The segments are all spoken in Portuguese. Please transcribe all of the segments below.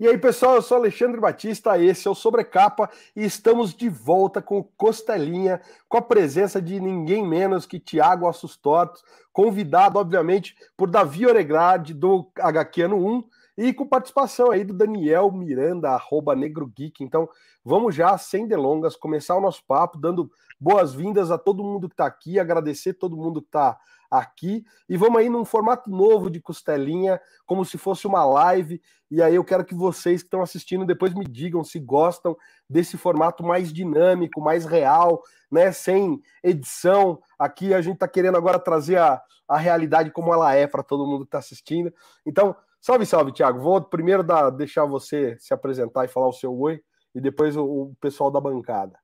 E aí, pessoal, eu sou Alexandre Batista, esse é o Sobrecapa e estamos de volta com o Costelinha, com a presença de ninguém menos que Tiago Ossos Tortos, convidado, obviamente, por Davi Oregrade, do HQ 1, e com participação aí do Daniel Miranda, arroba Negro Geek. Então, vamos já, sem delongas, começar o nosso papo, dando boas-vindas a todo mundo que está aqui, agradecer todo mundo que está aqui e vamos aí num formato novo de costelinha, como se fosse uma live. E aí eu quero que vocês que estão assistindo depois me digam se gostam desse formato mais dinâmico, mais real, né? Sem edição. Aqui a gente está querendo agora trazer a, a realidade como ela é para todo mundo que está assistindo. Então, salve, salve, Thiago. Vou primeiro dar, deixar você se apresentar e falar o seu oi, e depois o, o pessoal da bancada.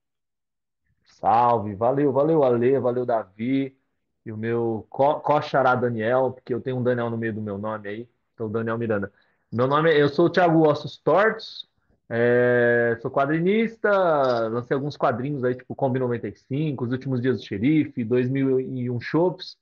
Salve, valeu, valeu, Ale, valeu, Davi. E o meu Cochará Daniel, porque eu tenho um Daniel no meio do meu nome aí, então Daniel Miranda. Meu nome é, eu sou o Thiago Ossos Tortos, é, sou quadrinista, lancei alguns quadrinhos aí, tipo Combi 95, Os Últimos Dias do Xerife, 2001 Shops,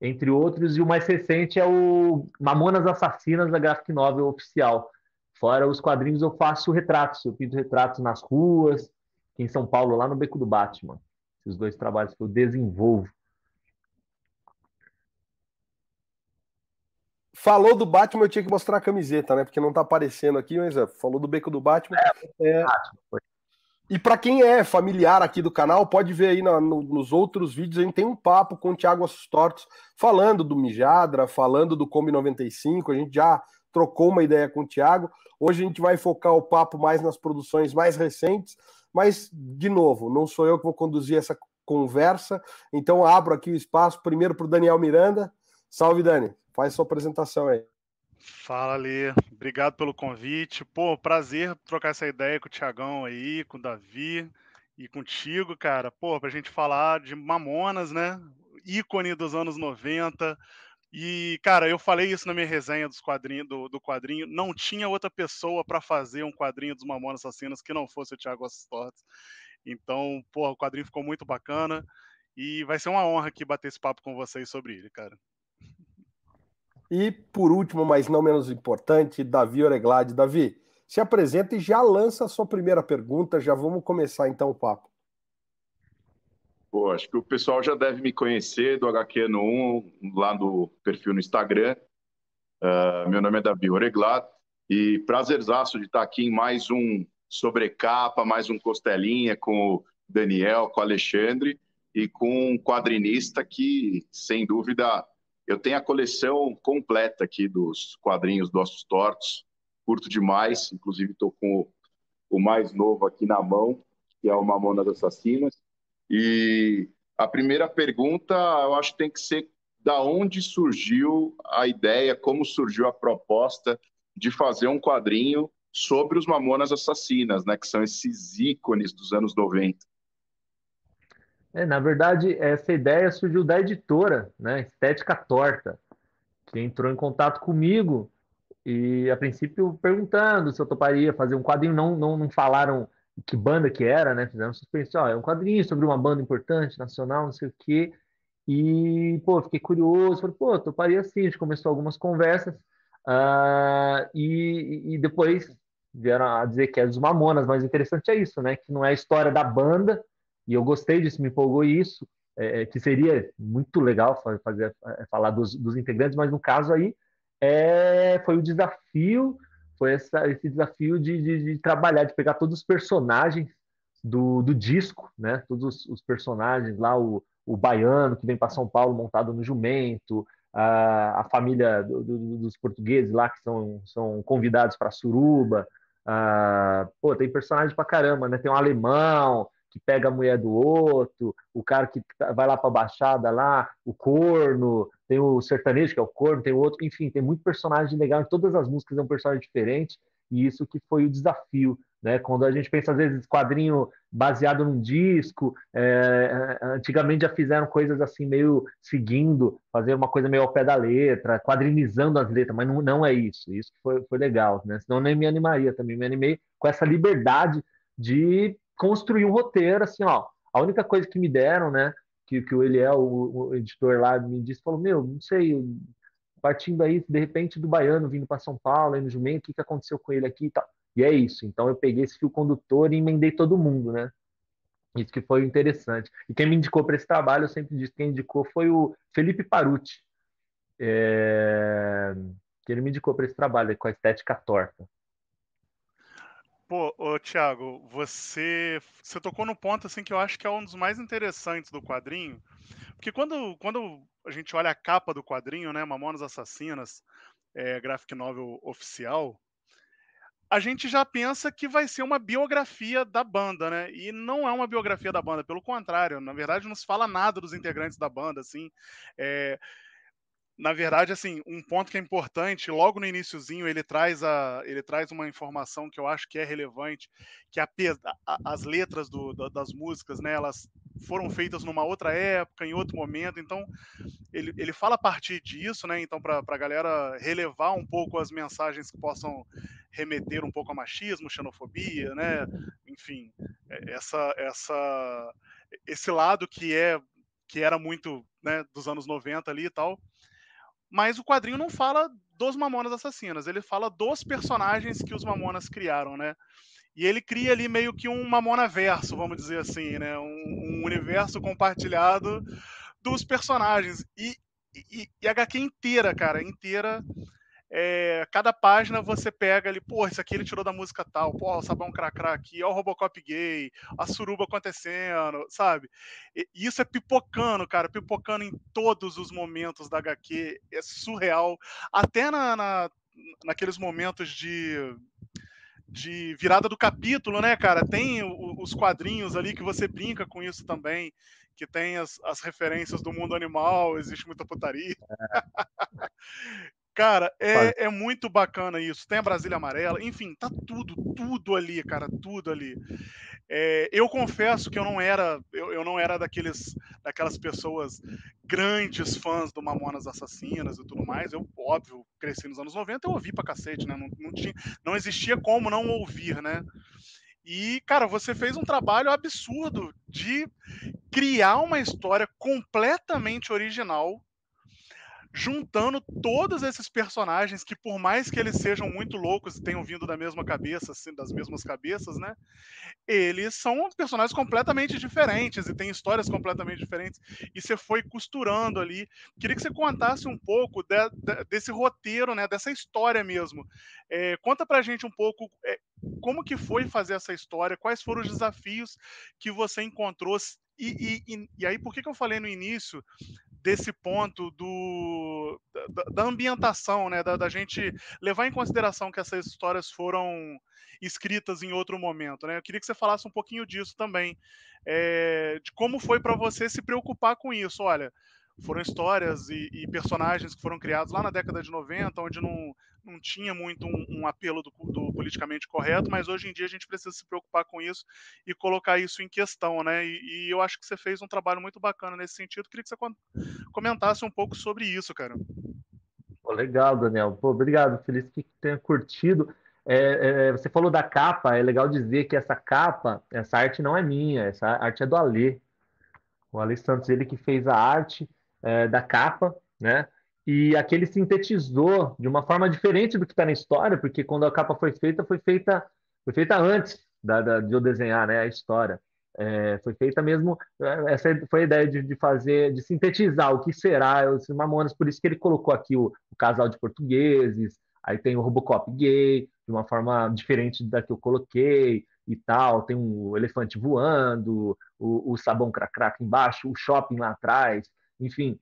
entre outros, e o mais recente é o Mamonas Assassinas da Graphic Novel Oficial. Fora os quadrinhos, eu faço retratos, eu pinto retratos nas ruas, aqui em São Paulo, lá no Beco do Batman. Esses dois trabalhos que eu desenvolvo. Falou do Batman, eu tinha que mostrar a camiseta, né? Porque não tá aparecendo aqui, mas é, falou do beco do Batman. É, é... E para quem é familiar aqui do canal, pode ver aí no, nos outros vídeos, a gente tem um papo com o Thiago Assustortos falando do Mijadra, falando do Kombi 95, a gente já trocou uma ideia com o Thiago. Hoje a gente vai focar o papo mais nas produções mais recentes, mas, de novo, não sou eu que vou conduzir essa conversa, então abro aqui o espaço primeiro para o Daniel Miranda. Salve, Dani! Faz sua apresentação aí. Fala, Lê. Obrigado pelo convite. Pô, prazer trocar essa ideia com o Tiagão aí, com o Davi e contigo, cara. Pô, pra gente falar de Mamonas, né? Ícone dos anos 90. E, cara, eu falei isso na minha resenha dos quadrinhos, do, do quadrinho. Não tinha outra pessoa para fazer um quadrinho dos Mamonas Assassinas que não fosse o Thiago Astortes. Então, pô, o quadrinho ficou muito bacana. E vai ser uma honra aqui bater esse papo com vocês sobre ele, cara. E por último, mas não menos importante, Davi Oreglade. Davi, se apresenta e já lança a sua primeira pergunta. Já vamos começar então o papo. Pô, acho que o pessoal já deve me conhecer do HQ no 1, lá no perfil no Instagram. Uh, meu nome é Davi Oreglade e prazerzaço de estar aqui em mais um Sobrecapa, mais um Costelinha com o Daniel, com o Alexandre e com um quadrinista que, sem dúvida, eu tenho a coleção completa aqui dos quadrinhos do Ossos Tortos, curto demais, inclusive estou com o, mais novo aqui na mão, que é o Mamonas Assassinas. E a primeira pergunta, eu acho que tem que ser da onde surgiu a ideia, como surgiu a proposta de fazer um quadrinho sobre os Mamonas Assassinas, né, que são esses ícones dos anos 90. É, na verdade, essa ideia surgiu da editora, né, Estética Torta, que entrou em contato comigo e, a princípio, perguntando se eu toparia fazer um quadrinho. Não, não, não falaram que banda que era, né? Fizeram suspense, ó, é um quadrinho sobre uma banda importante, nacional, não sei o quê. E, pô, fiquei curioso, falei, pô, toparia sim. A gente começou algumas conversas uh, e, e depois vieram a dizer que é dos Mamonas, mas o interessante é isso, né? Que não é a história da banda, e eu gostei disso, me empolgou isso, é, é que seria muito legal fazer, é, falar dos, dos, integrantes, mas no caso aí é, foi o desafio, foi essa, esse desafio de, de, de, trabalhar, de pegar todos os personagens do, do disco, né? Todos os, os, personagens lá, o, o baiano que vem para São Paulo montado no jumento, a, a família do, do, dos portugueses lá que são, são convidados para Suruba, a, pô, tem personagem para caramba, né? Tem um alemão, que pega a mulher do outro, o cara que tá, vai lá para a Baixada lá, o corno, tem o sertanejo, que é o corno, tem o outro, enfim, tem muito personagem legal, em todas as músicas é um personagem diferente, e isso que foi o desafio, né? Quando a gente pensa, às vezes, quadrinho baseado num disco, é, antigamente já fizeram coisas assim, meio seguindo, fazer uma coisa meio ao pé da letra, quadrinizando as letras, mas não, não é isso, isso foi, foi legal, né? Senão nem me animaria também, me animei com essa liberdade de construir um roteiro, assim, ó. A única coisa que me deram, né, que, que o Eliel, o, o editor lá, me disse, falou, meu, não sei, partindo aí, de repente, do baiano vindo para São Paulo, aí no Jumento, o que, que aconteceu com ele aqui e tal. E é isso. Então eu peguei esse fio condutor e emendei todo mundo, né? Isso que foi interessante. E quem me indicou para esse trabalho, eu sempre disse, quem indicou foi o Felipe Paruti, é... que ele me indicou para esse trabalho com a estética torta. Pô, ô, Thiago, você, você tocou no ponto assim que eu acho que é um dos mais interessantes do quadrinho, porque quando, quando a gente olha a capa do quadrinho, né, Mamonas Assassinas, é, graphic novel oficial, a gente já pensa que vai ser uma biografia da banda, né? E não é uma biografia da banda, pelo contrário, na verdade não se fala nada dos integrantes da banda, assim. É, na verdade, assim, um ponto que é importante, logo no iníciozinho ele traz, a, ele traz uma informação que eu acho que é relevante, que a, a, as letras do, da, das músicas, né, elas foram feitas numa outra época, em outro momento, então ele, ele fala a partir disso, né, então para a galera relevar um pouco as mensagens que possam remeter um pouco a machismo, xenofobia, né, enfim, é, essa, essa, esse lado que é que era muito né, dos anos 90 ali e tal, mas o quadrinho não fala dos Mamonas Assassinas, ele fala dos personagens que os Mamonas criaram, né? E ele cria ali meio que um Mamona verso, vamos dizer assim, né? Um, um universo compartilhado dos personagens. E, e, e a HQ inteira, cara, inteira é, cada página você pega ali, pô, isso aqui ele tirou da música tal, pô, o sabão cracrá aqui, ó o Robocop gay, a suruba acontecendo, sabe? E, isso é pipocando, cara, pipocando em todos os momentos da HQ, é surreal. Até na, na naqueles momentos de de virada do capítulo, né, cara? Tem os quadrinhos ali que você brinca com isso também, que tem as, as referências do mundo animal, existe muita putaria. Cara, é, é muito bacana isso. Tem a Brasília Amarela, enfim, tá tudo, tudo ali, cara, tudo ali. É, eu confesso que eu não era, eu, eu, não era daqueles, daquelas pessoas grandes fãs do Mamonas Assassinas e tudo mais. Eu, óbvio, cresci nos anos 90, eu ouvi pra cacete, né? Não, não, tinha, não existia como não ouvir, né? E, cara, você fez um trabalho absurdo de criar uma história completamente original juntando todos esses personagens que, por mais que eles sejam muito loucos e tenham vindo da mesma cabeça, assim, das mesmas cabeças, né? Eles são personagens completamente diferentes e têm histórias completamente diferentes. E você foi costurando ali. Queria que você contasse um pouco de, de, desse roteiro, né? Dessa história mesmo. É, conta pra gente um pouco é, como que foi fazer essa história, quais foram os desafios que você encontrou e, e, e, aí, por que, que eu falei no início desse ponto do, da, da ambientação, né? Da, da, gente levar em consideração que essas histórias foram escritas em outro momento, né? Eu queria que você falasse um pouquinho disso também, é, de como foi para você se preocupar com isso. Olha, foram histórias e, e, personagens que foram criados lá na década de 90, onde não, não tinha muito um, um apelo do, do, politicamente correto, mas hoje em dia a gente precisa se preocupar com isso e colocar isso em questão, né? E, e eu acho que você fez um trabalho muito bacana nesse sentido. Queria que você comentasse um pouco sobre isso, cara. Legal, Daniel. Pô, obrigado. Feliz que tenha curtido. É, é, você falou da capa, é legal dizer que essa capa, essa arte não é minha, essa arte é do Alê. O Alê Santos, ele que fez a arte é, da capa, né? E aquele sintetizou de uma forma diferente do que está na história, porque quando a capa foi feita, foi feita, foi feita antes da, da de eu desenhar, né? A história. É, foi feita mesmo é, essa foi a ideia de, de, fazer de sintetizar o que será os Mamonas por isso que ele colocou aqui o, o, casal de portugueses aí tem o Robocop gay de uma forma diferente da que eu coloquei e tal tem um elefante voando o, o sabão cracrac embaixo o shopping lá atrás enfim,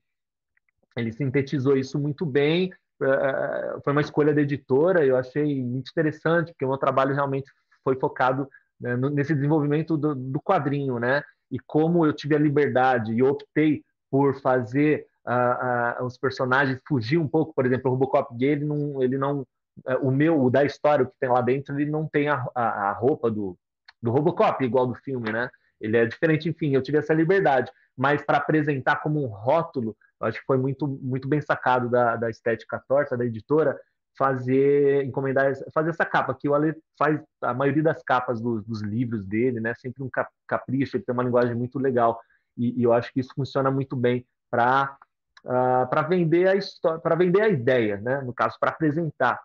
ele sintetizou isso muito bem. Eh, eh, foi uma escolha da editora, eu achei muito interessante, porque o meu trabalho realmente foi focado né, nesse desenvolvimento do, do, quadrinho, né? E como eu tive a liberdade e optei por fazer uh, uh, os personagens fugir um pouco, por exemplo, o Robocop gay, ele não, ele não uh, o meu, o da história, o que tem lá dentro, ele não tem a, a, a roupa do, do Robocop, igual do filme, né? Ele é diferente, enfim, eu tive essa liberdade mas para apresentar como um rótulo, acho que foi muito, muito bem sacado da, da estética torta, da editora, fazer, encomendar, fazer essa capa, que o Ale faz a maioria das capas dos, dos livros dele, né? Sempre um capricho, ele tem uma linguagem muito legal, e, e eu acho que isso funciona muito bem para uh, para vender a história, para vender a ideia, né? No caso, para apresentar.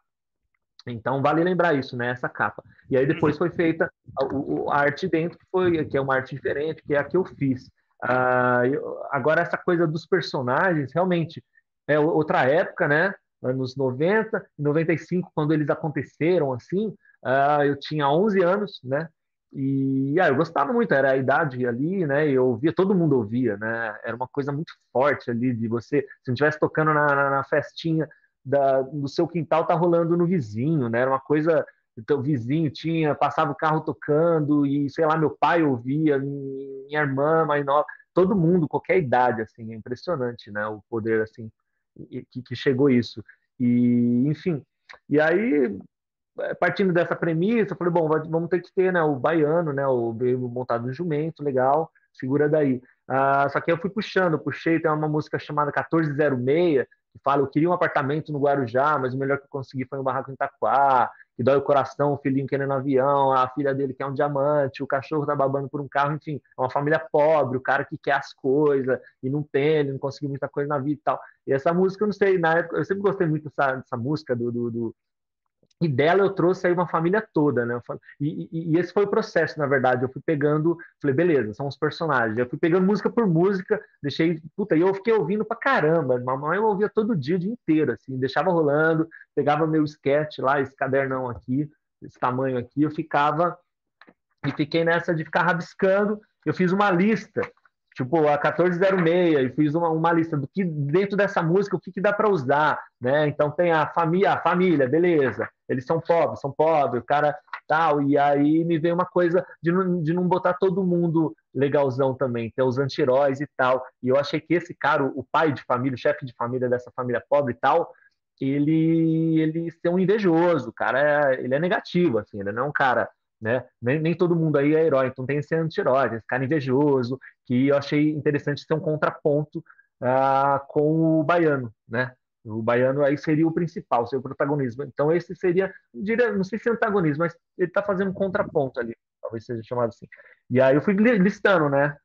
Então vale lembrar isso, né? Essa capa. E aí depois foi feita a, a, arte dentro, que foi que é uma arte diferente, que é a que eu fiz. Uh, eu, agora essa coisa dos personagens, realmente é outra época, né? Anos 90, 95, quando eles aconteceram, assim, uh, eu tinha 11 anos, né? E ah, eu gostava muito, era a idade ali, né? Eu ouvia, todo mundo ouvia, né? Era uma coisa muito forte ali de você, se não estivesse tocando na, na, na, festinha da, do seu quintal, tá rolando no vizinho, né? Era uma coisa, então, o vizinho tinha, passava o carro tocando e sei lá, meu pai ouvia, minha irmã mais nova, todo mundo, qualquer idade, assim, é impressionante, né? O poder assim que, que chegou isso. E enfim, e aí é, partindo dessa premissa, eu falei, bom, vamos ter que ter né, o baiano, né, o montado no jumento, legal, segura daí. Ah, só que eu fui puxando, puxei, tem uma música chamada 1406, que fala, eu queria um apartamento no Guarujá, mas o melhor que eu consegui foi um barraco em Itaquá, que dói o coração, o filhinho querendo um avião, a filha dele quer um diamante, o cachorro tá babando por um carro, enfim, é uma família pobre, o cara que quer as coisas e não tem, ele não conseguiu muita coisa na vida e tal. E essa música, eu não sei, na época, eu sempre gostei muito dessa, dessa música do, do, do e dela eu trouxe aí uma família toda, né? E, e, e, esse foi o processo, na verdade. Eu fui pegando, falei, beleza, são os personagens. Eu fui pegando música por música, deixei, puta, e eu fiquei ouvindo pra caramba. Mamãe eu ouvia todo dia, o dia inteiro, assim, deixava rolando, pegava meu sketch lá, esse cadernão aqui, esse tamanho aqui, eu ficava, e fiquei nessa de ficar rabiscando. Eu fiz uma lista tipo a 1406 e fiz uma, uma lista do que dentro dessa música o que, que dá para usar, né? Então tem a família, a família, beleza? Eles são pobres, são pobres, o cara tal e aí me veio uma coisa de não, de não botar todo mundo legalzão também, ter os anti-heróis e tal. E eu achei que esse cara, o pai de família, o chefe de família dessa família pobre e tal, ele ele ser um invejoso, cara, ele é negativo assim, ele não é um cara né? Nem, nem todo mundo aí é herói, então tem esse anti-herói, esse cara invejoso, que eu achei interessante ter um contraponto uh, com o baiano, né? O baiano aí seria o principal, seria o protagonismo. Então esse seria, não sei se é antagonismo, mas ele está fazendo um contraponto ali, talvez seja chamado assim. E aí eu fui listando, né?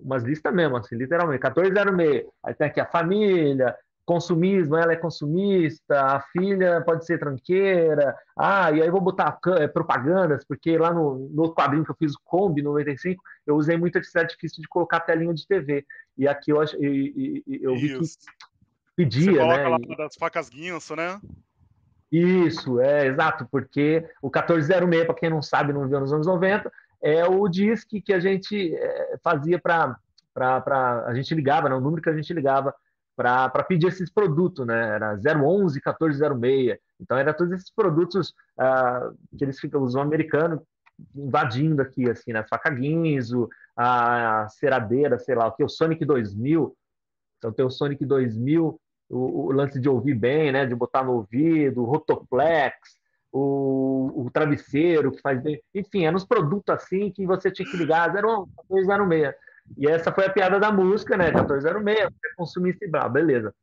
Umas listas mesmo, assim, literalmente, 1406. Aí tem aqui a família, consumismo, ela é consumista, a filha pode ser tranqueira, ah, e aí vou botar é, propagandas, porque lá no, no outro quadrinho que eu fiz, o Kombi 95, eu usei muito esse artifício de colocar telinha de TV. E aqui eu, eu, eu vi que pedia, Você coloca né? lá das facas guinso, né? Isso, é, exato, porque o 1406, para quem não sabe, não viu nos anos 90, é o disque que a gente é, fazia para a gente ligava, né, o número que a gente ligava para pedir esses produtos, né? Era 011 1406. Então, era todos esses produtos uh, que eles ficam, os americanos, invadindo aqui, assim, né? Faca Guinzo, a ceradeira, sei lá, o que, o Sonic 2000. Então, tem o Sonic 2000, o, o lance de ouvir bem, né? De botar no ouvido, o Rotoplex, o, o travesseiro que faz bem. Enfim, eram uns produtos assim que você tinha que ligar 01 1406. E essa foi a piada da música, né? 1406, é consumista e bravo, beleza.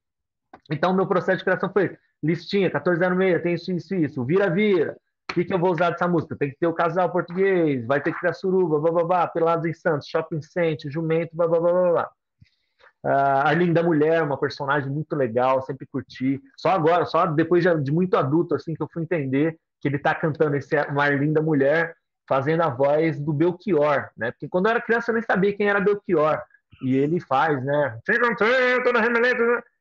Então, meu processo de criação foi listinha, 1406, tem isso, isso, isso, vira-vira. O que, que eu vou usar dessa música? Tem que ter o casal português, vai ter que ter a suruba, blá, blá, blá, Pelados em Santos, Shopping Center, Jumento, blá, blá, blá, blá, blá. Uh, a Linda Mulher, uma personagem muito legal, sempre curti. Só agora, só depois de, de muito adulto, assim, que eu fui entender que ele tá cantando esse Mar Linda Mulher fazendo a voz do Belchior, né? Porque quando eu era criança eu nem sabia quem era Belchior. E ele faz, né?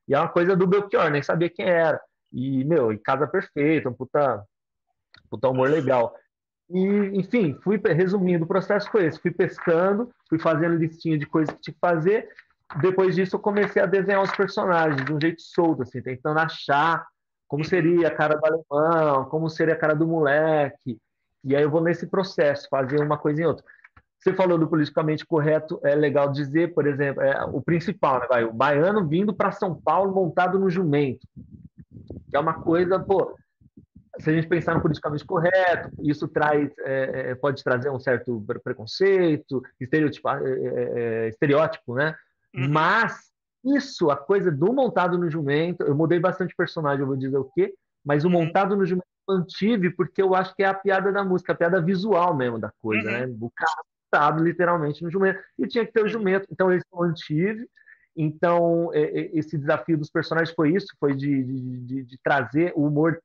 E é uma coisa do Belchior, nem sabia quem era. E, meu, e casa perfeita, um puta, puta humor legal. E, enfim, fui resumindo, o processo foi esse. Fui pescando, fui fazendo listinha de coisas que tinha que fazer. Depois disso, eu comecei a desenhar os personagens de um jeito solto, assim, tentando achar como seria a cara do alemão, como seria a cara do moleque, e aí eu vou nesse processo, fazer uma coisa em outra. Você falou do politicamente correto, é legal dizer, por exemplo, é, o principal, né, vai, o baiano vindo para São Paulo montado no jumento. Que é uma coisa, pô, se a gente pensar no politicamente correto, isso traz, é, é pode trazer um certo preconceito, estereótipo, é, é, é, estereótipo né? Uhum. Mas isso, a coisa do montado no jumento, eu mudei bastante personagem, eu vou dizer o quê, mas o uhum. montado no jumento mantive porque eu acho que é a piada da música, a piada visual mesmo da coisa, uhum. né? O carro estado literalmente no jumento. E tinha que ter o jumento, então eu mantive. Então, é, é, esse desafio dos personagens foi isso, foi de, de, de trazer o humor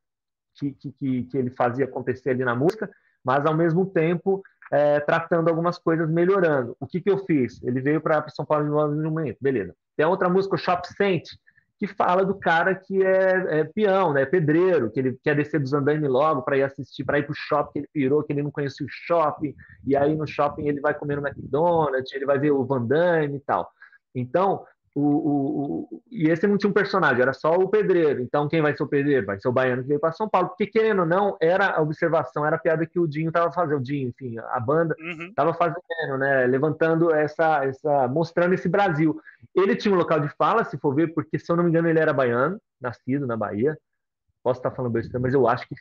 que, que, que, ele fazia acontecer ali na música, mas ao mesmo tempo é, tratando algumas coisas melhorando. O que, que eu fiz? Ele veio para São Paulo em um momento, beleza. Tem outra música, o Shop Saint, que fala do cara que é, é peão, né, pedreiro, que ele quer descer dos andames logo para ir assistir, para ir para o shopping que ele pirou, que ele não conhecia o shopping, e aí no shopping ele vai comer no McDonald's, ele vai ver o Van Damme e tal. Então, o, o, o, e esse não tinha um personagem, era só o pedreiro. Então, quem vai ser o pedreiro? Vai ser o baiano que veio para São Paulo. Porque, querendo ou não, era a observação, era a piada que o Dinho estava fazendo. O Dinho, enfim, a banda estava uhum. fazendo, né? Levantando essa, essa. mostrando esse Brasil. Ele tinha um local de fala, se for ver, porque, se eu não me engano, ele era baiano, nascido na Bahia. Posso estar falando besteira, mas eu acho que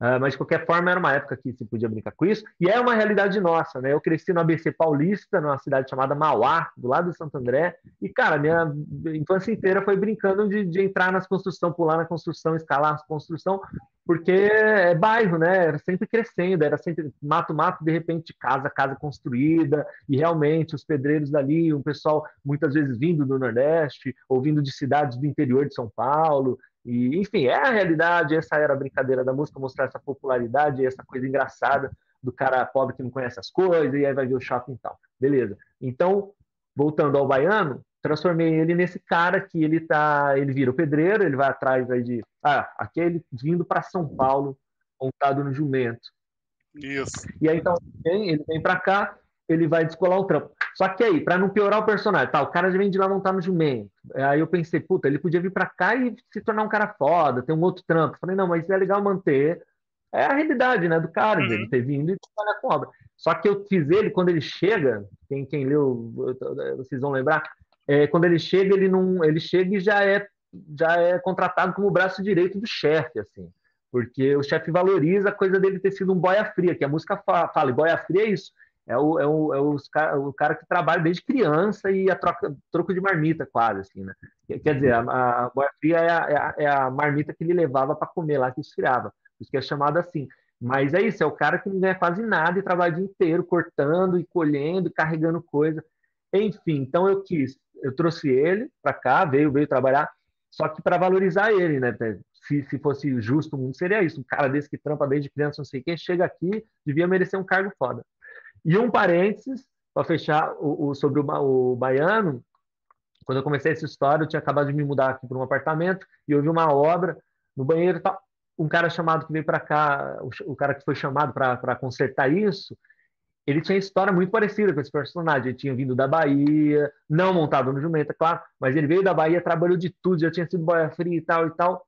Uh, mas, de qualquer forma, era uma época que se podia brincar com isso. E é uma realidade nossa, né? Eu cresci no ABC Paulista, numa cidade chamada Mauá, do lado de Santo André. E, cara, minha infância inteira foi brincando de, de entrar nas construções, pular na construção, escalar na construção, porque é bairro, né? Era sempre crescendo, era sempre mato-mato, de repente, casa, casa construída. E, realmente, os pedreiros dali, um pessoal muitas vezes vindo do Nordeste, ou vindo de cidades do interior de São Paulo. E, enfim, é a realidade, essa era a brincadeira da música, mostrar essa popularidade, essa coisa engraçada do cara pobre que não conhece as coisas, e aí vai ver o shopping e tal. Beleza. Então, voltando ao baiano, transformei ele nesse cara que ele tá, ele vira o pedreiro, ele vai atrás aí de, ah, aquele vindo para São Paulo, montado no jumento. Isso. E aí então ele vem, vem para cá, ele vai descolar o trampo. Só que aí, para não piorar o personagem, tá, o cara já vem de lá montar no jumento. Aí eu pensei, puta, ele podia vir para cá e se tornar um cara foda, ter um outro trampo. Falei, não, mas é legal manter. É a realidade, né, do cara, uhum. dele ter vindo e trabalhar com obra. Só que eu fiz ele, quando ele chega, quem, quem leu, vocês vão lembrar, é, quando ele chega, ele não, ele chega e já é, já é contratado como braço direito do chefe, assim. Porque o chefe valoriza a coisa dele ter sido um boia fria, que a música fala, fala e boia fria é isso é o, é o, é o cara que trabalha desde criança e a troca, troco de marmita, quase, assim, né? Quer dizer, a, a boia fria é a, é a, é marmita que ele levava para comer lá, que esfriava. Isso que é chamado assim. Mas é isso, é o cara que não ganha quase nada e trabalha o dia inteiro cortando e colhendo, carregando coisa. Enfim, então eu quis, eu trouxe ele para cá, veio, veio trabalhar, só que para valorizar ele, né? Se, se fosse justo o mundo, seria isso. Um cara desse que trampa desde criança, não sei quê, chega aqui, devia merecer um cargo foda. E um parênteses, para fechar o, o sobre o, o, baiano, quando eu comecei essa história, eu tinha acabado de me mudar aqui para um apartamento e houve uma obra no banheiro. Tá, um cara chamado que veio para cá, o, o, cara que foi chamado para consertar isso, ele tinha história muito parecida com esse personagem. Ele tinha vindo da Bahia, não montado no jumento, é claro, mas ele veio da Bahia, trabalhou de tudo, já tinha sido boia fria e tal e tal.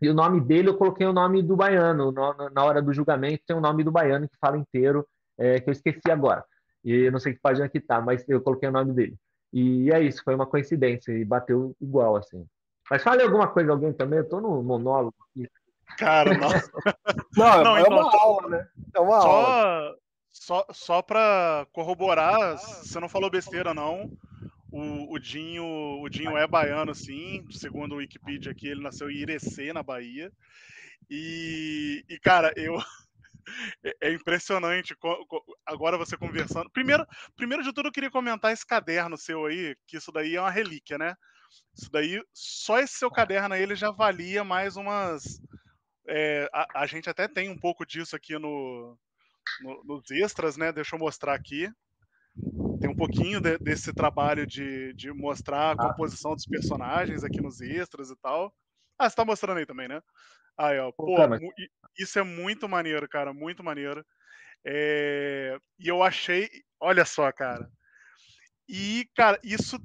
E o nome dele, eu coloquei o nome do baiano. Na hora do julgamento, tem o nome do baiano que fala inteiro é, que eu esqueci agora. E não sei que página que tá, mas eu coloquei o nome dele. E é isso, foi uma coincidência e bateu igual, assim. Mas fale alguma coisa alguém também, eu tô no monólogo aqui. Cara, não. não, não, é então, uma aula, né? É uma só, aula. Só, só para corroborar, você não falou besteira, não. O, o, Dinho, o Dinho é baiano, sim. Segundo o Wikipedia aqui, ele nasceu em Irecê, na Bahia. E, e cara, eu, é, é impressionante. Agora você conversando. Primeiro, primeiro de tudo, eu queria comentar esse caderno seu aí, que isso daí é uma relíquia, né? Isso daí, só esse seu caderno aí, ele já valia mais umas. É, a, a, gente até tem um pouco disso aqui no, no, nos extras, né? Deixa eu mostrar aqui. Tem um pouquinho de, desse trabalho de, de mostrar a ah. composição dos personagens aqui nos extras e tal. Ah, você tá mostrando aí também, né? Aí, ó. Pô, mas... isso é muito maneiro, cara. Muito maneiro. É... E eu achei. Olha só, cara. E, cara, isso.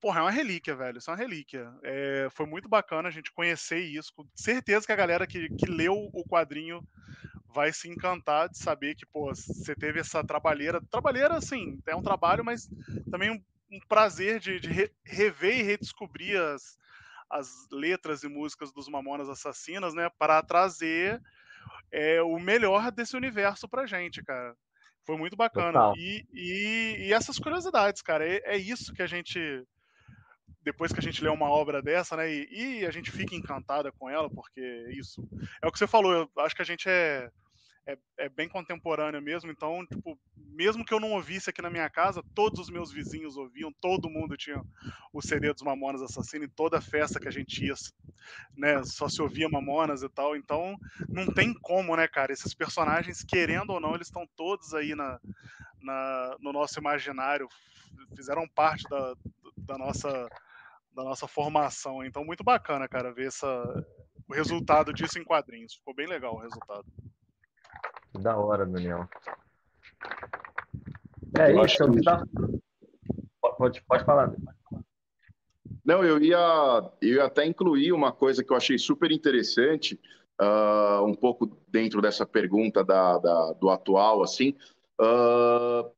Porra, é uma relíquia, velho. Isso é uma relíquia. É... Foi muito bacana a gente conhecer isso. Com certeza que a galera que, que leu o quadrinho vai se encantar de saber que, pô, você teve essa trabalheira. Trabalheira, assim, é um trabalho, mas também um, um prazer de, de re rever e redescobrir as, as letras e músicas dos Mamonas Assassinas, né, para trazer é, o melhor desse universo pra gente, cara. Foi muito bacana. E, e, e, essas curiosidades, cara, é, é, isso que a gente. Depois que a gente lê uma obra dessa, né? E, e, a gente fica encantada com ela, porque isso. É o que você falou, eu acho que a gente é, é, é bem contemporâneo mesmo, então, tipo, mesmo que eu não ouvisse aqui na minha casa, todos os meus vizinhos ouviam, todo mundo tinha o CD dos Mamonas Assassinos, em toda festa que a gente ia, né, só se ouvia Mamonas e tal, então não tem como, né, cara, esses personagens, querendo ou não, eles estão todos aí na, na, no nosso imaginário, fizeram parte da, da nossa da nossa formação. Então, muito bacana, cara, ver essa, o resultado disso em quadrinhos. Ficou bem legal o resultado. Da hora, Daniel. É eu isso, que... Tá... pode, pode falar. Não, eu ia, eu ia até incluir uma coisa que eu achei super interessante, uh, um pouco dentro dessa pergunta da, da do atual, assim. Uh,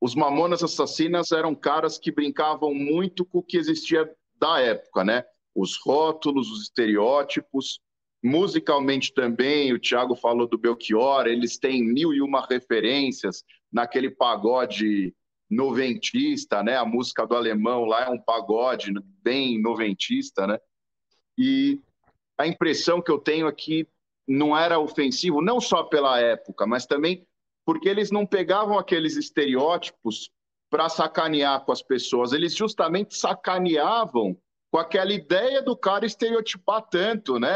os Mamonas Assassinas eram caras que brincavam muito com o que existia da época, né? Os rótulos, os estereótipos. Musicalmente também, o Thiago falou do Belchior, eles têm mil e uma referências naquele pagode noventista, né? A música do alemão lá é um pagode bem noventista, né? E a impressão que eu tenho é que não era ofensivo, não só pela época, mas também porque eles não pegavam aqueles estereótipos para sacanear com as pessoas, eles justamente sacaneavam com aquela ideia do cara estereotipar tanto, né?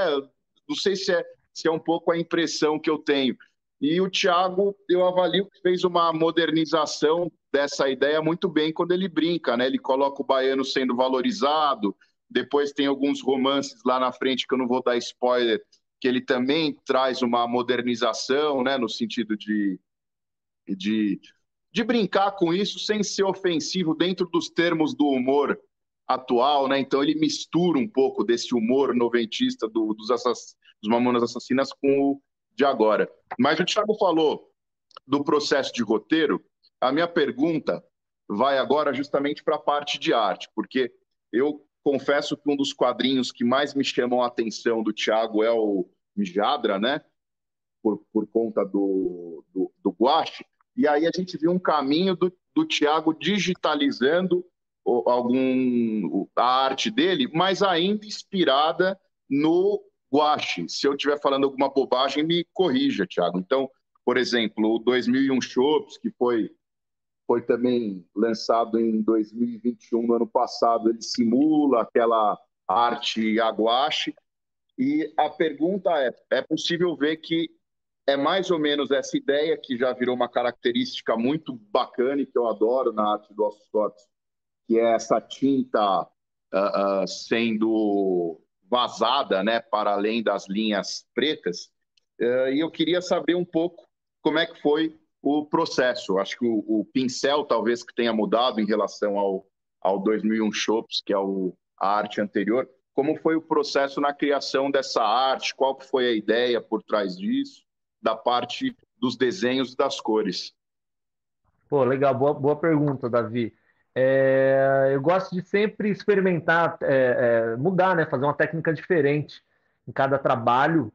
Não sei se é, se é um pouco a impressão que eu tenho. E o Thiago, eu avalio que fez uma modernização dessa ideia muito bem quando ele brinca, né? Ele coloca o baiano sendo valorizado, depois tem alguns romances lá na frente que eu não vou dar spoiler, que ele também traz uma modernização, né? No sentido de de, de brincar com isso sem ser ofensivo dentro dos termos do humor atual, né? Então ele mistura um pouco desse humor noventista do, dos, assass, dos Mamonas Assassinas com o de agora. Mas o Thiago falou do processo de roteiro. A minha pergunta vai agora justamente para a parte de arte, porque eu confesso que um dos quadrinhos que mais me chamam a atenção do Thiago é o Mijadra, né? Por, por conta do, do, do Guache. E aí a gente viu um caminho do, do Tiago digitalizando algum a arte dele, mas ainda inspirada no guache. Se eu estiver falando alguma bobagem, me corrija, Tiago. Então, por exemplo, o 2001 Shops, que foi foi também lançado em 2021, no ano passado, ele simula aquela arte aguache. E a pergunta é: é possível ver que é mais ou menos essa ideia que já virou uma característica muito bacana e que eu adoro na arte do Tortos, que é essa tinta uh, uh, sendo vazada né, para além das linhas pretas. Uh, e eu queria saber um pouco como é que foi o processo. Acho que o, o pincel talvez que tenha mudado em relação ao, ao 2001 Shops, que é o, a arte anterior. Como foi o processo na criação dessa arte? Qual foi a ideia por trás disso? da parte dos desenhos e das cores. Pô, legal, boa, boa pergunta, Davi. É, eu gosto de sempre experimentar, é, é, mudar, né? Fazer uma técnica diferente em cada trabalho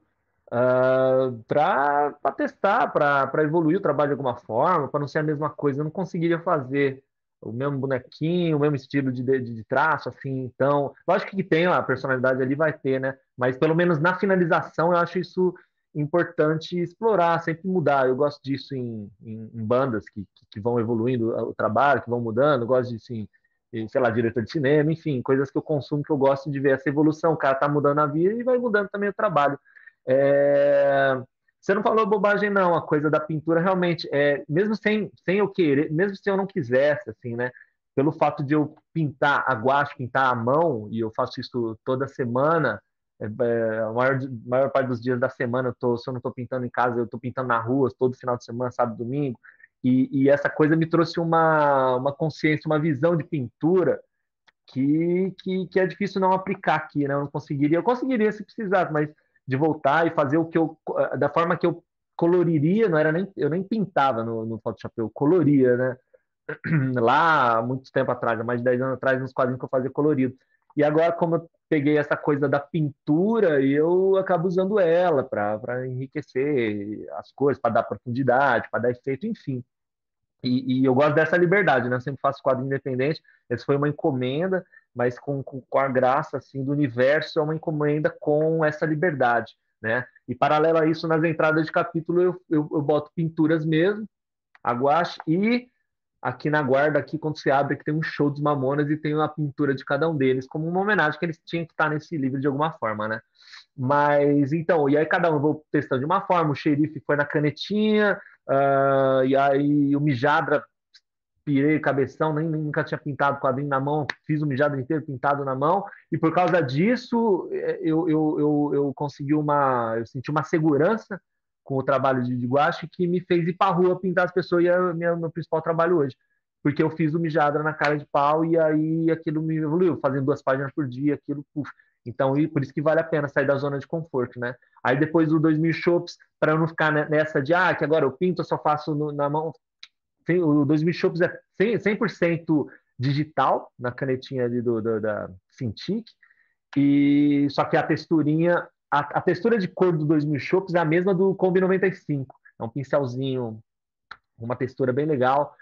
uh, ah, para testar, para evoluir o trabalho de alguma forma, para não ser a mesma coisa. Eu não conseguiria fazer o mesmo bonequinho, o mesmo estilo de, de, de, traço, assim. Então, lógico que tem a personalidade ali, vai ter, né? Mas pelo menos na finalização eu acho isso importante explorar, sempre mudar. Eu gosto disso em, em, em bandas que, que, vão evoluindo o trabalho, que vão mudando. Eu gosto de, assim, sei lá, diretor de cinema, enfim, coisas que eu consumo que eu gosto de ver essa evolução. O cara tá mudando a vida e vai mudando também o trabalho. É... Você não falou bobagem, não. A coisa da pintura, realmente, é, mesmo sem, sem eu querer, mesmo se eu não quisesse, assim, né? Pelo fato de eu pintar a guache, pintar a mão, e eu faço isso toda semana, é, é, a maior, maior parte dos dias da semana, eu tô, se eu não estou pintando em casa, eu estou pintando na rua, todo final de semana, sábado, domingo. E, e, essa coisa me trouxe uma, uma consciência, uma visão de pintura que, que, que, é difícil não aplicar aqui, né? Eu não conseguiria, eu conseguiria se precisasse, mas de voltar e fazer o que eu, da forma que eu coloriria, não era nem, eu nem pintava no, no Photoshop, eu coloria, né? Lá, muito tempo atrás, mais de 10 anos atrás, nos quadrinhos que eu fazia colorido. E agora, como eu peguei essa coisa da pintura e eu acabo usando ela para enriquecer as cores, para dar profundidade, para dar efeito, enfim. E, e, eu gosto dessa liberdade, né? Eu sempre faço quadro independente. Essa foi uma encomenda, mas com, com, com, a graça assim do universo é uma encomenda com essa liberdade, né? E paralelo a isso, nas entradas de capítulo eu, eu, eu boto pinturas mesmo, a guache e aqui na guarda, aqui quando você abre, que tem um show dos Mamonas e tem uma pintura de cada um deles, como uma homenagem que eles tinham que estar nesse livro de alguma forma, né? Mas então, e aí cada um vou testando de uma forma. O xerife foi na canetinha, uh, e aí o Mijadra pirei cabeção, nem, nunca tinha pintado quadrinho na mão, fiz o mijado inteiro pintado na mão, e por causa disso é, eu, eu, eu, eu consegui uma, eu senti uma segurança com o trabalho de, guache que me fez ir para rua pintar as pessoas, e é o meu, meu principal trabalho hoje, porque eu fiz o mijadra na cara de pau, e aí aquilo me evoluiu, fazendo duas páginas por dia, aquilo, puf. Então, e por isso que vale a pena sair da zona de conforto, né? Aí depois do 2000 shops, para eu não ficar nessa de, ah, que agora eu pinto, eu só faço no, na mão, o 2000 Shops é 100%, digital na canetinha ali do, do da Cintiq, e só que a texturinha, a, a, textura de cor do 2000 Shops é a mesma do Kombi 95. É um pincelzinho, uma textura bem legal.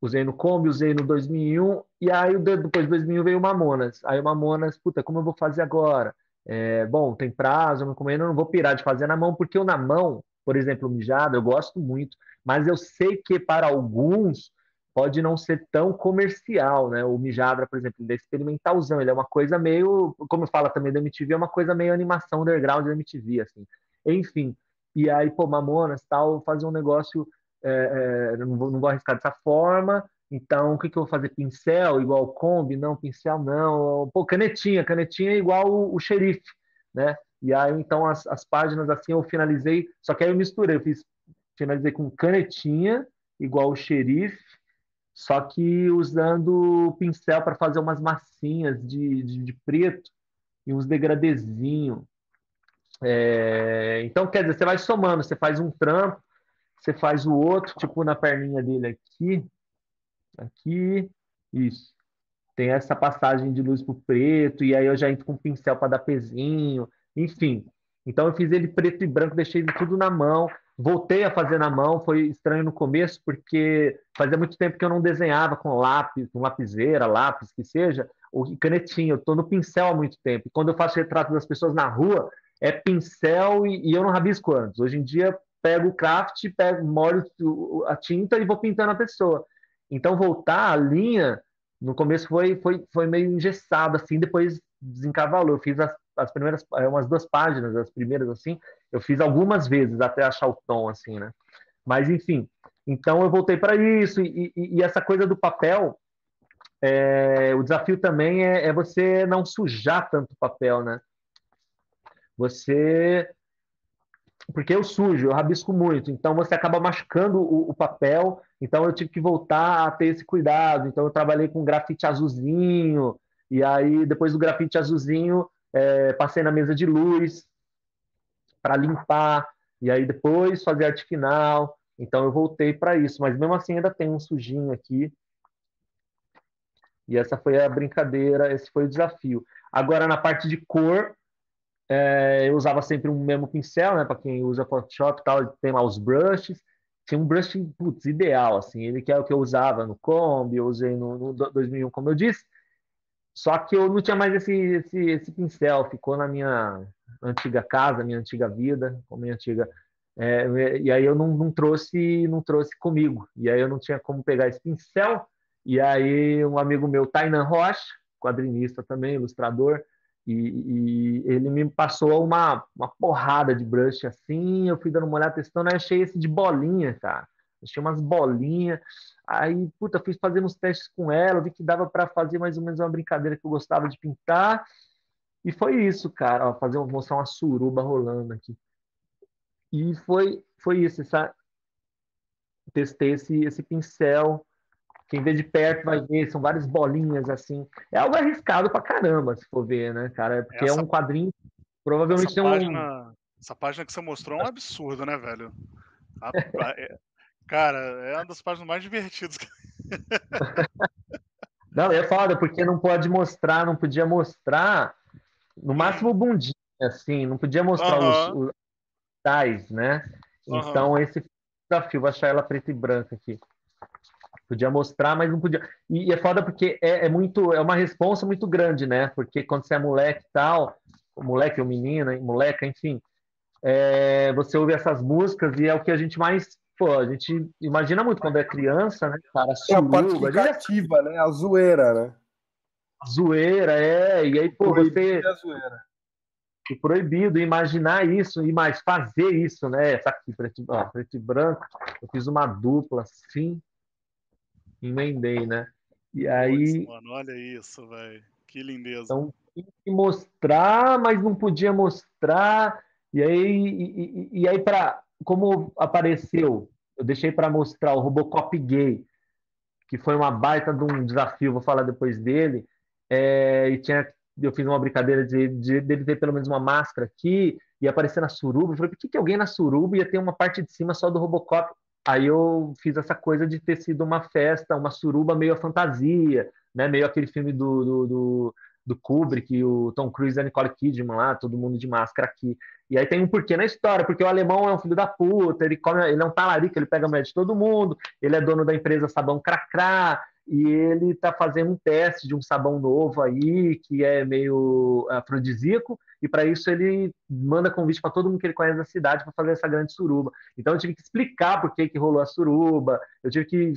Usei no Kombi, usei no 2001, e aí depois de 2001 veio o Mamonas. Aí o Mamonas, puta, como eu vou fazer agora? É, bom, tem prazo, eu não vou pirar de fazer na mão, porque o na mão, por exemplo, mijado, eu gosto muito, mas eu sei que para alguns pode não ser tão comercial, né? O Mijadra, por exemplo, ele é experimentalzão, ele é uma coisa meio, como fala também da MTV, é uma coisa meio animação underground da MTV, assim. Enfim, e aí, pô, Mamonas, tal, fazer um negócio, é, é, não, vou, não vou arriscar dessa forma, então, o que, que eu vou fazer? Pincel igual Kombi? Não, pincel não. Pô, canetinha, canetinha igual o, o xerife, né? E aí, então, as, as páginas assim eu finalizei, só que aí eu misturei, eu fiz finalizei com canetinha, igual o xerife, só que usando pincel para fazer umas massinhas de, de, de, preto e uns degradezinhos. É, então, quer dizer, você vai somando, você faz um trampo, você faz o outro, tipo na perninha dele aqui, aqui, isso. Tem essa passagem de luz para o preto, e aí eu já entro com pincel para dar pezinho, enfim. Então eu fiz ele preto e branco, deixei ele tudo na mão. Voltei a fazer na mão, foi estranho no começo, porque fazia muito tempo que eu não desenhava com lápis, com lapiseira, lápis, que seja, ou canetinha. Eu estou no pincel há muito tempo. E quando eu faço retrato das pessoas na rua, é pincel e, e eu não rabisco antes. Hoje em dia, pego o craft, pego, molho a tinta e vou pintando a pessoa. Então, voltar a linha, no começo foi, foi, foi meio engessado, assim, depois desencavalou. Eu fiz as, as primeiras, é, umas duas páginas, as primeiras, assim, eu fiz algumas vezes até achar o tom, assim, né? Mas, enfim, então eu voltei para isso. E, e, e, essa coisa do papel, é, o desafio também é, é, você não sujar tanto o papel, né? Você. Porque eu sujo, eu rabisco muito, então você acaba machucando o, o papel. Então eu tive que voltar a ter esse cuidado. Então eu trabalhei com grafite azulzinho, e aí depois do grafite azulzinho, é, passei na mesa de luz, para limpar, e aí depois fazer arte final. Então eu voltei para isso, mas mesmo assim ainda tem um sujinho aqui. E essa foi a brincadeira, esse foi o desafio. Agora na parte de cor, é, eu usava sempre um mesmo pincel, né? Para quem usa Photoshop e tal, tem lá os brushes. Tinha um brush, putz, ideal, assim. Ele que é o que eu usava no Kombi, eu usei no, no 2001, como eu disse. Só que eu não tinha mais esse, esse, esse pincel, ficou na minha antiga casa, minha antiga vida, com minha antiga. É, e aí eu não, não, trouxe, não trouxe comigo. E aí eu não tinha como pegar esse pincel. E aí um amigo meu, Tainan Rocha, quadrinista também, ilustrador, e, e, ele me passou uma, uma porrada de brush assim. Eu fui dando uma olhada testando, aí achei esse de bolinha, cara. Achei umas bolinhas. Aí, puta, fiz fazer uns testes com ela, vi que dava para fazer mais ou menos uma brincadeira que eu gostava de pintar. E foi isso, cara. Ó, fazer mostrar uma suruba rolando aqui. E foi, foi isso. Essa, testei esse, esse pincel. Quem vê de perto vai ver, são várias bolinhas assim. É algo arriscado pra caramba, se for ver, né, cara? Porque é essa, é um quadrinho. Provavelmente essa tem página, um. Essa página que você mostrou é um absurdo, né, velho? A, é, cara, é uma das páginas mais divertidas. não, é foda, porque não pode mostrar, não podia mostrar no máximo bundinha, assim, não podia mostrar uhum. os, os tais, né? Uhum. Então esse desafio, vou achar ela preta e branca aqui. Podia mostrar, mas não podia. E, e é foda porque é, é, muito, é uma responsa muito grande, né? Porque quando você é moleque e tal, moleque ou menina, moleca, enfim, é, você ouve essas músicas e é o que a gente mais pô, a gente imagina muito quando é criança, né, cara? É a parte criativa, né? A zoeira, né? A zoeira, é. E aí, pô, você. A zoeira. E proibido imaginar isso e mais fazer isso, né? Essa aqui, preto, ó, preto e branco. Eu fiz uma dupla assim, emendei, né? E aí. Nossa, mano, olha isso, velho. Que lindeza. Então, tinha que mostrar, mas não podia mostrar. E aí, e, e, e aí para como apareceu, eu deixei para mostrar o Robocop gay, que foi uma baita de um desafio, vou falar depois dele. É, e tinha, eu fiz uma brincadeira de, de dele ter pelo menos uma máscara aqui e aparecer na suruba. Eu falei, por que, que alguém na suruba ia ter uma parte de cima só do Robocop? Aí eu fiz essa coisa de ter sido uma festa, uma suruba meio a fantasia, né? Meio aquele filme do, do, do, do Kubrick, o Tom Cruise e a Nicole Kidman lá, todo mundo de máscara aqui. E aí tem um porquê na história, porque o alemão é um filho da puta, ele come, ele é um talarico, ele pega a mulher de todo mundo, ele é dono da empresa Sabão Cracrá, e ele está fazendo um teste de um sabão novo aí, que é meio afrodisíaco, e para isso ele manda convite para todo mundo que ele conhece da cidade para fazer essa grande suruba. Então eu tive que explicar por que, que rolou a suruba, eu tive que,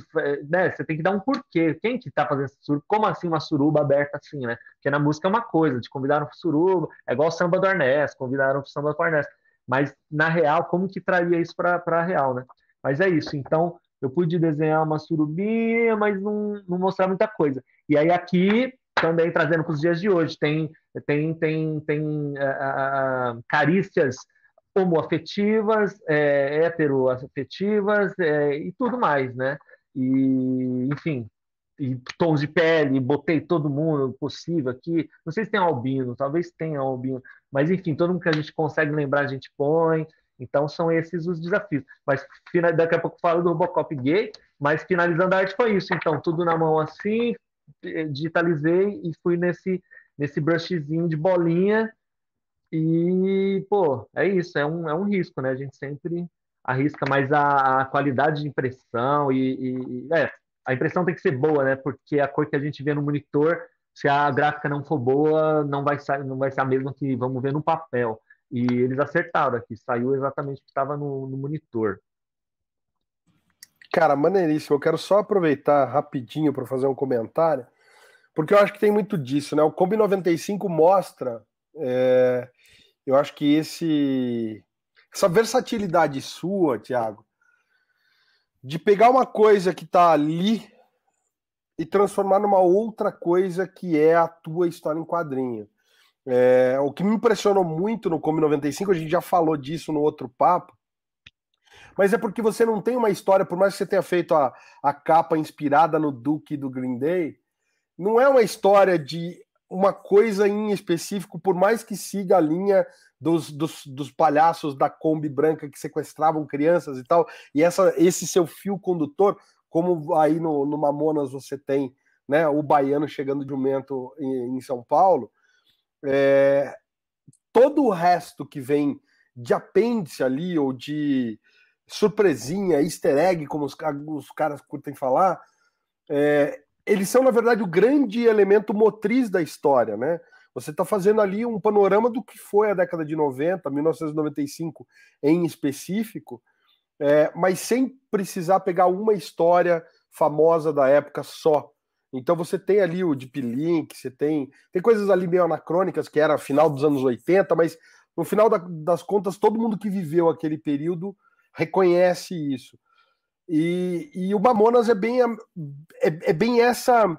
né, você tem que dar um porquê, quem que está fazendo essa suruba, como assim uma suruba aberta assim, né? Porque na música é uma coisa, te convidaram para suruba, é igual samba do Arnés, convidaram para samba do Arnés, mas na real, como que traria isso para a real, né? Mas é isso, então eu pude desenhar uma surubinha, mas não, não mostrar muita coisa. E aí aqui, também trazendo para os dias de hoje, tem, tem, tem, tem uh, carícias homoafetivas, é, heteroafetivas é, e tudo mais, né? E, enfim, e tons de pele, botei todo mundo possível aqui. Não sei se tem albino, talvez tenha albino, mas enfim, todo mundo que a gente consegue lembrar, a gente põe. Então são esses os desafios. Mas daqui a pouco falo do Robocop gay, mas finalizando a arte foi isso. Então, tudo na mão assim, eh, digitalizei e fui nesse, nesse brushzinho de bolinha. E, pô, é isso, é um, é um risco, né? A gente sempre arrisca, mas a, a qualidade de impressão e, e, é, a impressão tem que ser boa, né? Porque a cor que a gente vê no monitor, se a gráfica não for boa, não vai, não vai ser a mesma que vamos ver no papel. E eles acertaram aqui, saiu exatamente o que estava no, no monitor. Cara, maneiríssimo. Eu quero só aproveitar rapidinho para fazer um comentário, porque eu acho que tem muito disso, né? O Kombi 95 mostra, é, eu acho que esse essa versatilidade sua, Thiago, de pegar uma coisa que está ali e transformar numa outra coisa que é a tua história em quadrinho. É, o que me impressionou muito no Come 95, a gente já falou disso no outro papo, mas é porque você não tem uma história, por mais que você tenha feito a, a capa inspirada no Duke do Green Day, não é uma história de uma coisa em específico, por mais que siga a linha dos, dos, dos, palhaços da Kombi branca que sequestravam crianças e tal, e essa, esse seu fio condutor, como aí no, no Mamonas você tem né, o baiano chegando de jumento em, em São Paulo, é, todo o resto que vem de apêndice ali, ou de surpresinha, easter egg, como os, os caras curtem falar, é, eles são, na verdade, o grande elemento motriz da história, né? Você está fazendo ali um panorama do que foi a década de 90, 1995 em específico, é, mas sem precisar pegar uma história famosa da época só. Então você tem ali o Deep Link, você tem, tem coisas ali meio anacrônicas que era final dos anos 80, mas no final da, das contas todo mundo que viveu aquele período reconhece isso. E, e o Mamonas é bem, é, é bem essa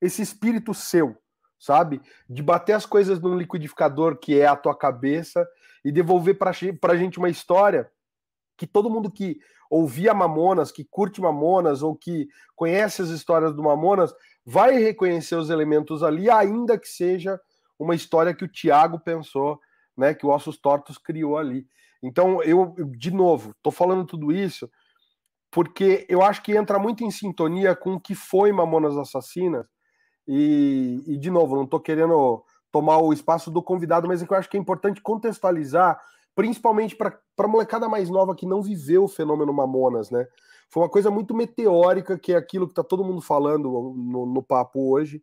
esse espírito seu, sabe? De bater as coisas num liquidificador que é a tua cabeça e devolver para a gente uma história que todo mundo que ouvia Mamonas, que curte Mamonas ou que conhece as histórias do Mamonas, vai reconhecer os elementos ali, ainda que seja uma história que o Tiago pensou, né, que o Ossos Tortos criou ali. Então, eu, de novo, estou falando tudo isso porque eu acho que entra muito em sintonia com o que foi Mamonas Assassinas. E, e de novo, não estou querendo tomar o espaço do convidado, mas é que eu acho que é importante contextualizar principalmente para a molecada mais nova que não viveu o fenômeno Mamonas, né? Foi uma coisa muito meteórica, que é aquilo que está todo mundo falando no, no, papo hoje,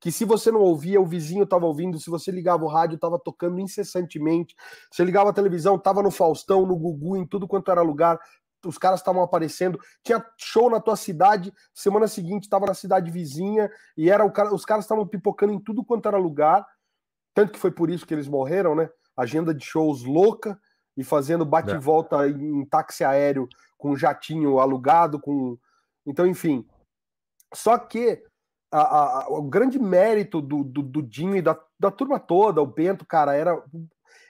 que se você não ouvia, o vizinho estava ouvindo, se você ligava o rádio, estava tocando incessantemente, você ligava a televisão, estava no Faustão, no Gugu, em tudo quanto era lugar, os caras estavam aparecendo, tinha show na tua cidade, semana seguinte estava na cidade vizinha, e era o cara, os caras estavam pipocando em tudo quanto era lugar, tanto que foi por isso que eles morreram, né? Agenda de shows louca e fazendo bate e é. volta em, táxi aéreo com jatinho alugado, com. Então, enfim. Só que a, a, o grande mérito do, do, do Dinho e da, da turma toda, o Bento, cara, era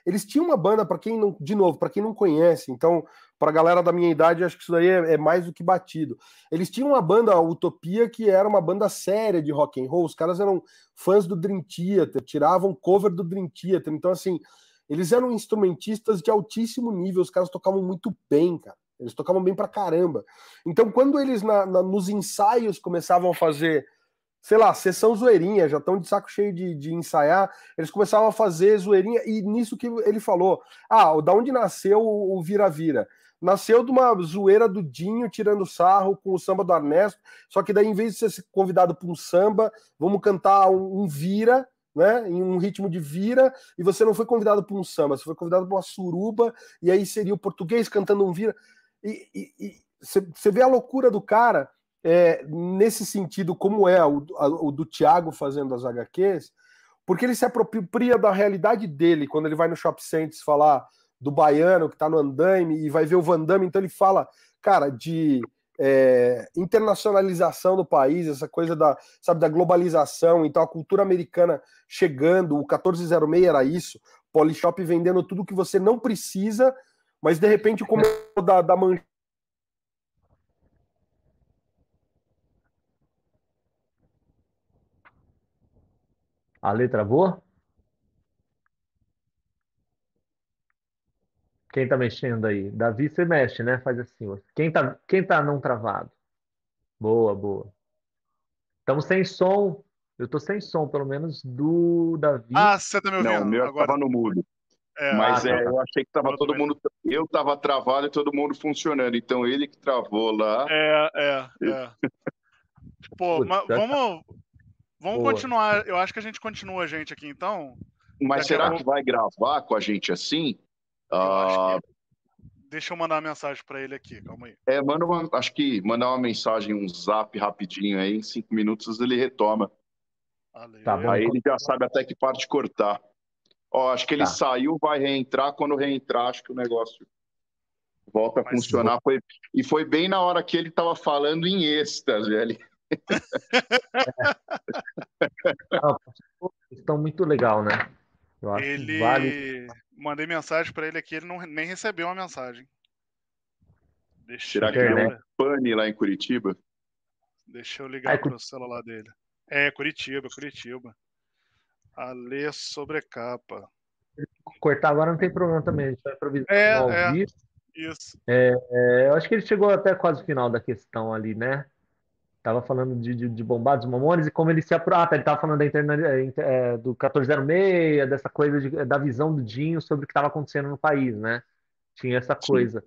eles tinham uma banda, para quem não, de novo, para quem não conhece, então, para a galera da minha idade, acho que isso daí é, é, mais do que batido. Eles tinham uma banda, a Utopia, que era uma banda séria de rock and roll. Os caras eram fãs do Dream Theater, tiravam cover do Dream Theater. Então, assim, eles eram instrumentistas de altíssimo nível, os caras tocavam muito bem, cara. Eles tocavam bem pra caramba. Então, quando eles na, na, nos ensaios começavam a fazer sei lá, sessão zoeirinha, já estão de saco cheio de, de ensaiar, eles começavam a fazer zoeirinha, e nisso que ele falou, ah, da onde nasceu o Vira-Vira? Nasceu de uma zoeira do Dinho tirando sarro com o samba do Ernesto, só que daí, em vez de ser convidado para um samba, vamos cantar um, um vira, né, em um ritmo de vira, e você não foi convidado para um samba, você foi convidado para uma suruba, e aí seria o português cantando um vira, e você vê a loucura do cara, é, nesse sentido, como é o, a, o do Thiago fazendo as HQs, porque ele se apropria da realidade dele quando ele vai no Shop Centers falar do baiano que está no andaime e vai ver o Van Damme, então ele fala, cara, de é, internacionalização do país, essa coisa da, sabe, da globalização, então a cultura americana chegando, o 1406 era isso, Polishop vendendo tudo que você não precisa, mas de repente como da, da manchete A letra boa? Quem tá mexendo aí? Davi, você mexe, né? Faz assim. Quem tá, quem tá não travado? Boa, boa. Estamos sem som. Eu tô sem som, pelo menos do Davi. Ah, você tá me ouvindo? Não, o meu Agora... tava no mudo. É, Mas ah, é, tá. eu achei que tava todo mundo. Eu tava travado e todo mundo funcionando. Então ele que travou lá. É, é, é. Pô, mas vamos, Vamos Boa. continuar. Eu acho que a gente continua a gente aqui, então. Mas será que vai gravar com a gente assim? Uh... Deixa eu mandar uma mensagem para ele aqui, calma aí. É, manda uma, acho que mandar uma mensagem, um zap rapidinho aí, em cinco minutos ele retoma. Tá aí ele já sabe até que parte cortar. Ó, acho que ele tá. saiu, vai reentrar. Quando reentrar, acho que o negócio volta a Mas funcionar. Foi, e foi bem na hora que ele estava falando em êxtase, velho. Estão muito legal, né? Eu acho ele vale... mandei mensagem para ele aqui, ele não nem recebeu uma mensagem. Deixa Será que é um pane lá em Curitiba? Deixa eu ligar para o celular dele. É, Curitiba, Curitiba. Ale sobrecapa. Cortar agora não tem problema também, a gente vai improvisar é, é, Isso. É, é, eu acho que ele chegou até quase o final da questão ali, né? Tava falando de, de, de Bombados Mamones e como ele se aprota. Ele tava falando da interna, é, do 1406, dessa coisa de, da visão do Dinho sobre o que estava acontecendo no país, né? Tinha essa coisa.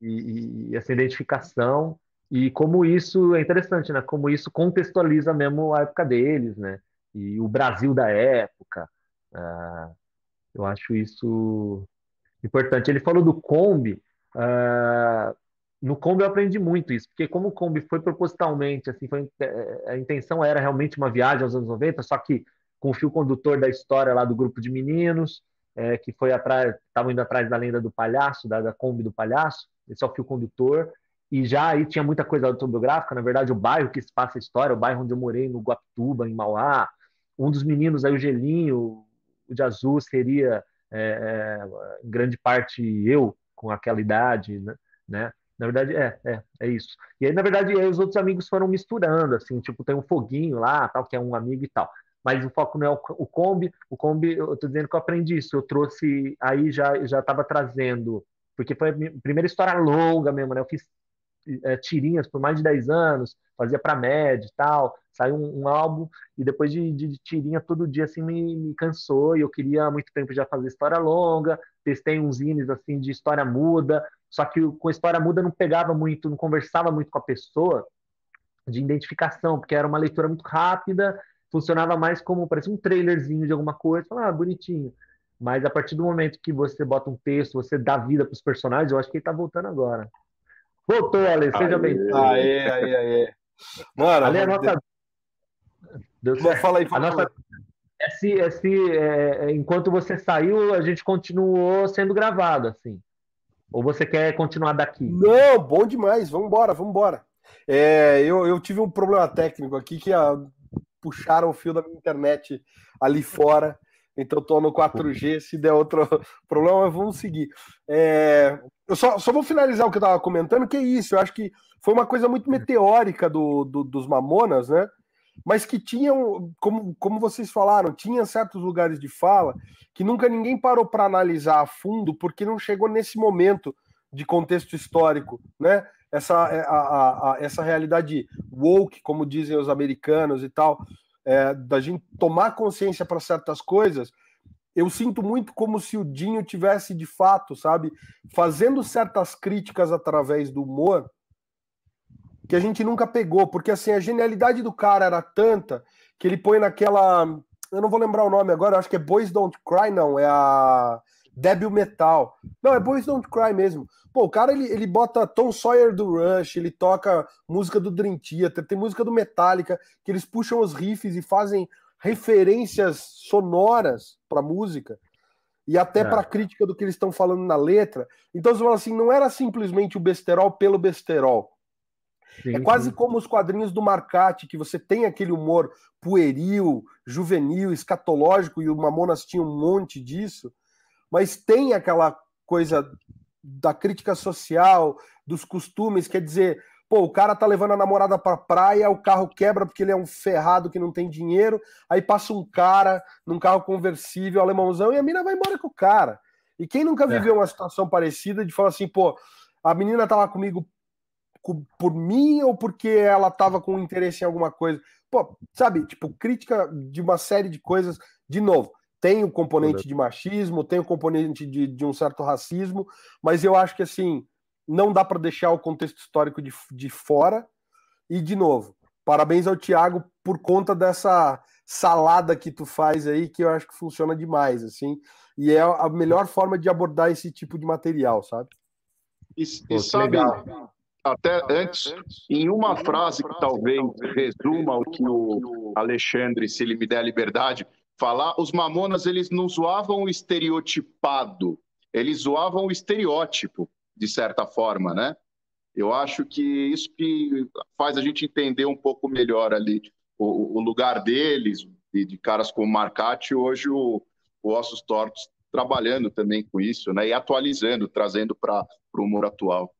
E, e, essa identificação. E como isso é interessante, né? Como isso contextualiza mesmo a época deles, né? E o Brasil da época. Uh, eu acho isso importante. Ele falou do Kombi. Uh, no Kombi eu aprendi muito isso, porque como o Kombi foi propositalmente, assim, foi, é, a intenção era realmente uma viagem aos anos 90, só que com o fio condutor da história lá do grupo de meninos, é, que foi atrás, estavam indo atrás da lenda do palhaço, da, da Kombi do palhaço, esse é o fio condutor, e já aí tinha muita coisa autobiográfica, na verdade o bairro que se passa a história, o bairro onde eu morei, no Guapituba, em Mauá, um dos meninos aí, o Gelinho, o de azul, seria é, é em grande parte eu, com aquela idade, né? né? Na verdade, é, é, é isso. E aí, na verdade, aí os outros amigos foram misturando, assim, tipo, tem um foguinho lá, tal, que é um amigo e tal. Mas o foco não é o, o Kombi. O Kombi, eu tô dizendo que eu aprendi isso. Eu trouxe, aí já já estava trazendo, porque foi a primeira história longa mesmo, né? Eu fiz é, tirinhas por mais de 10 anos, fazia para média e tal. Saiu um, um, álbum e depois de, de, de, tirinha todo dia assim me, me cansou e eu queria há muito tempo já fazer história longa. Testei uns zines assim de história muda, só que com a história muda não pegava muito, não conversava muito com a pessoa de identificação, porque era uma leitura muito rápida, funcionava mais como parece um trailerzinho de alguma coisa, falava, ah, bonitinho. Mas a partir do momento que você bota um texto, você dá vida para os personagens, eu acho que ele está voltando agora. Voltou, Ale, seja bem-vindo. Aê, aê, aê. Mano, Ale, a nossa. Deu certo. Fala aí, fala a nossa... Esse, esse, é, é, enquanto você saiu, a gente continuou sendo gravado, assim. Ou você quer continuar daqui? Não, bom demais. Vamos embora, vamos embora. É, eu, eu tive um problema técnico aqui que a, puxaram o fio da minha internet ali fora. Então estou no 4G. Se der outro problema, vamos seguir. É, eu só, só vou finalizar o que eu estava comentando, que é isso. Eu acho que foi uma coisa muito meteórica do, do, dos Mamonas, né? Mas que tinham, como, como vocês falaram, tinha certos lugares de fala que nunca ninguém parou para analisar a fundo, porque não chegou nesse momento de contexto histórico, né? essa, é, a, a, a, essa realidade woke, como dizem os americanos e tal, é, da gente tomar consciência para certas coisas, eu sinto muito como se o Dinho tivesse de fato, sabe, fazendo certas críticas através do humor que a gente nunca pegou, porque assim a genialidade do cara era tanta que ele põe naquela, eu não vou lembrar o nome agora, acho que é Boys Don't Cry, não, é a Débil Metal. Não, é Boys Don't Cry mesmo. Pô, o cara ele, ele bota Tom Sawyer do Rush, ele toca música do Dream Theater, tem música do Metallica, que eles puxam os riffs e fazem referências sonoras para música e até é. para crítica do que eles estão falando na letra. Então você fala assim, não era simplesmente o besterol pelo besterol. Sim, é quase sim. como os quadrinhos do Marcati, que você tem aquele humor pueril, juvenil, escatológico, e o Mamonas tinha um monte disso, mas tem aquela coisa da crítica social, dos costumes, quer dizer, pô, o cara tá levando a namorada pra praia, o carro quebra porque ele é um ferrado que não tem dinheiro, aí passa um cara num carro conversível, alemãozão, e a mina vai embora com o cara. E quem nunca é. viveu é. uma situação parecida de falar assim, pô, a menina tava comigo por mim ou porque ela tava com interesse em alguma coisa? Pô, sabe, tipo, crítica de uma série de coisas, de novo, tem o componente de machismo, tem o componente de, de um certo racismo, mas eu acho que assim não dá para deixar o contexto histórico de, de fora. E de novo, parabéns ao Thiago por conta dessa salada que tu faz aí, que eu acho que funciona demais, assim. E é a melhor forma de abordar esse tipo de material, sabe? E, e sabe, legal. Até antes, em uma frase que talvez resuma o que o Alexandre, se ele me der a liberdade, falar, os mamonas eles não zoavam o estereotipado, eles zoavam o estereótipo, de certa forma, né? Eu acho que isso que faz a gente entender um pouco melhor ali o, o lugar deles, de, de, caras como Marcati, hoje o, o Ossos Tortos trabalhando também com isso, né? E atualizando, trazendo para o humor atual.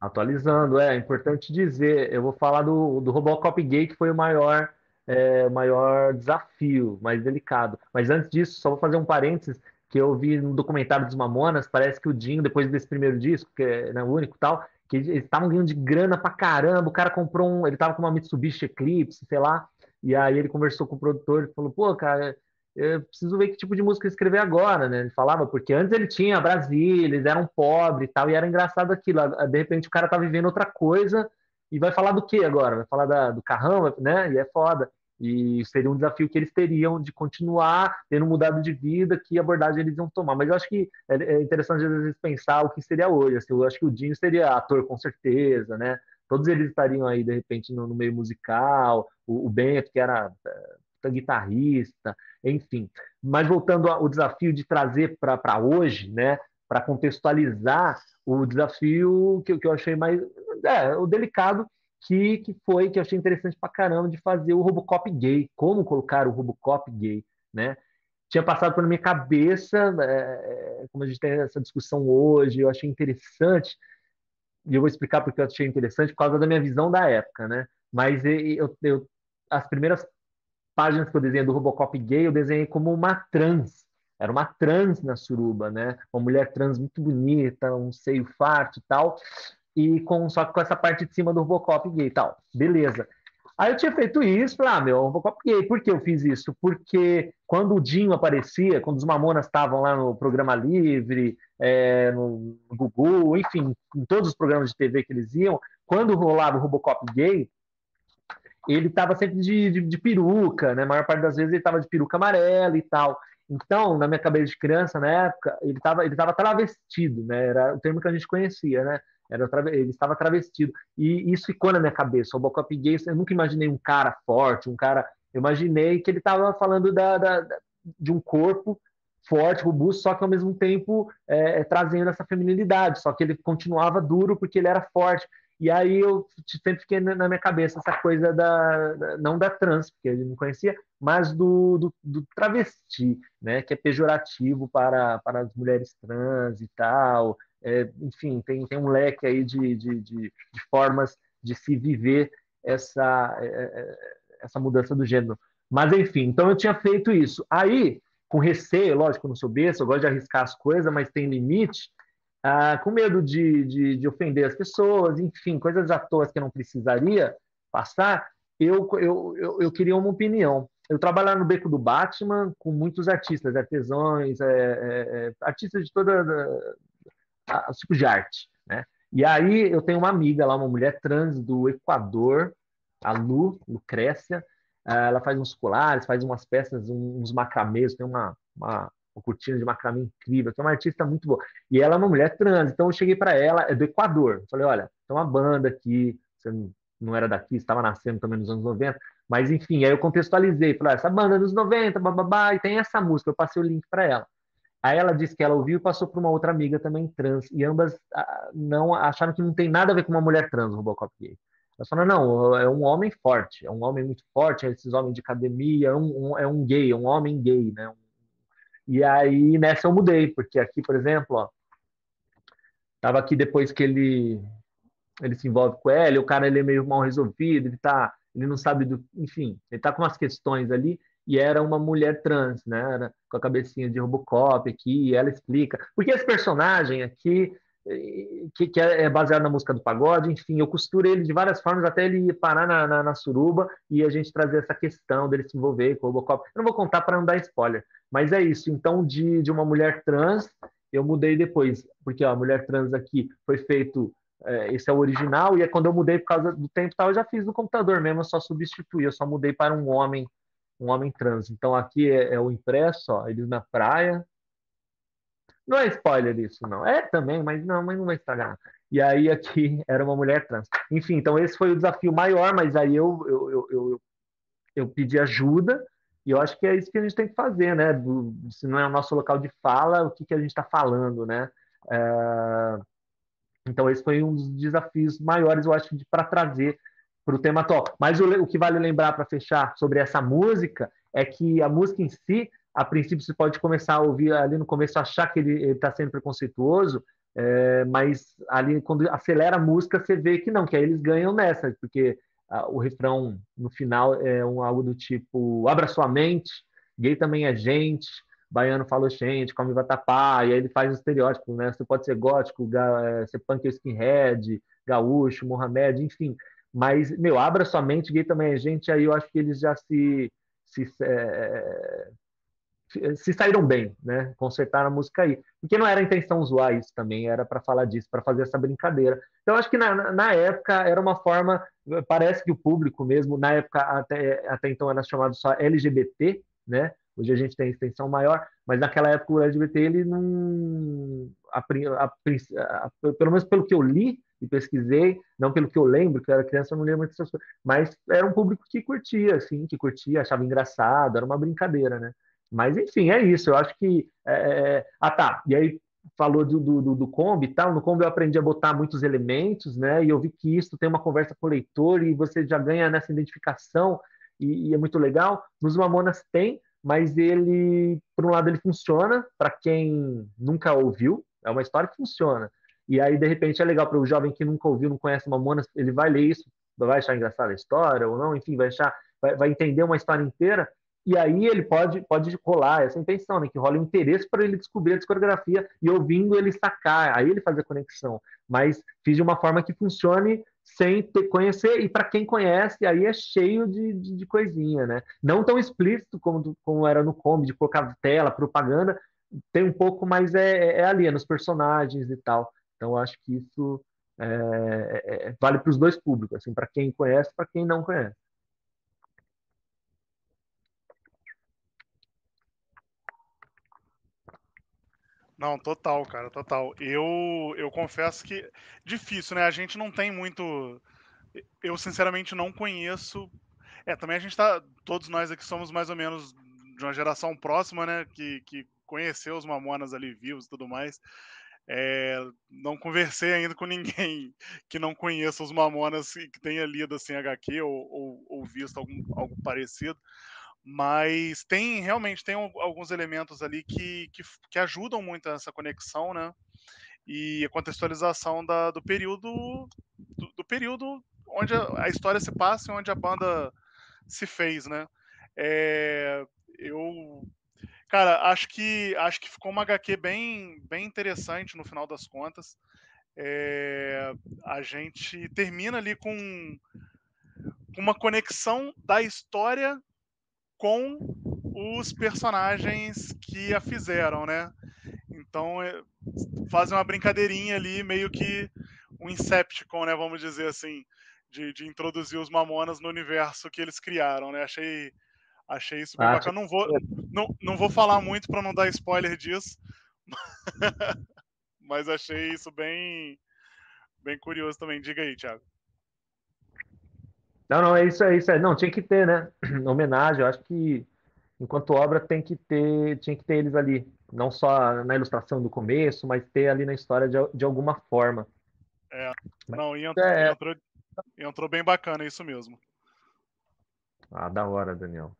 Atualizando, é, é importante dizer. Eu vou falar do, do Robocop Gay, que foi o maior é, maior desafio, mais delicado. Mas antes disso, só vou fazer um parênteses que eu vi no documentário dos Mamonas, parece que o Dinho, depois desse primeiro disco, que é né, o único tal, que eles estavam ganhando de grana pra caramba, o cara comprou um, ele tava com uma Mitsubishi Eclipse, sei lá, e aí ele conversou com o produtor e falou, pô, cara, eu preciso ver que tipo de música escrever agora, né? Ele falava, porque antes ele tinha Brasília, eles eram pobres e tal, e era engraçado aquilo, de repente o cara tá vivendo outra coisa, e vai falar do que agora? Vai falar da, do carrão, né? E é foda. E seria um desafio que eles teriam de continuar tendo mudado de vida, que abordagem eles iam tomar. Mas eu acho que é, é interessante às vezes pensar o que seria hoje. Assim, eu acho que o Dinho seria ator com certeza, né? Todos eles estariam aí de repente no, no meio musical. O, o Bento que era é, guitarrista, enfim. Mas voltando ao desafio de trazer para hoje, né? Para contextualizar o desafio que, que eu achei mais é, o delicado que, que foi que eu achei interessante pra caramba de fazer o Robocop gay, como colocar o Robocop gay, né? Tinha passado pela minha cabeça, é, é, como a gente tem essa discussão hoje, eu achei interessante, e eu vou explicar porque eu achei interessante, por causa da minha visão da época, né? Mas eu, eu as primeiras páginas que eu desenhei do Robocop gay, eu desenhei como uma trans, era uma trans na suruba, né? Uma mulher trans muito bonita, um seio farto e tal e com só que com essa parte de cima do Robocop gay e tal. Beleza. Aí eu tinha feito isso, falei, ah, meu, Robocop gay. Por que eu fiz isso? Porque quando o Dinho aparecia, quando os Mamonas estavam lá no Programa Livre, é, no Google, enfim, em todos os programas de TV que eles iam, quando rolava o Robocop gay, ele estava sempre de, de, de, peruca, né? A maior parte das vezes ele estava de peruca amarela e tal. Então, na minha cabeça de criança, na época, ele estava ele tava travestido, né? Era o termo que a gente conhecia, né? Era ele estava travestido. E isso ficou na minha cabeça. O Robocop gay, eu nunca imaginei um cara forte, um cara. Eu imaginei que ele estava falando da, da, de um corpo forte, robusto, só que ao mesmo tempo é, trazendo essa feminilidade. Só que ele continuava duro porque ele era forte. E aí eu sempre fiquei na minha cabeça essa coisa da, não da trans, porque ele não conhecia, mas do, do, do, travesti, né, que é pejorativo para, para as mulheres trans e tal. É, enfim, tem, tem um leque aí de, de, de, de formas de se viver essa, é, é, essa mudança do gênero. Mas enfim, então eu tinha feito isso. Aí, com receio, lógico, não sou besta, eu gosto de arriscar as coisas, mas tem limite ah, com medo de, de, de, ofender as pessoas, enfim, coisas à toa que eu não precisaria passar, eu, eu, eu, eu queria uma opinião. Eu trabalhava no Beco do Batman com muitos artistas, artesãos, é, é, é artistas de toda a, tipo de arte, né? E aí eu tenho uma amiga lá, uma mulher trans do Equador, a Lu, Lucrécia, ah, ela faz uns colares, faz umas peças, uns macramês, tem uma, uma uma cortina de macramê incrível, que é uma artista muito boa. E ela é uma mulher trans, então eu cheguei para ela, é do Equador. Falei, olha, tem uma banda aqui, você não era daqui, estava nascendo também nos anos 90, mas enfim, aí eu contextualizei, falei, essa banda é dos 90, bababá, e tem essa música, eu passei o link para ela. Aí ela disse que ela ouviu e passou para uma outra amiga também trans, e ambas ah, não acharam que não tem nada a ver com uma mulher trans, o Robocop gay. Elas falaram, não, é um homem forte, é um homem muito forte, é esses homens de academia, é um, é um gay, é um homem gay, né? Um e aí nessa eu mudei, porque aqui, por exemplo, ó, tava aqui depois que ele ele se envolve com ela, o cara ele é meio mal resolvido, ele tá, ele não sabe do, enfim, ele tá com umas questões ali e era uma mulher trans, né? Era com a cabecinha de Robocop aqui, e ela explica. Porque esse personagem aqui, que, que, é baseado na música do pagode, enfim, eu costuro ele de várias formas até ele parar na, na, na suruba e a gente trazer essa questão dele se envolver com o Robocop. Eu não vou contar para não dar spoiler, mas é isso. Então, de, de uma mulher trans, eu mudei depois, porque ó, a mulher trans aqui foi feito, é, esse é o original, e é quando eu mudei por causa do tempo tal, eu já fiz no computador mesmo, eu só substituí, eu só mudei para um homem, um homem trans. Então, aqui é, é o impresso, ó, eles na praia. Não é spoiler isso, não. É também, mas não, mas não vai estragar. E aí aqui era uma mulher trans. Enfim, então esse foi o desafio maior, mas aí eu, eu, eu, eu, eu pedi ajuda, e eu acho que é isso que a gente tem que fazer, né? Do, se não é o nosso local de fala, o que, que a gente está falando, né? É... Então, esse foi um dos desafios maiores, eu acho, para trazer para o tema atual. Mas o, o que vale lembrar para fechar sobre essa música é que a música em si, a princípio, você pode começar a ouvir ali no começo, achar que ele está sendo preconceituoso, é, mas ali, quando acelera a música, você vê que não, que aí eles ganham nessa, porque o refrão no final é um, algo do tipo abra sua mente, gay também é gente, baiano fala gente, come vatapá, e aí ele faz o estereótipo, né? Você pode ser gótico, é, ser punk skinhead, gaúcho, Mohamed, enfim. Mas, meu, abra sua mente, gay também é gente, aí eu acho que eles já se, se é, se saíram bem, né? Consertaram a música aí. Porque não era a intenção zoar isso também, era para falar disso, para fazer essa brincadeira. Então, acho que na, na época era uma forma, parece que o público mesmo, na época até, até então era chamado só LGBT, né? Hoje a gente tem extensão maior, mas naquela época o LGBT, ele não. A, a, a, pelo menos pelo que eu li e pesquisei, não pelo que eu lembro, que eu era criança, eu não lembro muitas coisas, mas era um público que curtia, assim, que curtia, achava engraçado, era uma brincadeira, né? Mas, enfim, é isso. Eu acho que. É... é ah, tá. E aí falou do, do, do Kombi e tal. No Kombi eu aprendi a botar muitos elementos, né? E eu vi que isso tem uma conversa com o leitor e você já ganha nessa identificação e, e é muito legal. Nos Mamonas tem, mas ele, por um lado, ele funciona para quem nunca ouviu. É uma história que funciona. E aí, de repente, é legal para o jovem que nunca ouviu, não conhece Mamonas, ele vai ler isso, vai achar engraçada a história ou não, enfim, vai achar, vai, vai entender uma história inteira e aí ele pode, pode rolar essa intenção, né? Que rola um interesse para ele descobrir a discografia e ouvindo ele sacar, aí ele fazer conexão. Mas fiz de uma forma que funcione sem ter, conhecer, e para quem conhece, aí é cheio de, de, de, coisinha, né? Não tão explícito como, como era no Kombi, de colocar tela, propaganda, tem um pouco, mas é, é ali, é nos personagens e tal. Então, acho que isso é, é, é vale para os dois públicos, assim, para quem conhece para quem não conhece. Não, total, cara, total. Eu, eu confesso que difícil, né? A gente não tem muito. Eu sinceramente não conheço. É, também a gente tá. Todos nós aqui somos mais ou menos de uma geração próxima, né? Que, que conheceu os Mamonas ali vivos e tudo mais. É, não conversei ainda com ninguém que não conheça os Mamonas e que tenha lido assim HQ ou, ou, ou visto algum, algo parecido mas tem realmente tem alguns elementos ali que, que, que ajudam muito essa conexão, né? E a contextualização da, do período do, do, período onde a, a, história se passa e onde a banda se fez, né? É, eu cara acho que acho que ficou uma HQ bem bem interessante no final das contas. É, a gente termina ali com uma conexão da história com os personagens que a fizeram, né? Então é, fazem uma brincadeirinha ali, meio que um Incepticon, né? Vamos dizer assim, de, de introduzir os Mamonas no universo que eles criaram, né? Achei, achei isso bem ah, bacana. Não vou, não, não vou falar muito para não dar spoiler disso, mas achei isso bem, bem curioso também. Diga aí, Thiago. Não, não, é isso, é isso. É. Não, tinha que ter, né? Homenagem, eu acho que enquanto obra tem que ter, tinha que ter eles ali, não só na ilustração do começo, mas ter ali na história de, de alguma forma. É, não, e entrou, é... entrou, entrou bem bacana isso mesmo. Ah, da hora, Daniel.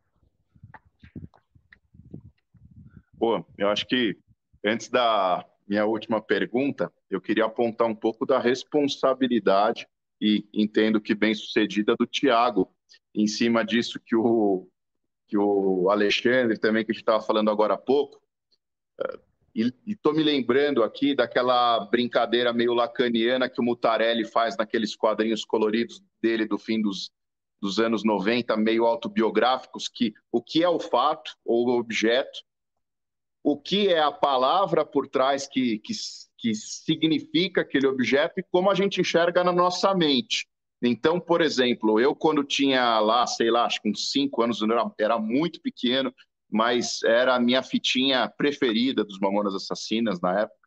Pô, eu acho que antes da minha última pergunta, eu queria apontar um pouco da responsabilidade e entendo que bem sucedida do Thiago, em cima disso que o, que o Alexandre também, que a gente estava falando agora há pouco, eh, e estou me lembrando aqui daquela brincadeira meio lacaniana que o Mutarelli faz naqueles quadrinhos coloridos dele do fim dos, dos anos 90, meio autobiográficos, que o que é o fato ou o objeto, o que é a palavra por trás que, que que significa aquele objeto e como a gente enxerga na nossa mente. Então, por exemplo, eu quando tinha lá, sei lá, acho que uns cinco anos, era, era muito pequeno, mas era a minha fitinha preferida dos Mamonas Assassinas na época.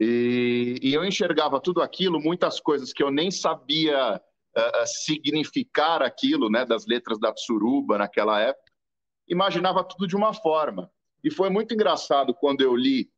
E, e eu enxergava tudo aquilo, muitas coisas que eu nem sabia uh, significar aquilo, né, das letras da Tsuruba naquela época, imaginava tudo de uma forma. E foi muito engraçado quando eu li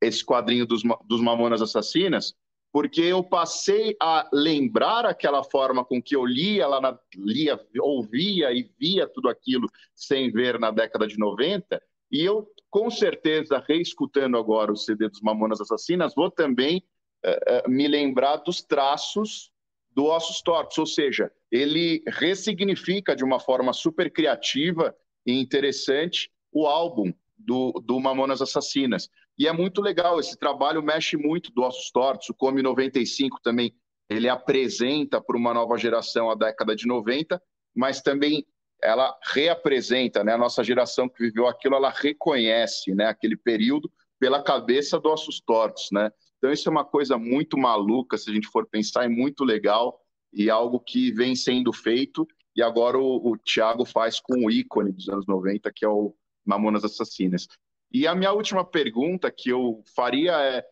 esse quadrinho dos, dos Mamonas Assassinas, porque eu passei a lembrar aquela forma com que eu lia lá na, lia, ouvia e via tudo aquilo sem ver na década de 90, e eu com certeza reescutando agora o CD dos Mamonas Assassinas, vou também uh, uh, me lembrar dos traços do Ossos Tortos, ou seja, ele ressignifica de uma forma super criativa e interessante o álbum do, do Mamonas Assassinas. E é muito legal, esse trabalho mexe muito do Ossos Tortos, o Come 95 também, ele apresenta para uma nova geração a década de 90, mas também ela reapresenta, né, a nossa geração que viveu aquilo, ela reconhece, né, aquele período pela cabeça do Ossos Tortos, né? Então isso é uma coisa muito maluca, se a gente for pensar, é muito legal e algo que vem sendo feito e agora o, o Thiago faz com o ícone dos anos 90, que é o Mamonas Assassinas. E a minha última pergunta que eu faria é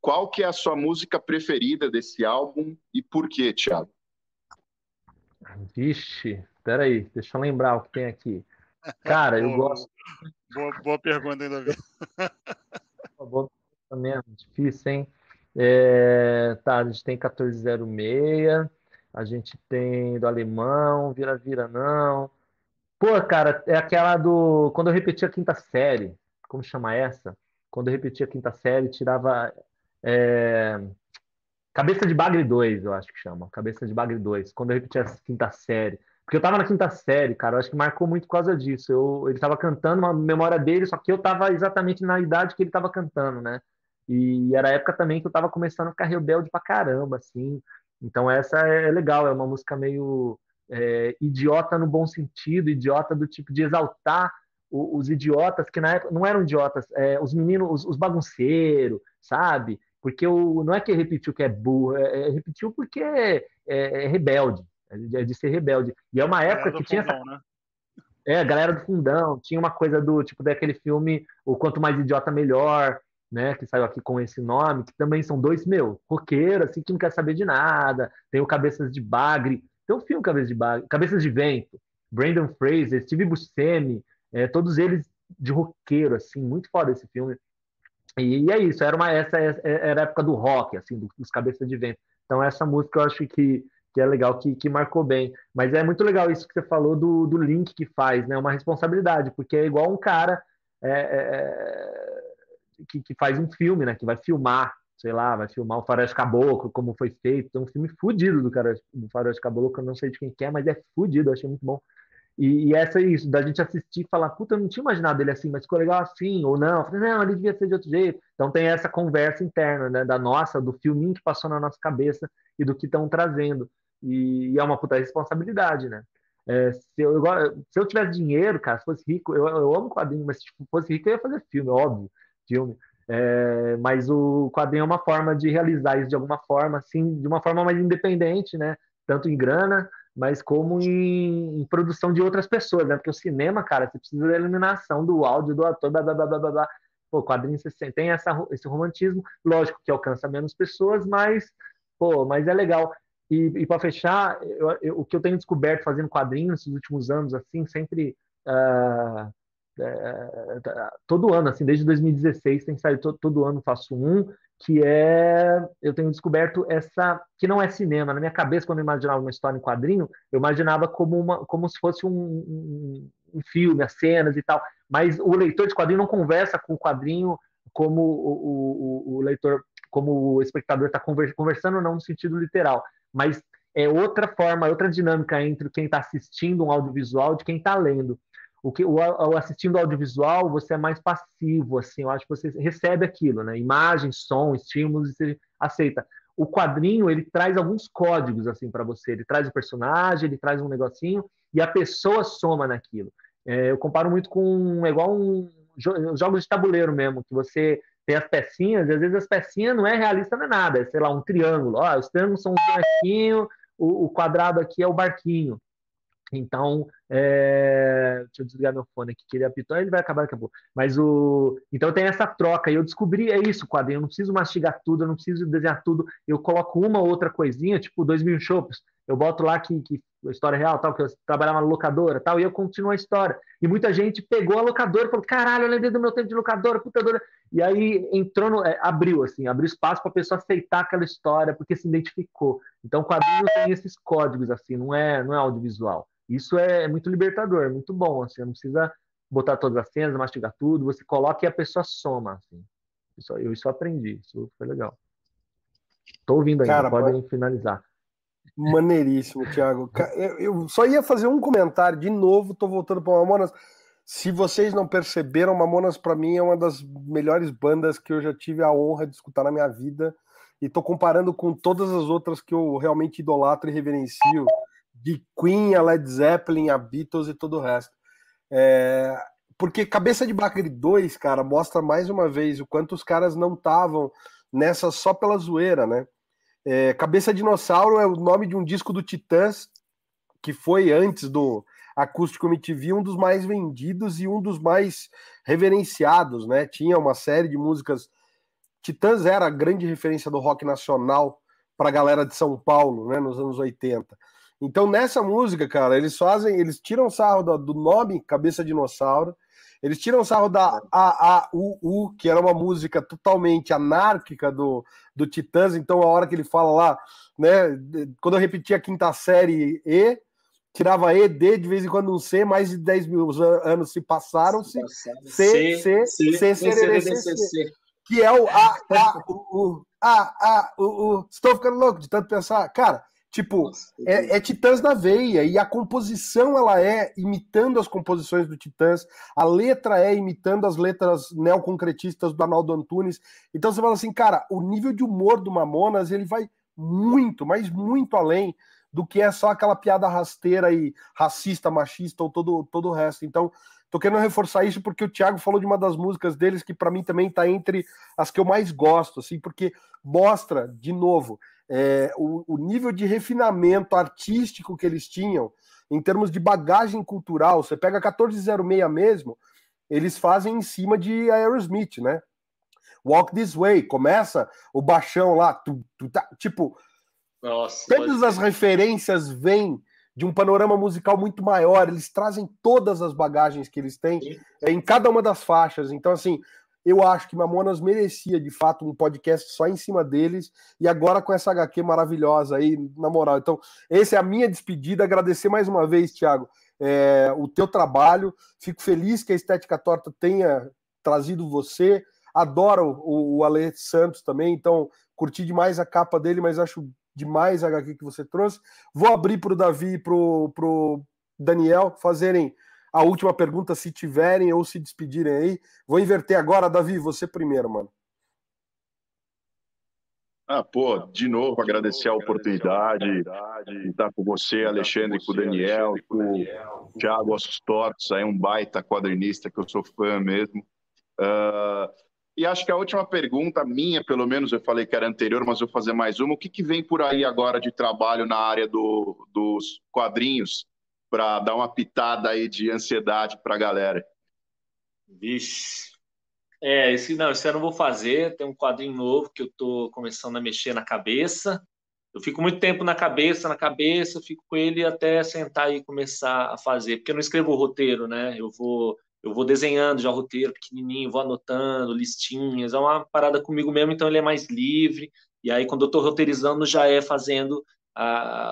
qual que é a sua música preferida desse álbum e por quê, Thiago? Vixe, peraí, deixa eu lembrar o que tem aqui. Cara, eu gosto. Boa, boa pergunta ainda, Davi. boa mesmo, difícil, hein? É, tá, a gente tem 1406, a gente tem do alemão, vira, vira, não. Pô, cara, é aquela do. Quando eu repeti a quinta série como chama essa? Quando eu repetia a quinta série, tirava é, Cabeça de Bagre 2, eu acho que chama. Cabeça de Bagre 2, quando eu repetia a quinta série. Porque eu tava na quinta série, cara, eu acho que marcou muito por causa disso. Eu, ele tava cantando uma memória dele, só que eu tava exatamente na idade que ele tava cantando, né? E era a época também que eu tava começando a ficar rebelde pra caramba, assim. Então essa é legal, é uma música meio é, idiota no bom sentido, idiota do tipo de exaltar os, idiotas, que na época não eram idiotas, é, os meninos, os, os bagunceiros, sabe? Porque o, não é que repetiu que é burro, é, é repetiu porque é, é, é rebelde, é de, é de, ser rebelde. E é uma época que tinha fundão, essa... né? É, a galera do fundão, tinha uma coisa do tipo daquele filme O Quanto Mais Idiota Melhor, né, que saiu aqui com esse nome, que também são dois, meu, roqueiros, assim, que não quer saber de nada. Tem o Cabeças de Bagre, tem um filme Cabeças de Bagre, Cabeças de Vento, Brandon Fraser, Steve Buscemi, é, todos eles de roqueiro, assim, muito foda esse filme. E, e é isso, era uma essa era a época do rock, assim, dos Cabeças de Vento. Então essa música eu acho que que é legal, que, que marcou bem. Mas é muito legal isso que você falou do, do link que faz, né? Uma responsabilidade, porque é igual um cara é, é, é que, que, faz um filme, né? Que vai filmar, sei lá, vai filmar o Faroeste Caboclo, como foi feito. É um filme fudido do, cara, do Faroeste Caboclo, eu não sei de quem que é, mas é fudido, achei muito bom. E, e, essa é isso, da gente assistir e falar, puta, eu não tinha imaginado ele assim, mas ficou legal assim, ou não. falei, não, ele devia ser de outro jeito. Então tem essa conversa interna, né, da nossa, do filminho que passou na nossa cabeça e do que estão trazendo. E, e, é uma puta responsabilidade, né? É, se, eu, se eu tivesse dinheiro, cara, se fosse rico, eu, eu amo quadrinho, mas se fosse rico eu ia fazer filme, óbvio, filme. É, mas o quadrinho é uma forma de realizar isso de alguma forma, assim, de uma forma mais independente, né? Tanto em grana, mas como em, em produção de outras pessoas, né? Porque o cinema, cara, você precisa da eliminação do áudio do ator, blá, blá, blá, blá, blá. Pô, quadrinho você tem essa, esse romantismo, lógico que alcança menos pessoas, mas, pô, mas é legal. E, e para fechar, eu, eu, o que eu tenho descoberto fazendo quadrinhos nesses últimos anos, assim, sempre. Uh, todo ano, assim, desde 2016 tem saído todo, todo, ano faço um, que é eu tenho descoberto essa que não é cinema. Na minha cabeça, quando eu imaginava uma história em quadrinho, eu imaginava como uma como se fosse um, um, um filme, as cenas e tal. Mas o leitor de quadrinho não conversa com o quadrinho como o, o, o leitor, como o espectador está conversando, não no sentido literal mas é outra forma, outra dinâmica entre quem está assistindo um audiovisual de quem está lendo. O que o, o assistindo audiovisual você é mais passivo, assim, eu acho que você recebe aquilo, né? Imagem, som, estímulos e você aceita. O quadrinho ele traz alguns códigos assim para você. Ele traz o personagem, ele traz um negocinho e a pessoa soma naquilo. É, eu comparo muito com é igual um jogos de tabuleiro mesmo, que você tem as pecinhas, e às vezes as pecinhas não é realista, não é nada, é, sei lá, um triângulo. Ó, os triângulos são os bonequinhos, o, o, quadrado aqui é o barquinho. Então, é... deixa eu desligar meu fone aqui, que ele apitou, ele vai acabar daqui a pouco. Mas o. Então tem essa troca, e eu descobri, é isso, quadrinho, eu não preciso mastigar tudo, eu não preciso desenhar tudo, eu coloco uma ou outra coisinha, tipo dois mil chopos, eu boto lá que, que a história real, tal, que eu trabalhava na locadora, tal, e eu continuo a história. E muita gente pegou a locadora e falou: caralho, eu lembrei do meu tempo de locadora, puta dora. E aí entrou, no, é, abriu, assim, abriu espaço para a pessoa aceitar aquela história, porque se identificou. Então, o quadrinho tem esses códigos, assim, não é, não é audiovisual. Isso é, é muito libertador, muito bom, assim, não precisa botar todas as cenas, mastigar tudo, você coloca e a pessoa soma, assim. Isso, eu isso aprendi, isso foi legal. Tô ouvindo ainda, Cara, podem pode... finalizar. Maneiríssimo, Thiago. Eu só ia fazer um comentário de novo, tô voltando para o Mamonas. Se vocês não perceberam, Mamonas para mim é uma das melhores bandas que eu já tive a honra de escutar na minha vida. E tô comparando com todas as outras que eu realmente idolatro e reverencio, de Queen a Led Zeppelin, a Beatles e todo o resto. É... Porque Cabeça de Bacre 2, cara, mostra mais uma vez o quanto os caras não estavam nessa só pela zoeira, né? É, Cabeça Dinossauro é o nome de um disco do Titãs, que foi antes do Acústico MTV, um dos mais vendidos e um dos mais reverenciados, né? Tinha uma série de músicas. Titãs era a grande referência do rock nacional para a galera de São Paulo, né, nos anos 80. Então, nessa música, cara, eles fazem, eles tiram sarro do, do nome Cabeça Dinossauro, eles tiram sarro da AAUU, que era uma música totalmente anárquica do, do Titãs, então a hora que ele fala lá, né, quando eu repetia a quinta série E, tirava E, D, de vez em quando um C, mais de 10 mil anos se passaram-se, C, C, C, C, C, que é o A, A, U, U, A, A, U, U. Estou ficando louco de tanto pensar. Cara, Tipo, é, é, Titãs na veia, e a composição ela é imitando as composições do Titãs, a letra é imitando as letras neoconcretistas do Arnaldo Antunes. Então você fala assim, cara, o nível de humor do Mamonas ele vai muito, mas muito além do que é só aquela piada rasteira e racista, machista ou todo, todo o resto. Então, tô querendo reforçar isso porque o Thiago falou de uma das músicas deles que para mim também tá entre as que eu mais gosto, assim, porque mostra, de novo, é, o, o, nível de refinamento artístico que eles tinham, em termos de bagagem cultural. Você pega 1406 mesmo, eles fazem em cima de Aerosmith, né? Walk This Way, começa o baixão lá, tu, tu, tá, tipo, Nossa, todas as referências vêm de um panorama musical muito maior, eles trazem todas as bagagens que eles têm é, em cada uma das faixas. Então, assim, eu acho que Mamonas merecia, de fato, um podcast só em cima deles, e agora com essa HQ maravilhosa aí, na moral. Então, essa é a minha despedida. Agradecer mais uma vez, Thiago, é, o teu trabalho. Fico feliz que a Estética Torta tenha trazido você. Adoro o, o Ale Santos também, então curti demais a capa dele, mas acho demais a HQ que você trouxe. Vou abrir para o Davi e para o Daniel fazerem a última pergunta, se tiverem ou se despedirem aí. Vou inverter agora, Davi, você primeiro, mano. Ah, pô, de novo agradecer a oportunidade de estar com você, Alexandre, com o Daniel, com o Thiago Ossos Tortos, aí um baita quadrinista que eu sou fã mesmo. Uh, e acho que a última pergunta minha, pelo menos eu falei que era anterior, mas vou fazer mais uma. O que, que vem por aí agora de trabalho na área do, dos quadrinhos? Para dar uma pitada aí de ansiedade para a galera. Vixe. É, esse não, esse eu não vou fazer. Tem um quadrinho novo que eu estou começando a mexer na cabeça. Eu fico muito tempo na cabeça, na cabeça, fico com ele até sentar e começar a fazer, porque eu não escrevo o roteiro, né? Eu vou eu vou desenhando já o roteiro pequenininho, vou anotando listinhas, é uma parada comigo mesmo, então ele é mais livre. E aí quando eu estou roteirizando já é fazendo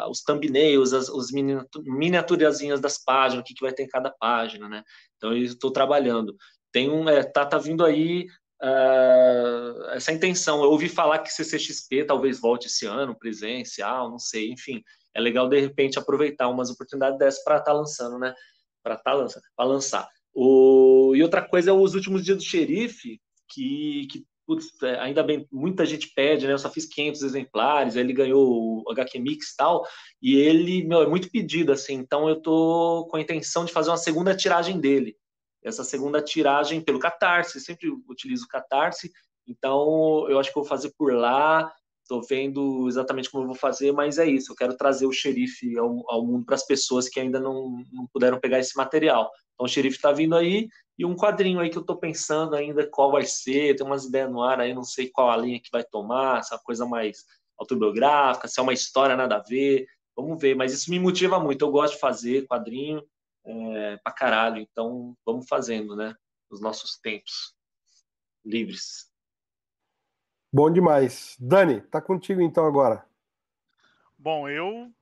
os thumbnails, as os miniaturazinhas das páginas, o que, que vai ter em cada página, né? Então eu estou trabalhando. Tem um, é, tá, tá vindo aí uh, essa intenção. Eu ouvi falar que CCXP talvez volte esse ano, presencial, não sei, enfim. É legal de repente aproveitar umas oportunidades dessas para estar tá lançando, né? Para tá lançando, para lançar. O, e outra coisa é os últimos dias do xerife, que, que putz, é, ainda bem, muita gente pede, né? Eu só fiz 500 exemplares, ele ganhou o HQ Mix e tal, e ele, meu, é muito pedido, assim, então eu tô com a intenção de fazer uma segunda tiragem dele. Essa segunda tiragem pelo Catarse, sempre utilizo o Catarse, então eu acho que vou fazer por lá, tô vendo exatamente como eu vou fazer, mas é isso, eu quero trazer o xerife ao, ao mundo para as pessoas que ainda não, não puderam pegar esse material. Então o xerife está vindo aí e um quadrinho aí que eu estou pensando ainda qual vai ser, tem umas ideias no ar aí, não sei qual a linha que vai tomar, se é uma coisa mais autobiográfica, se é uma história nada a ver, vamos ver, mas isso me motiva muito, eu gosto de fazer quadrinho é, pra caralho, então vamos fazendo, né, nos nossos tempos livres. Bom demais. Dani, tá contigo então agora. Bom, eu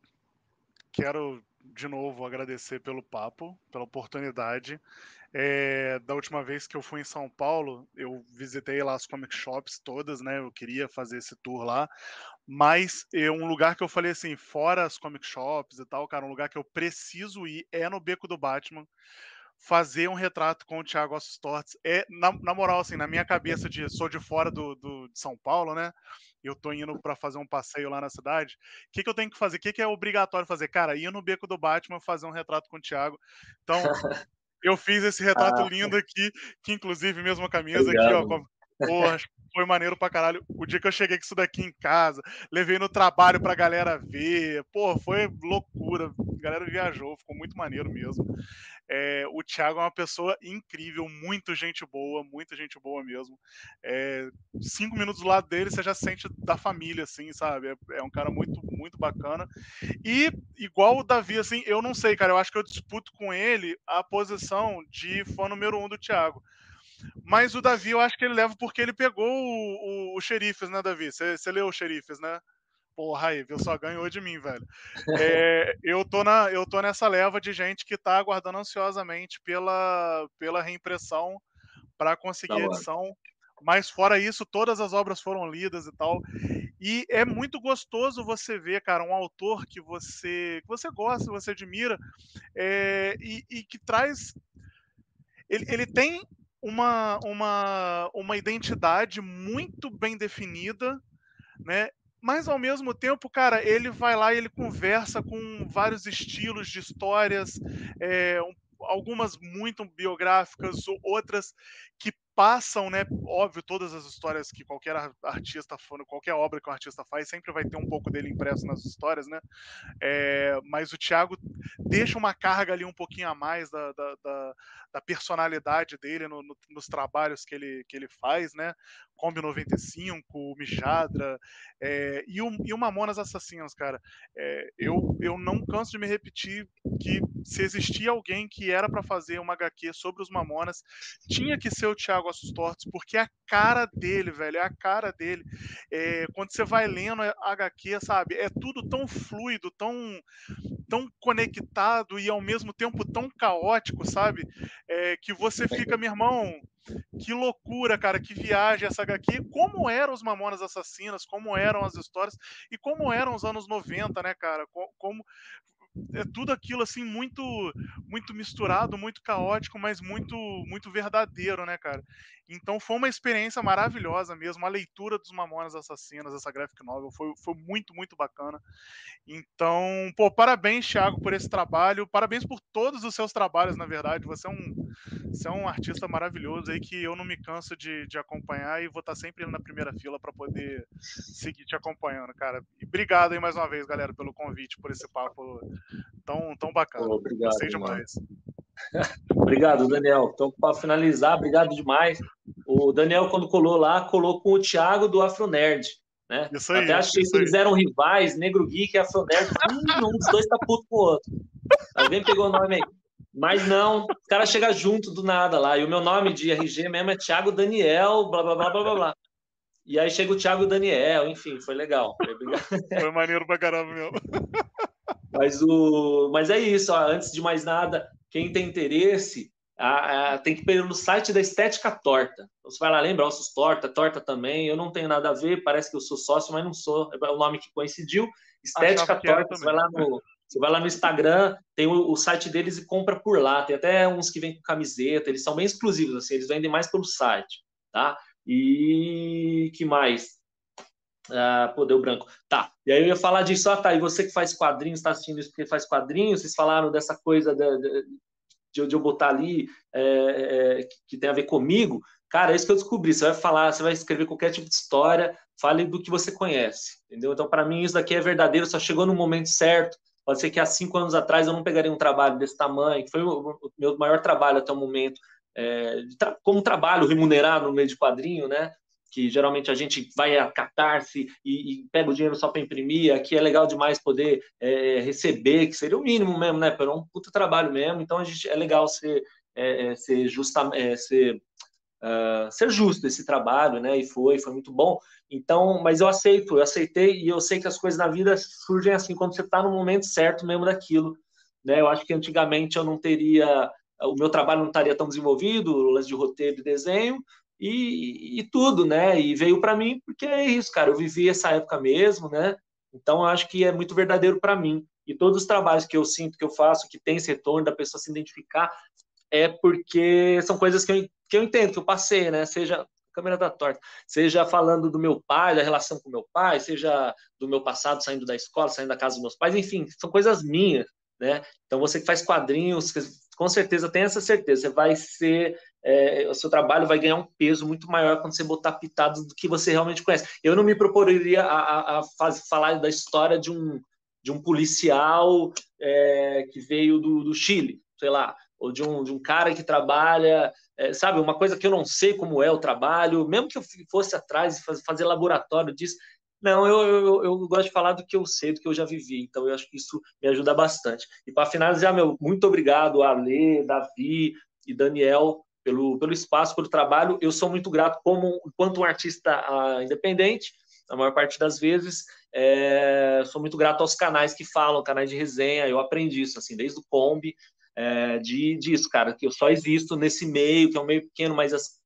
quero de novo agradecer pelo papo, pela oportunidade. É, da última vez que eu fui em São Paulo, eu visitei lá as comic shops todas, né? Eu queria fazer esse tour lá, mas é um lugar que eu falei assim, fora as comic shops e tal, cara, um lugar que eu preciso ir é no Beco do Batman. Fazer um retrato com o Thiago Ossos Tortes é, na, na, moral, assim, na minha cabeça de sou de fora do, do de São Paulo, né? eu tô indo para fazer um passeio lá na cidade, o que, que eu tenho que fazer? O que, que é obrigatório fazer? Cara, ir no beco do Batman fazer um retrato com o Thiago. Então, eu fiz esse retrato ah, lindo aqui, que inclusive mesmo a camisa Obrigado. aqui, ó. Porra, foi maneiro pra caralho. O dia que eu cheguei com isso daqui em casa, levei no trabalho pra galera ver. Pô, foi loucura. A galera viajou, ficou muito maneiro mesmo. É, o Thiago é uma pessoa incrível, muito gente boa, muita gente boa mesmo. É, cinco minutos do lado dele, você já sente da família, assim, sabe? É, é, um cara muito, muito bacana. E, igual o Davi, assim, eu não sei, cara, eu acho que eu disputo com ele a posição de fã número um do Thiago. Mas o Davi, eu acho que ele leva porque ele pegou o, o, o Xerifes, né, Davi? Você leu o Xerifes, né? Porra, aí, viu? Só ganhou de mim, velho. É, eu, tô na, eu tô nessa leva de gente que tá aguardando ansiosamente pela, pela reimpressão para conseguir tá a edição. Mas fora isso, todas as obras foram lidas e tal. E é muito gostoso você ver, cara, um autor que você que você gosta, você admira, é, e, e, que traz. Ele, ele tem uma, uma, uma identidade muito bem definida, né? mas ao mesmo tempo, cara, ele vai lá e ele conversa com vários estilos de histórias, é, algumas muito biográficas, outras que passam, né? Óbvio, todas as histórias que qualquer artista, qualquer obra que um artista faz, sempre vai ter um pouco dele impresso nas histórias, né? É, mas o Thiago deixa uma carga ali um pouquinho a mais da, da, da, da personalidade dele no, no, nos trabalhos que ele, que ele faz, né? Kombi 95, o Mijadra é, e, o, e o Mamonas Assassinos, cara. É, eu, eu não canso de me repetir que se existia alguém que era para fazer uma HQ sobre os Mamonas, tinha que ser o Thiago Assos Tortos, porque é a cara dele, velho, é a cara dele. É, quando você vai lendo a HQ, sabe, é tudo tão fluido, tão, tão conectado e ao mesmo tempo tão caótico, sabe? É, que você fica, meu irmão, que loucura, cara, que viagem essa HQ. Como eram os Mamonas Assassinas, como eram as histórias e como eram os anos 90, né, cara? Como é tudo aquilo assim muito muito misturado, muito caótico, mas muito muito verdadeiro, né, cara? Então foi uma experiência maravilhosa mesmo. A leitura dos Mamonas Assassinas, essa graphic novel, foi, foi muito, muito bacana. Então, pô, parabéns, Thiago, por esse trabalho. Parabéns por todos os seus trabalhos, na verdade. Você é um, você é um artista maravilhoso aí que eu não me canso de, de acompanhar e vou estar sempre na primeira fila para poder seguir te acompanhando, cara. E obrigado aí mais uma vez, galera, pelo convite, por esse papo tão, tão bacana. Pô, obrigado, Gostei demais. obrigado, Daniel. Então, para finalizar, obrigado demais. O Daniel, quando colou lá, colou com o Thiago do Afronerd. Né? Isso aí, Até achei que eles eram rivais, Negro Geek e Afronerd. Hum, um dos dois tá puto com o outro. Alguém pegou o nome aí. Mas não, o cara chega junto do nada lá. E o meu nome de RG mesmo é Thiago Daniel, blá blá blá blá blá blá. E aí chega o Thiago Daniel, enfim, foi legal. Foi, foi maneiro pra caramba mesmo. Mas, o... Mas é isso, ó, antes de mais nada, quem tem interesse, a, a, tem que ir no site da Estética Torta. Então, você vai lá, lembra, ossos torta, torta também. Eu não tenho nada a ver, parece que eu sou sócio, mas não sou. É o nome que coincidiu. Estética Torta, você vai lá no. Você vai lá no Instagram, tem o, o, site deles e compra por lá. Tem até uns que vêm com camiseta, eles são bem exclusivos, assim, eles vendem mais pelo site, tá? E que mais? Ah, pô, deu branco. Tá. E aí eu ia falar disso, ah, tá. E você que faz quadrinhos, está assistindo isso porque faz quadrinhos, vocês falaram dessa coisa de, de, de eu botar ali é, é, que tem a ver comigo. Cara, é isso que eu descobri. Você vai falar, você vai escrever qualquer tipo de história, fale do que você conhece, entendeu? Então, para mim, isso daqui é verdadeiro, só chegou no momento certo. Pode ser que há cinco anos atrás eu não pegaria um trabalho desse tamanho, que foi o, meu maior trabalho até o momento, é, tra como trabalho remunerado no meio de quadrinho, né? Que geralmente a gente vai a catarse e, e pega o dinheiro só para imprimir, aqui é legal demais poder é, receber, que seria o mínimo mesmo, né? Para um puta trabalho mesmo, então a gente é legal ser, é, é ser justa, é, ser, uh, ser justo esse trabalho, né? E foi, foi muito bom. Então, mas eu aceito, eu aceitei e eu sei que as coisas na vida surgem assim quando você está no momento certo mesmo daquilo, né? Eu acho que antigamente eu não teria o meu trabalho não estaria tão desenvolvido, o lance de roteiro e desenho, e, e tudo, né? E veio para mim porque é isso, cara. Eu vivi essa época mesmo, né? Então acho que é muito verdadeiro para mim. E todos os trabalhos que eu sinto que eu faço, que tem esse retorno da pessoa se identificar, é porque são coisas que eu, que eu entendo, que eu passei, né? Seja a câmera da tá torta, seja falando do meu pai, da relação com meu pai, seja do meu passado saindo da escola, saindo da casa dos meus pais, enfim, são coisas minhas, né? Então você que faz quadrinhos, com certeza tem essa certeza, você vai ser é, o seu trabalho vai ganhar um peso muito maior quando você botar pitadas do que você realmente conhece. Eu não me proporia a, a, a faz, falar da história de um, de um policial é, que veio do, do, Chile, sei lá, ou de um, de um cara que trabalha, é, sabe, uma coisa que eu não sei como é o trabalho, mesmo que eu fosse atrás e faz, fazer laboratório disso. Não, eu, eu, eu, gosto de falar do que eu sei, do que eu já vivi, então eu acho que isso me ajuda bastante. E para finalizar, meu, muito obrigado, Ale, Davi e Daniel, pelo, pelo espaço, pelo trabalho. Eu sou muito grato como enquanto um artista uh, independente, a maior parte das vezes. É, sou muito grato aos canais que falam, canais de resenha. Eu aprendi isso, assim, desde o Kombi, é, de, disso, cara, que eu só existo nesse meio, que é um meio pequeno, mas as,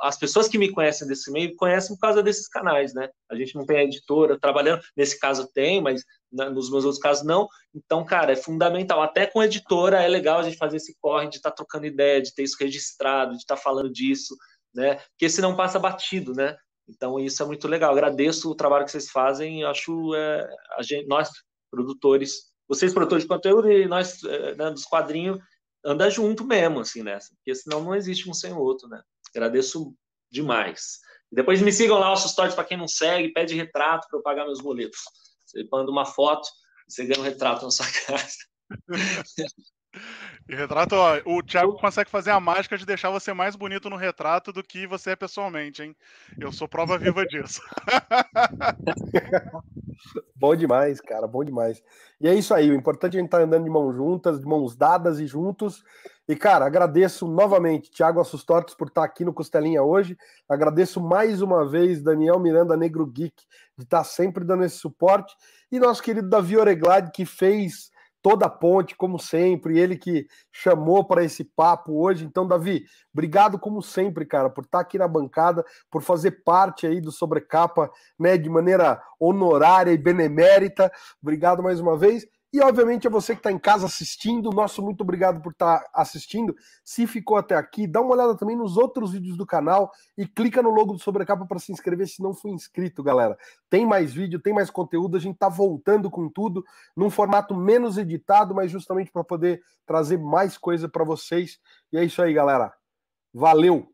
as pessoas que me conhecem desse meio conhecem por causa desses canais, né? A gente não tem a editora trabalhando, nesse caso tem, mas nos meus outros casos não. Então, cara, é fundamental. Até com editora é legal a gente fazer esse corre de estar tá trocando ideia, de ter isso registrado, de estar tá falando disso, né? Porque senão passa batido, né? Então, isso é muito legal. Agradeço o trabalho que vocês fazem. Acho é, a gente, nós, produtores, vocês, produtores de conteúdo, e nós, é, né, dos quadrinhos, anda junto mesmo, assim, nessa. Porque senão não existe um sem o outro, né? Agradeço demais. Depois me sigam lá, os stories para quem não segue, pede retrato para eu pagar meus boletos. Você manda uma foto, você ganha um retrato na sua casa. E retrato, ó, o Thiago consegue fazer a mágica de deixar você mais bonito no retrato do que você é pessoalmente, hein? Eu sou prova viva disso. bom demais, cara, bom demais. E é isso aí, o importante é a gente estar tá andando de mãos juntas, de mãos dadas e juntos. E, cara, agradeço novamente Thiago Assustortes por estar aqui no Costelinha hoje. Agradeço mais uma vez Daniel Miranda Negro Geek de estar sempre dando esse suporte. E nosso querido Davi Oreglade, que fez toda a ponte, como sempre, ele que chamou para esse papo hoje. Então, Davi, obrigado como sempre, cara, por estar aqui na bancada, por fazer parte aí do Sobrecapa, né, de maneira honorária e benemérita. Obrigado mais uma vez. E, obviamente, a você que está em casa assistindo, nosso muito obrigado por estar tá assistindo. Se ficou até aqui, dá uma olhada também nos outros vídeos do canal e clica no logo do Sobrecapa para se inscrever se não for inscrito, galera. Tem mais vídeo, tem mais conteúdo, a gente está voltando com tudo, num formato menos editado, mas justamente para poder trazer mais coisa para vocês. E é isso aí, galera. Valeu!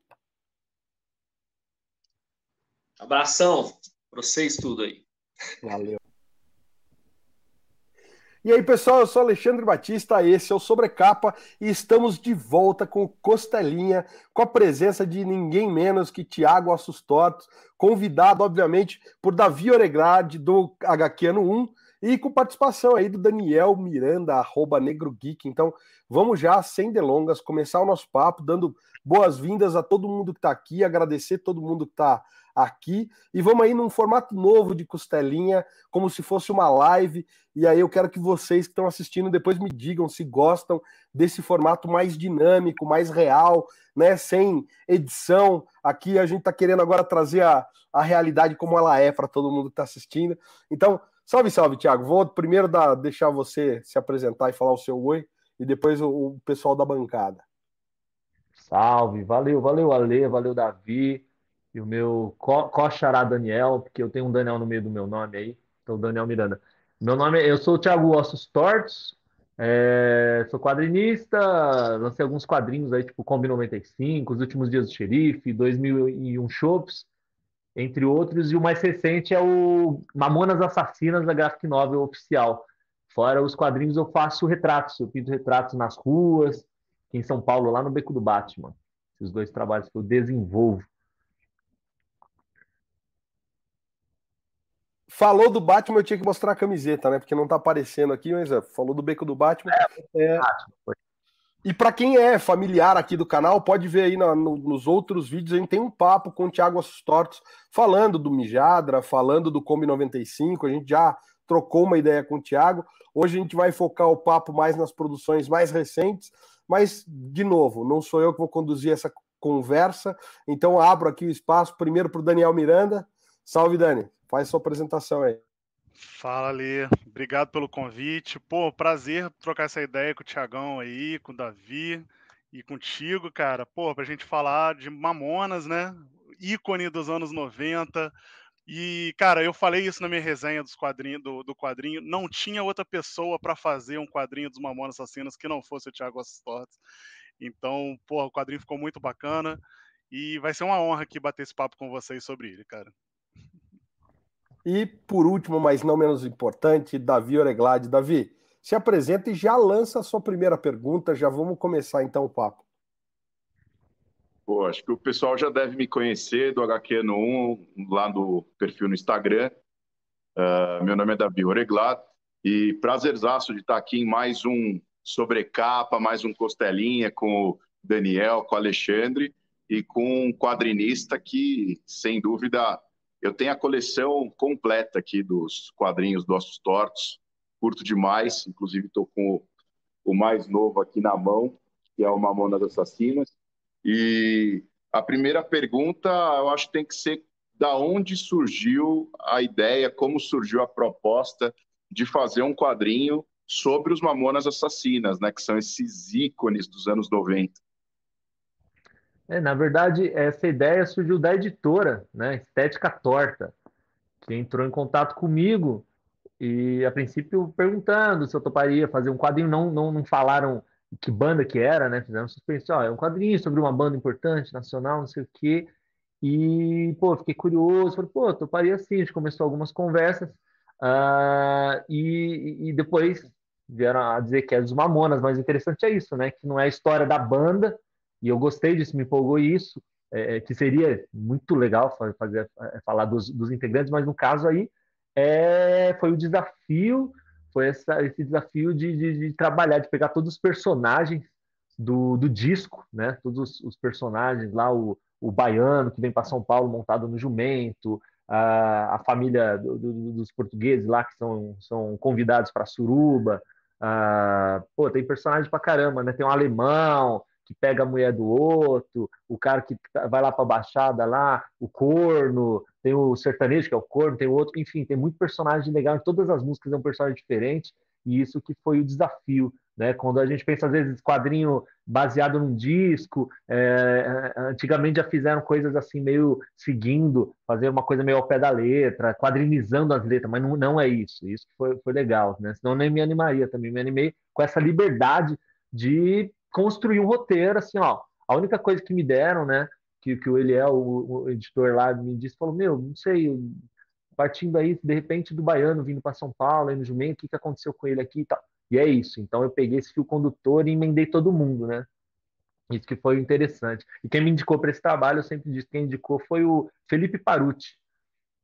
Abração para vocês tudo aí. Valeu. E aí, pessoal, eu sou Alexandre Batista, esse é o Sobrecapa e estamos de volta com o Costelinha, com a presença de ninguém menos que Tiago Assustortos, convidado, obviamente, por Davi Oregrade, do HQ Ano 1, e com participação aí do Daniel Miranda, arroba Negro Geek. Então, vamos já, sem delongas, começar o nosso papo, dando boas-vindas a todo mundo que está aqui, agradecer todo mundo que está aqui e vamos aí num formato novo de costelinha, como se fosse uma live. E aí eu quero que vocês que estão assistindo depois me digam se gostam desse formato mais dinâmico, mais real, né? Sem edição. Aqui a gente está querendo agora trazer a, a realidade como ela é para todo mundo que está assistindo. Então, salve, salve, Thiago. Vou primeiro dar, deixar você se apresentar e falar o seu oi, e depois o, o pessoal da bancada. Salve, valeu, valeu, Ale, valeu, Davi. E o meu co Daniel, porque eu tenho um Daniel no meio do meu nome aí, então Daniel Miranda. Meu nome é, eu sou o Thiago Ossos Tortos, é, sou quadrinista, lancei alguns quadrinhos aí, tipo Combi 95, Os Últimos Dias do Xerife, 2001 Shops, entre outros, e o mais recente é o Mamonas Assassinas da Graphic Novel Oficial. Fora os quadrinhos, eu faço retratos, eu pinto retratos nas ruas, aqui em São Paulo, lá no Beco do Batman. Esses dois trabalhos que eu desenvolvo. Falou do Batman, eu tinha que mostrar a camiseta, né? Porque não tá aparecendo aqui, mas é, falou do beco do Batman. É, é... E para quem é familiar aqui do canal, pode ver aí no, nos outros vídeos, a gente tem um papo com o Thiago Assustortos falando do Mijadra, falando do Kombi 95, a gente já trocou uma ideia com o Thiago. Hoje a gente vai focar o papo mais nas produções mais recentes, mas, de novo, não sou eu que vou conduzir essa conversa, então abro aqui o espaço primeiro para o Daniel Miranda. Salve, Dani! Faz sua apresentação aí. Fala, Lê. Obrigado pelo convite. Pô, prazer trocar essa ideia com o Tiagão aí, com o Davi e contigo, cara. Pô, pra gente falar de Mamonas, né? Ícone dos anos 90. E, cara, eu falei isso na minha resenha dos do, do quadrinho. Não tinha outra pessoa para fazer um quadrinho dos Mamonas Assassinas que não fosse o Thiago Astortes. Então, pô, o quadrinho ficou muito bacana. E vai ser uma honra aqui bater esse papo com vocês sobre ele, cara. E por último, mas não menos importante, Davi Oreglade. Davi, se apresenta e já lança a sua primeira pergunta. Já vamos começar então o papo. Pô, acho que o pessoal já deve me conhecer do HQ no 1, lá do perfil no Instagram. Uh, meu nome é Davi Oreglade e prazerzaço de estar aqui em mais um Sobrecapa, mais um Costelinha com o Daniel, com o Alexandre e com um quadrinista que, sem dúvida, eu tenho a coleção completa aqui dos quadrinhos do Ossos Tortos, curto demais, inclusive estou com o, mais novo aqui na mão, que é o Mamonas Assassinas. E a primeira pergunta, eu acho que tem que ser da onde surgiu a ideia, como surgiu a proposta de fazer um quadrinho sobre os Mamonas Assassinas, né, que são esses ícones dos anos 90. É, na verdade, essa ideia surgiu da editora, né, Estética Torta, que entrou em contato comigo e, a princípio, perguntando se eu toparia fazer um quadrinho. Não, não, não falaram que banda que era, né? Fizeram suspense. Ó, é um quadrinho sobre uma banda importante, nacional, não sei o quê. E, pô, fiquei curioso, falei, pô, toparia assim, a gente começou algumas conversas, uh, e, e depois vieram a dizer que é dos Mamonas, mas o interessante é isso, né? Que não é a história da banda, e eu gostei disso, me empolgou isso, é, é que seria muito legal fazer, é, falar dos, dos, integrantes, mas no caso aí é, foi o desafio, foi essa, esse desafio de, de, de, trabalhar, de pegar todos os personagens do, do disco, né? Todos os, os personagens lá, o, o baiano que vem para São Paulo montado no jumento, a, a família do, do, dos portugueses lá que são, são convidados para Suruba, ah, pô, tem personagem pra caramba, né? Tem um alemão que pega a mulher do outro, o cara que tá, vai lá pra Baixada lá, o corno, tem o sertanejo, que é o corno, tem o outro, enfim, tem muito personagem legal em todas as músicas, é um personagem diferente, e isso que foi o desafio né? Quando a gente pensa, às vezes, quadrinho baseado num disco, é, antigamente já fizeram coisas assim, meio seguindo, fazer uma coisa meio ao pé da letra, quadrinizando as letras, mas não, não é isso. Isso foi, foi legal, né? Senão nem me animaria também. Me animei com essa liberdade de construir um roteiro, assim, ó. A única coisa que me deram, né? Que, que ele é o, o editor lá me disse, falou, meu, não sei, partindo aí, de repente, do baiano vindo para São Paulo, aí no Jumento, o que, que aconteceu com ele aqui e tal. E é isso. Então eu peguei esse fio condutor e emendei todo mundo, né? Isso que foi interessante. E quem me indicou para esse trabalho, eu sempre disse, quem indicou foi o Felipe Paruti.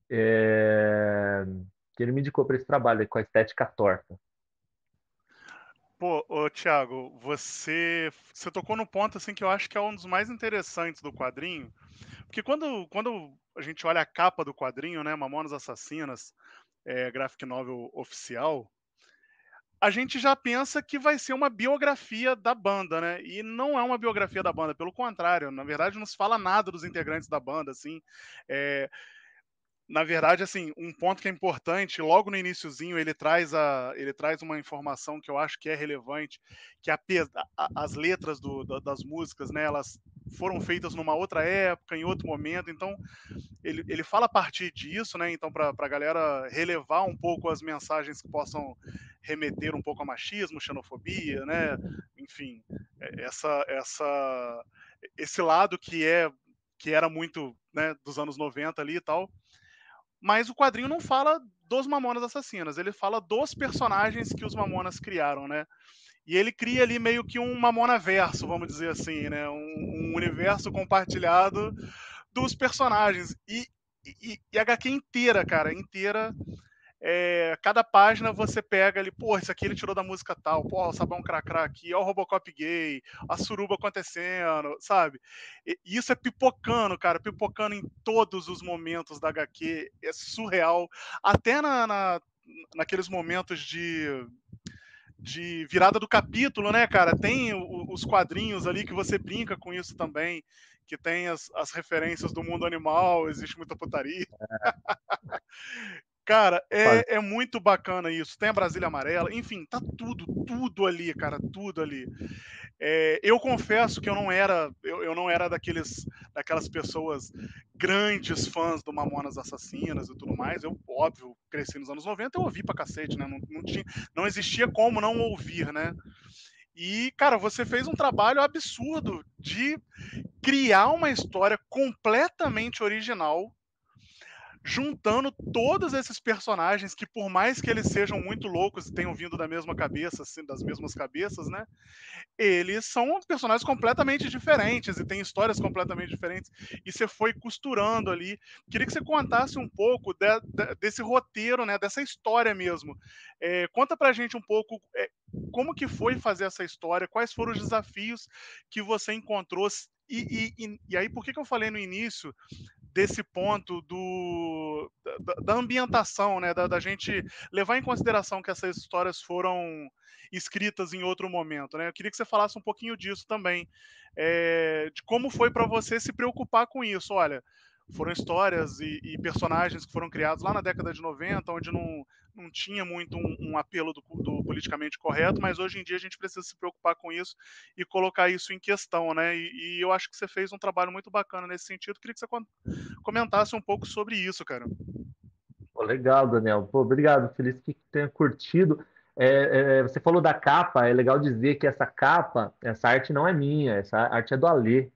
É... Que ele me indicou para esse trabalho com a estética torta. Pô, ô, Thiago, você, você tocou no ponto assim que eu acho que é um dos mais interessantes do quadrinho. Porque quando, quando a gente olha a capa do quadrinho, né, Mamonas Assassinas, é, graphic novel oficial, a gente já pensa que vai ser uma biografia da banda, né? E não é uma biografia da banda, pelo contrário, na verdade não se fala nada dos integrantes da banda, assim. É, na verdade, assim, um ponto que é importante, logo no iníciozinho ele traz, a, ele traz uma informação que eu acho que é relevante, que a, a, as letras do, da, das músicas, né, elas foram feitas numa outra época, em outro momento, então ele, ele fala a partir disso, né, então para a galera relevar um pouco as mensagens que possam remeter um pouco a machismo, xenofobia, né, enfim, é, essa, essa, esse lado que é que era muito né, dos anos 90 ali e tal, mas o quadrinho não fala dos Mamonas Assassinas, ele fala dos personagens que os Mamonas criaram, né? E ele cria ali meio que um Mamona verso, vamos dizer assim, né? Um, um universo compartilhado dos personagens. E, e, e a HQ inteira, cara, inteira é, cada página você pega ali, pô, isso aqui ele tirou da música tal, pô, o sabão cracrá aqui, ó o Robocop gay, a suruba acontecendo, sabe? E, isso é pipocando, cara, pipocando em todos os momentos da HQ, é surreal. Até na, na naqueles momentos de de virada do capítulo, né, cara? Tem os quadrinhos ali que você brinca com isso também, que tem as, as referências do mundo animal, existe muita putaria. Cara, é, é muito bacana isso. Tem a Brasília Amarela, enfim, tá tudo, tudo ali, cara, tudo ali. É, eu confesso que eu não era, eu, eu, não era daqueles, daquelas pessoas grandes fãs do Mamonas Assassinas e tudo mais. Eu, óbvio, cresci nos anos 90, eu ouvi pra cacete, né? Não, não, tinha, não existia como não ouvir, né? E, cara, você fez um trabalho absurdo de criar uma história completamente original juntando todos esses personagens que, por mais que eles sejam muito loucos e tenham vindo da mesma cabeça, assim, das mesmas cabeças, né? Eles são personagens completamente diferentes e têm histórias completamente diferentes. E você foi costurando ali. Queria que você contasse um pouco de, de, desse roteiro, né? Dessa história mesmo. É, conta pra gente um pouco é, como que foi fazer essa história, quais foram os desafios que você encontrou e, e, e, aí, por que, que eu falei no início desse ponto do, da, da ambientação, né? Da, da, gente levar em consideração que essas histórias foram escritas em outro momento, né? Eu queria que você falasse um pouquinho disso também, é, de como foi para você se preocupar com isso. Olha, foram histórias e, e, personagens que foram criados lá na década de 90, onde não, não tinha muito um, um apelo do, do, politicamente correto, mas hoje em dia a gente precisa se preocupar com isso e colocar isso em questão, né? E, e eu acho que você fez um trabalho muito bacana nesse sentido. Queria que você comentasse um pouco sobre isso, cara. Pô, legal, Daniel. Pô, obrigado. Feliz que tenha curtido. É, é, você falou da capa, é legal dizer que essa capa, essa arte não é minha, essa arte é do Alê.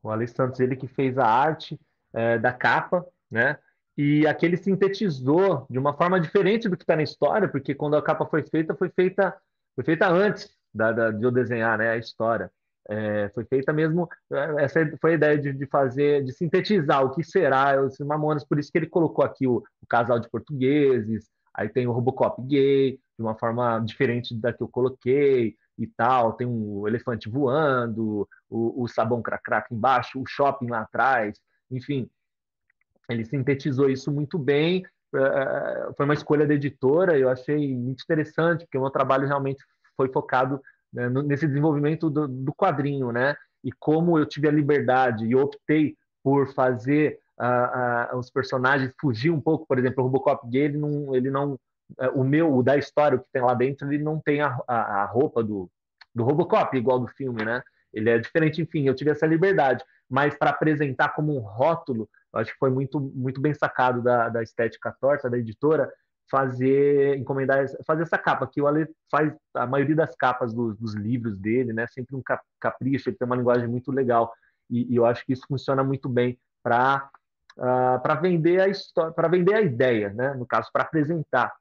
o Ale Santos, ele que fez a arte é, da capa, né? E aquele sintetizou de uma forma diferente do que está na história, porque quando a capa foi feita, foi feita, foi feita antes da, da de eu desenhar, né? A história. É, foi feita mesmo, é, essa foi a ideia de, de, fazer, de sintetizar o que será os Mamonas, por isso que ele colocou aqui o, o, casal de portugueses, aí tem o Robocop gay, de uma forma diferente da que eu coloquei e tal, tem um elefante voando, o, o sabão crac embaixo, o shopping lá atrás, enfim, ele sintetizou isso muito bem, é, é, foi uma escolha da editora, eu achei muito interessante, porque o meu trabalho realmente foi focado né, nesse desenvolvimento do, do, quadrinho, né? E como eu tive a liberdade e optei por fazer uh, uh, os personagens fugir um pouco, por exemplo, o Robocop gay, ele não, ele não uh, o meu, o da história, o que tem lá dentro, ele não tem a, a, a roupa do, do Robocop, igual do filme, né? Ele é diferente, enfim, eu tive essa liberdade. Mas para apresentar como um rótulo, acho que foi muito, muito bem sacado da, da estética torta, da editora, fazer, encomendar, fazer essa capa, que o Ale faz a maioria das capas dos, dos livros dele, né? Sempre um capricho, ele tem uma linguagem muito legal e, e eu acho que isso funciona muito bem para uh, ah, para vender a história, para vender a ideia, né? No caso, para apresentar.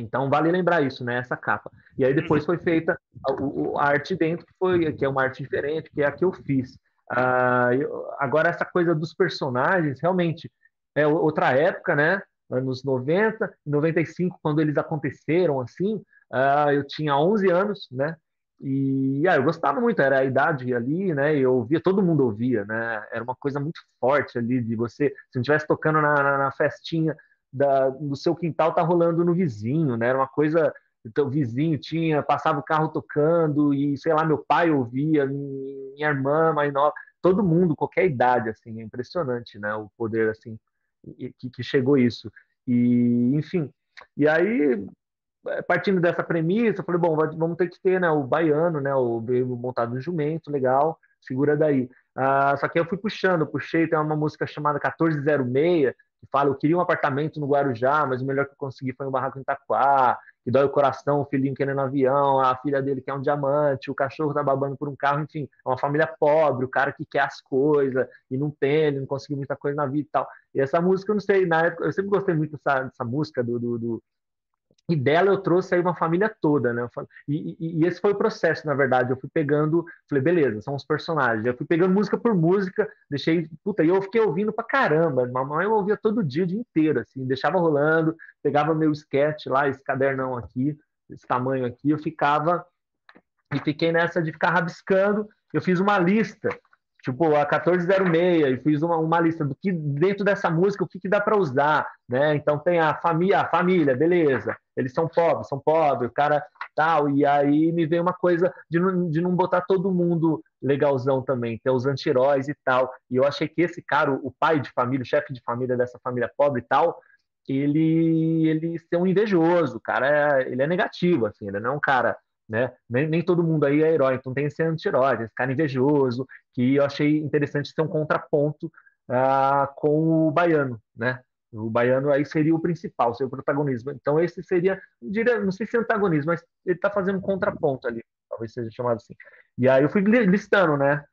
Então vale lembrar isso, né? Essa capa. E aí depois foi feita a, a arte dentro, que foi que é uma arte diferente, que é a que eu fiz. Uh, eu, agora essa coisa dos personagens, realmente é outra época, né? anos 90, 95, quando eles aconteceram, assim, uh, eu tinha 11 anos, né? E ah, eu gostava muito, era a idade ali, né? Eu ouvia, todo mundo ouvia, né? Era uma coisa muito forte ali de você, se não estivesse tocando na, na, na, festinha da, do seu quintal, tá rolando no vizinho, né? Era uma coisa, então, o vizinho tinha, passava o carro tocando e, sei lá, meu pai ouvia, minha irmã mais nova, todo mundo, qualquer idade, assim, é impressionante, né? O poder, assim, que, que chegou isso. E, enfim, e aí, é, partindo dessa premissa, eu falei, bom, vamos ter que ter né, o baiano, né, o montado no jumento, legal, segura daí. Ah, só que eu fui puxando, puxei, tem uma música chamada 1406, que fala, eu queria um apartamento no Guarujá, mas o melhor que eu consegui foi um barraco em Itaquá, que dói o coração, o filhinho querendo avião, a filha dele quer um diamante, o cachorro tá babando por um carro, enfim, é uma família pobre, o cara que quer as coisas e não tem, ele não conseguiu muita coisa na vida e tal. E essa música, eu não sei, na época, eu sempre gostei muito dessa, dessa música do, do, do e dela eu trouxe aí uma família toda, né? E, e, e, esse foi o processo, na verdade. Eu fui pegando, falei, beleza, são os personagens. Eu fui pegando música por música, deixei, puta, e eu fiquei ouvindo pra caramba. Mamãe eu ouvia todo dia, o dia inteiro, assim, deixava rolando, pegava meu sketch lá, esse cadernão aqui, esse tamanho aqui, eu ficava, e fiquei nessa de ficar rabiscando. Eu fiz uma lista tipo a 1406 e fiz uma, uma lista do que dentro dessa música o que, que dá para usar, né? Então tem a família, a família, beleza? Eles são pobres, são pobres, o cara tal e aí me veio uma coisa de não, de não botar todo mundo legalzão também, ter os anti-heróis e tal. E eu achei que esse cara, o pai de família, o chefe de família dessa família pobre e tal, ele ele ser um invejoso, cara, ele é negativo assim, ele não é um cara né? Nem, nem todo mundo aí é herói, então tem esse anti-herói, esse cara invejoso, que eu achei interessante ser um contraponto uh, com o baiano, né? O baiano aí seria o principal, seria o protagonismo. Então esse seria, não sei se é antagonismo, mas ele está fazendo um contraponto ali, talvez seja chamado assim. E aí eu fui listando, né?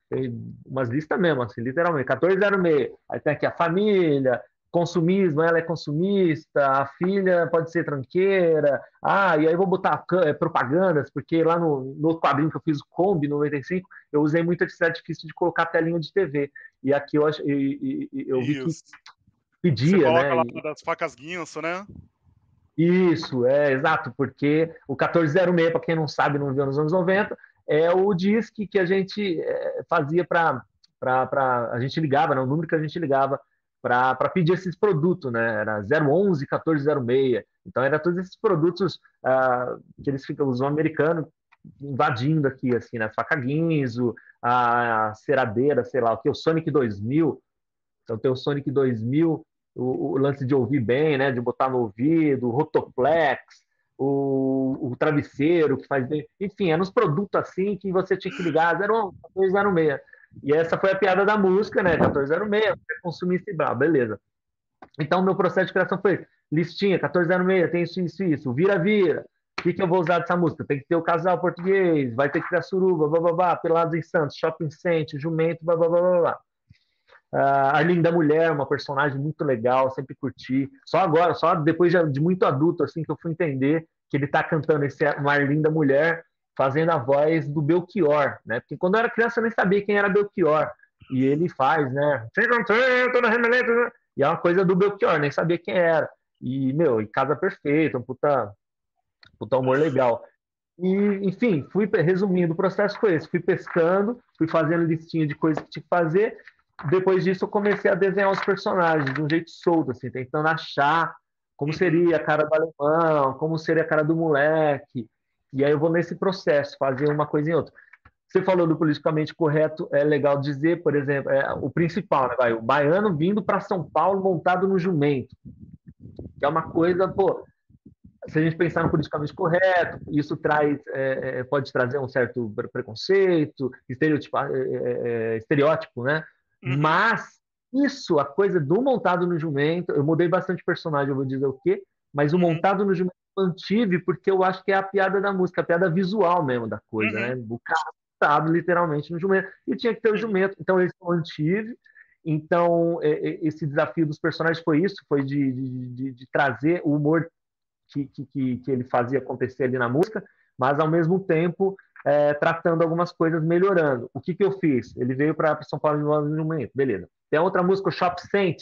Umas listas mesmo, assim, literalmente, 1406. Aí tem aqui a família, consumismo, ela é consumista, a filha pode ser tranqueira, ah, e aí vou botar é, propagandas, porque lá no, no outro quadrinho que eu fiz, o Kombi 95, eu usei muito esse artifício de colocar telinha de TV. E aqui eu, e, e, eu vi Isso. que pedia, Você coloca né? lá e... das facas guinso, né? Isso, é, exato, porque o 1406, para quem não sabe, não viu nos anos 90, é o disque que a gente é, fazia para a gente ligava, né, o número que a gente ligava para pedir esses produtos, né? Era 011 1406. Então, era todos esses produtos uh, que eles ficam, os americanos, invadindo aqui, assim, né? Faca Guinzo, a ceradeira, sei lá, o que, o Sonic 2000. Então, tem o Sonic 2000, o, o lance de ouvir bem, né? De botar no ouvido, o Rotoplex, o, o, travesseiro que faz bem. Enfim, eram uns produtos assim que você tinha que ligar 011 1406. E essa foi a piada da música, né? 1406, consumista e blá, beleza. Então, meu processo de criação foi listinha, 1406, tem isso, isso, isso, vira, vira. O que, que eu vou usar dessa música? Tem que ter o casal português, vai ter que ter a suruba, bababá, Pelados em Santos, Shopping Center, Jumento, bababá. Uh, Arlinda Mulher, uma personagem muito legal, sempre curti. Só agora, só depois de, de muito adulto, assim, que eu fui entender que ele está cantando esse uma Arlinda Mulher, fazendo a voz do Belchior, né? Porque quando eu era criança eu nem sabia quem era Belchior. E ele faz, né? E é uma coisa do Belchior, nem sabia quem era. E, meu, e casa perfeita, um puta, puta humor legal. E, enfim, fui resumindo, o processo foi esse: fui pescando, fui fazendo listinha de coisas que tinha que fazer, depois disso eu comecei a desenhar os personagens de um jeito solto, assim, tentando achar como seria a cara do alemão, como seria a cara do moleque. E aí eu vou nesse processo, fazer uma coisa em outra. Você falou do politicamente correto, é legal dizer, por exemplo, é, o principal, né, vai, o baiano vindo para São Paulo montado no jumento. Que é uma coisa, pô, se a gente pensar no politicamente correto, isso traz, é, é pode trazer um certo preconceito, estereótipo, é, é, estereótipo né? Uhum. Mas isso, a coisa do montado no jumento, eu mudei bastante personagem, eu vou dizer o quê, mas o uhum. montado no jumento mantive porque eu acho que é a piada da música, a piada visual mesmo da coisa, uhum. né? O carro montado literalmente no jumento. E tinha que ter o jumento, então eu mantive. Então, esse desafio dos personagens foi isso, foi de, de, de trazer o humor que, que, que ele fazia acontecer ali na música, mas ao mesmo tempo é, tratando algumas coisas, melhorando. O que, que eu fiz? Ele veio para São Paulo de um momento, beleza. Tem outra música, o Shop Saint,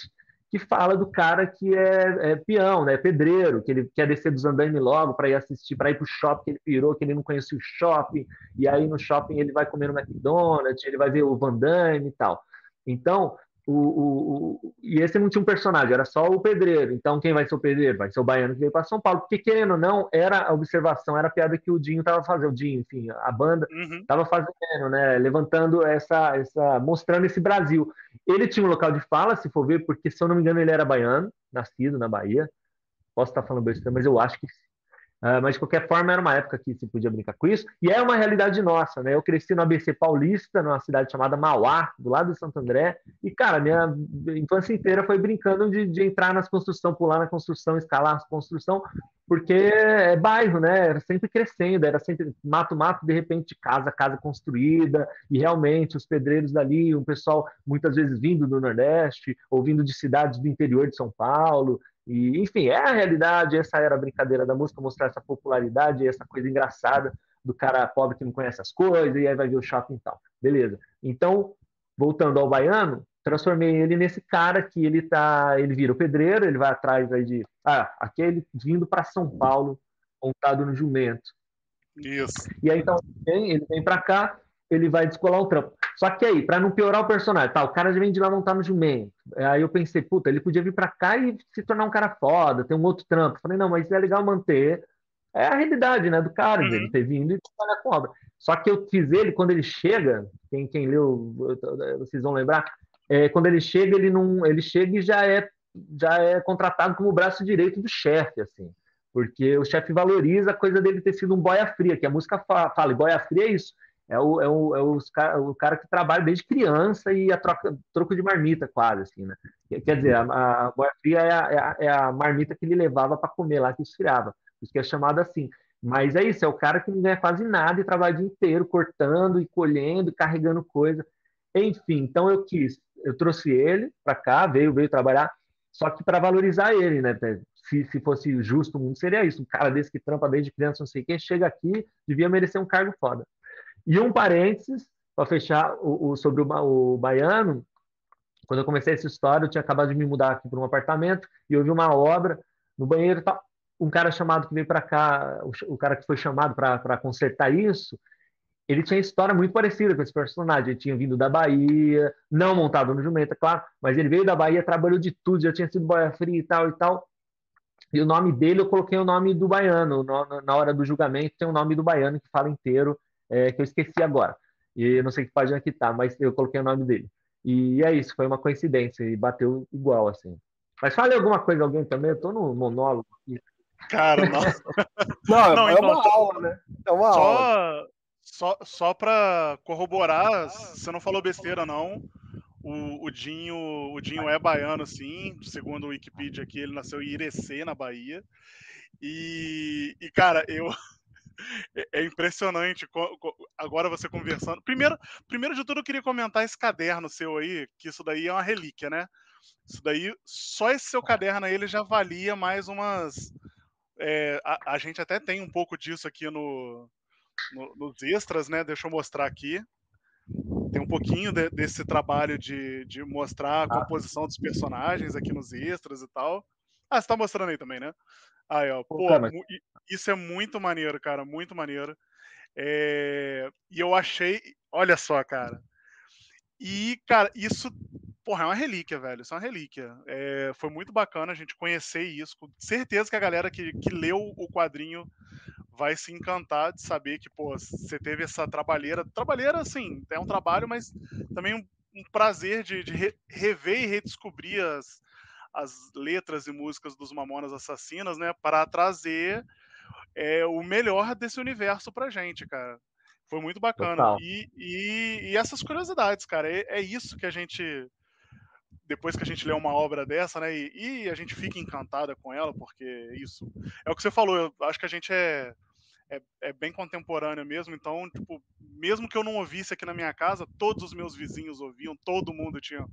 que fala do cara que é, é peão, né, pedreiro, que ele quer descer dos andames logo para ir assistir, para ir para o shopping que ele pirou, que ele não conhecia o shopping, e aí no shopping ele vai comer no McDonald's, ele vai ver o Van Damme e tal. Então, o, o, e esse não tinha um personagem, era só o pedreiro. Então, quem vai ser o pedreiro? Vai ser o baiano que veio para São Paulo. Porque, querendo ou não, era a observação, era a piada que o Dinho estava fazendo. O Dinho, enfim, a banda estava uhum. fazendo, né? Levantando essa, essa. mostrando esse Brasil. Ele tinha um local de fala, se for ver, porque, se eu não me engano, ele era baiano, nascido na Bahia. Posso estar falando besteira, mas eu acho que Uh, mas de qualquer forma era uma época que se podia brincar com isso e é uma realidade nossa, né? Eu cresci no ABC Paulista, numa cidade chamada Mauá, do lado de Santo André, e cara, minha infância inteira foi brincando de, de entrar nas construções, pular na construção, escalar na construção, porque é bairro, né? Era sempre crescendo, era sempre mato, mato, de repente casa, casa construída, e realmente os pedreiros dali, um pessoal muitas vezes vindo do Nordeste ou vindo de cidades do interior de São Paulo, e, enfim, é a realidade, essa era a brincadeira da música, mostrar essa popularidade, essa coisa engraçada do cara pobre que não conhece as coisas, e aí vai ver o shopping e tal. Beleza. Então, voltando ao baiano, transformei ele nesse cara que ele tá, ele vira o pedreiro, ele vai atrás aí de, ah, aquele vindo para São Paulo, montado no jumento. Isso. E aí então, ele vem para cá, ele vai descolar o trampo. Só que aí, para não piorar o personagem, tá, o cara já vem de lá montar no jumento. Aí eu pensei, puta, ele podia vir para cá e se tornar um cara foda, ter um outro trampo. Falei, não, mas é legal manter. É a realidade, né, do cara, uhum. ele ter vindo e trabalhar com obra. Só que eu fiz ele, quando ele chega, quem, quem leu, vocês vão lembrar, é, quando ele chega, ele não, ele chega e já é, já é contratado como o braço direito do chefe, assim. Porque o chefe valoriza a coisa dele ter sido um boia fria, que a música fala, fala boia fria é isso é o, é o, é os, o cara que trabalha desde criança e a troca, troco de marmita, quase, assim, né? Quer dizer, a, a boia fria é a, é a, é marmita que ele levava para comer lá, que esfriava. Isso que é chamado assim. Mas é isso, é o cara que não ganha quase nada e trabalha o dia inteiro cortando e colhendo, carregando coisa. Enfim, então eu quis, eu trouxe ele para cá, veio, veio trabalhar, só que para valorizar ele, né? Se, se fosse justo o mundo, seria isso. Um cara desse que trampa desde criança, não sei quê, chega aqui, devia merecer um cargo foda. E um parênteses, para fechar o, o sobre o, o, baiano, quando eu comecei essa história, eu tinha acabado de me mudar aqui para um apartamento e houve uma obra no banheiro. Tá, um cara chamado que veio para cá, o, o, cara que foi chamado para consertar isso, ele tinha história muito parecida com esse personagem. Ele tinha vindo da Bahia, não montado no jumento, é claro, mas ele veio da Bahia, trabalhou de tudo, já tinha sido boia fria e tal e tal. E o nome dele, eu coloquei o nome do baiano. Na hora do julgamento, tem o nome do baiano que fala inteiro é, que eu esqueci agora. E não sei que página que tá, mas eu coloquei o nome dele. E é isso, foi uma coincidência e bateu igual, assim. Mas fale alguma coisa alguém também, eu tô no monólogo aqui. Cara, não. não, não, é então, uma aula, né? É uma só, aula. Só, só para corroborar, você não falou besteira, não. O, o, Dinho, o Dinho é baiano, sim. Segundo o Wikipedia aqui, ele nasceu em Irecê, na Bahia. E, e cara, eu. É, é impressionante agora você conversando. Primeiro, primeiro de tudo, eu queria comentar esse caderno seu aí, que isso daí é uma relíquia, né? Isso daí, só esse seu caderno aí, ele já valia mais umas. É, a, a, gente até tem um pouco disso aqui no, no, nos extras, né? Deixa eu mostrar aqui. Tem um pouquinho de, desse trabalho de, de mostrar a ah. composição dos personagens aqui nos extras e tal. Ah, você tá mostrando aí também, né? Aí, ó. Pô, isso é muito maneiro, cara. Muito maneiro. É... E eu achei. Olha só, cara. E, cara, isso porra, é uma relíquia, velho. Isso é uma relíquia. É, foi muito bacana a gente conhecer isso. Com certeza que a galera que, que leu o quadrinho vai se encantar de saber que, pô, você teve essa trabalheira. Trabalheira, assim, é um trabalho, mas também um, um prazer de, de re, rever e redescobrir as, as letras e músicas dos Mamonas Assassinas, né? Para trazer é, o melhor desse universo pra gente, cara. Foi muito bacana. E, e, e, essas curiosidades, cara, é, é, isso que a gente. Depois que a gente lê uma obra dessa, né? E, e a gente fica encantada com ela, porque isso. É o que você falou, eu acho que a gente é é, é, bem contemporânea mesmo, então, tipo, mesmo que eu não ouvisse aqui na minha casa, todos os meus vizinhos ouviam, todo mundo tinha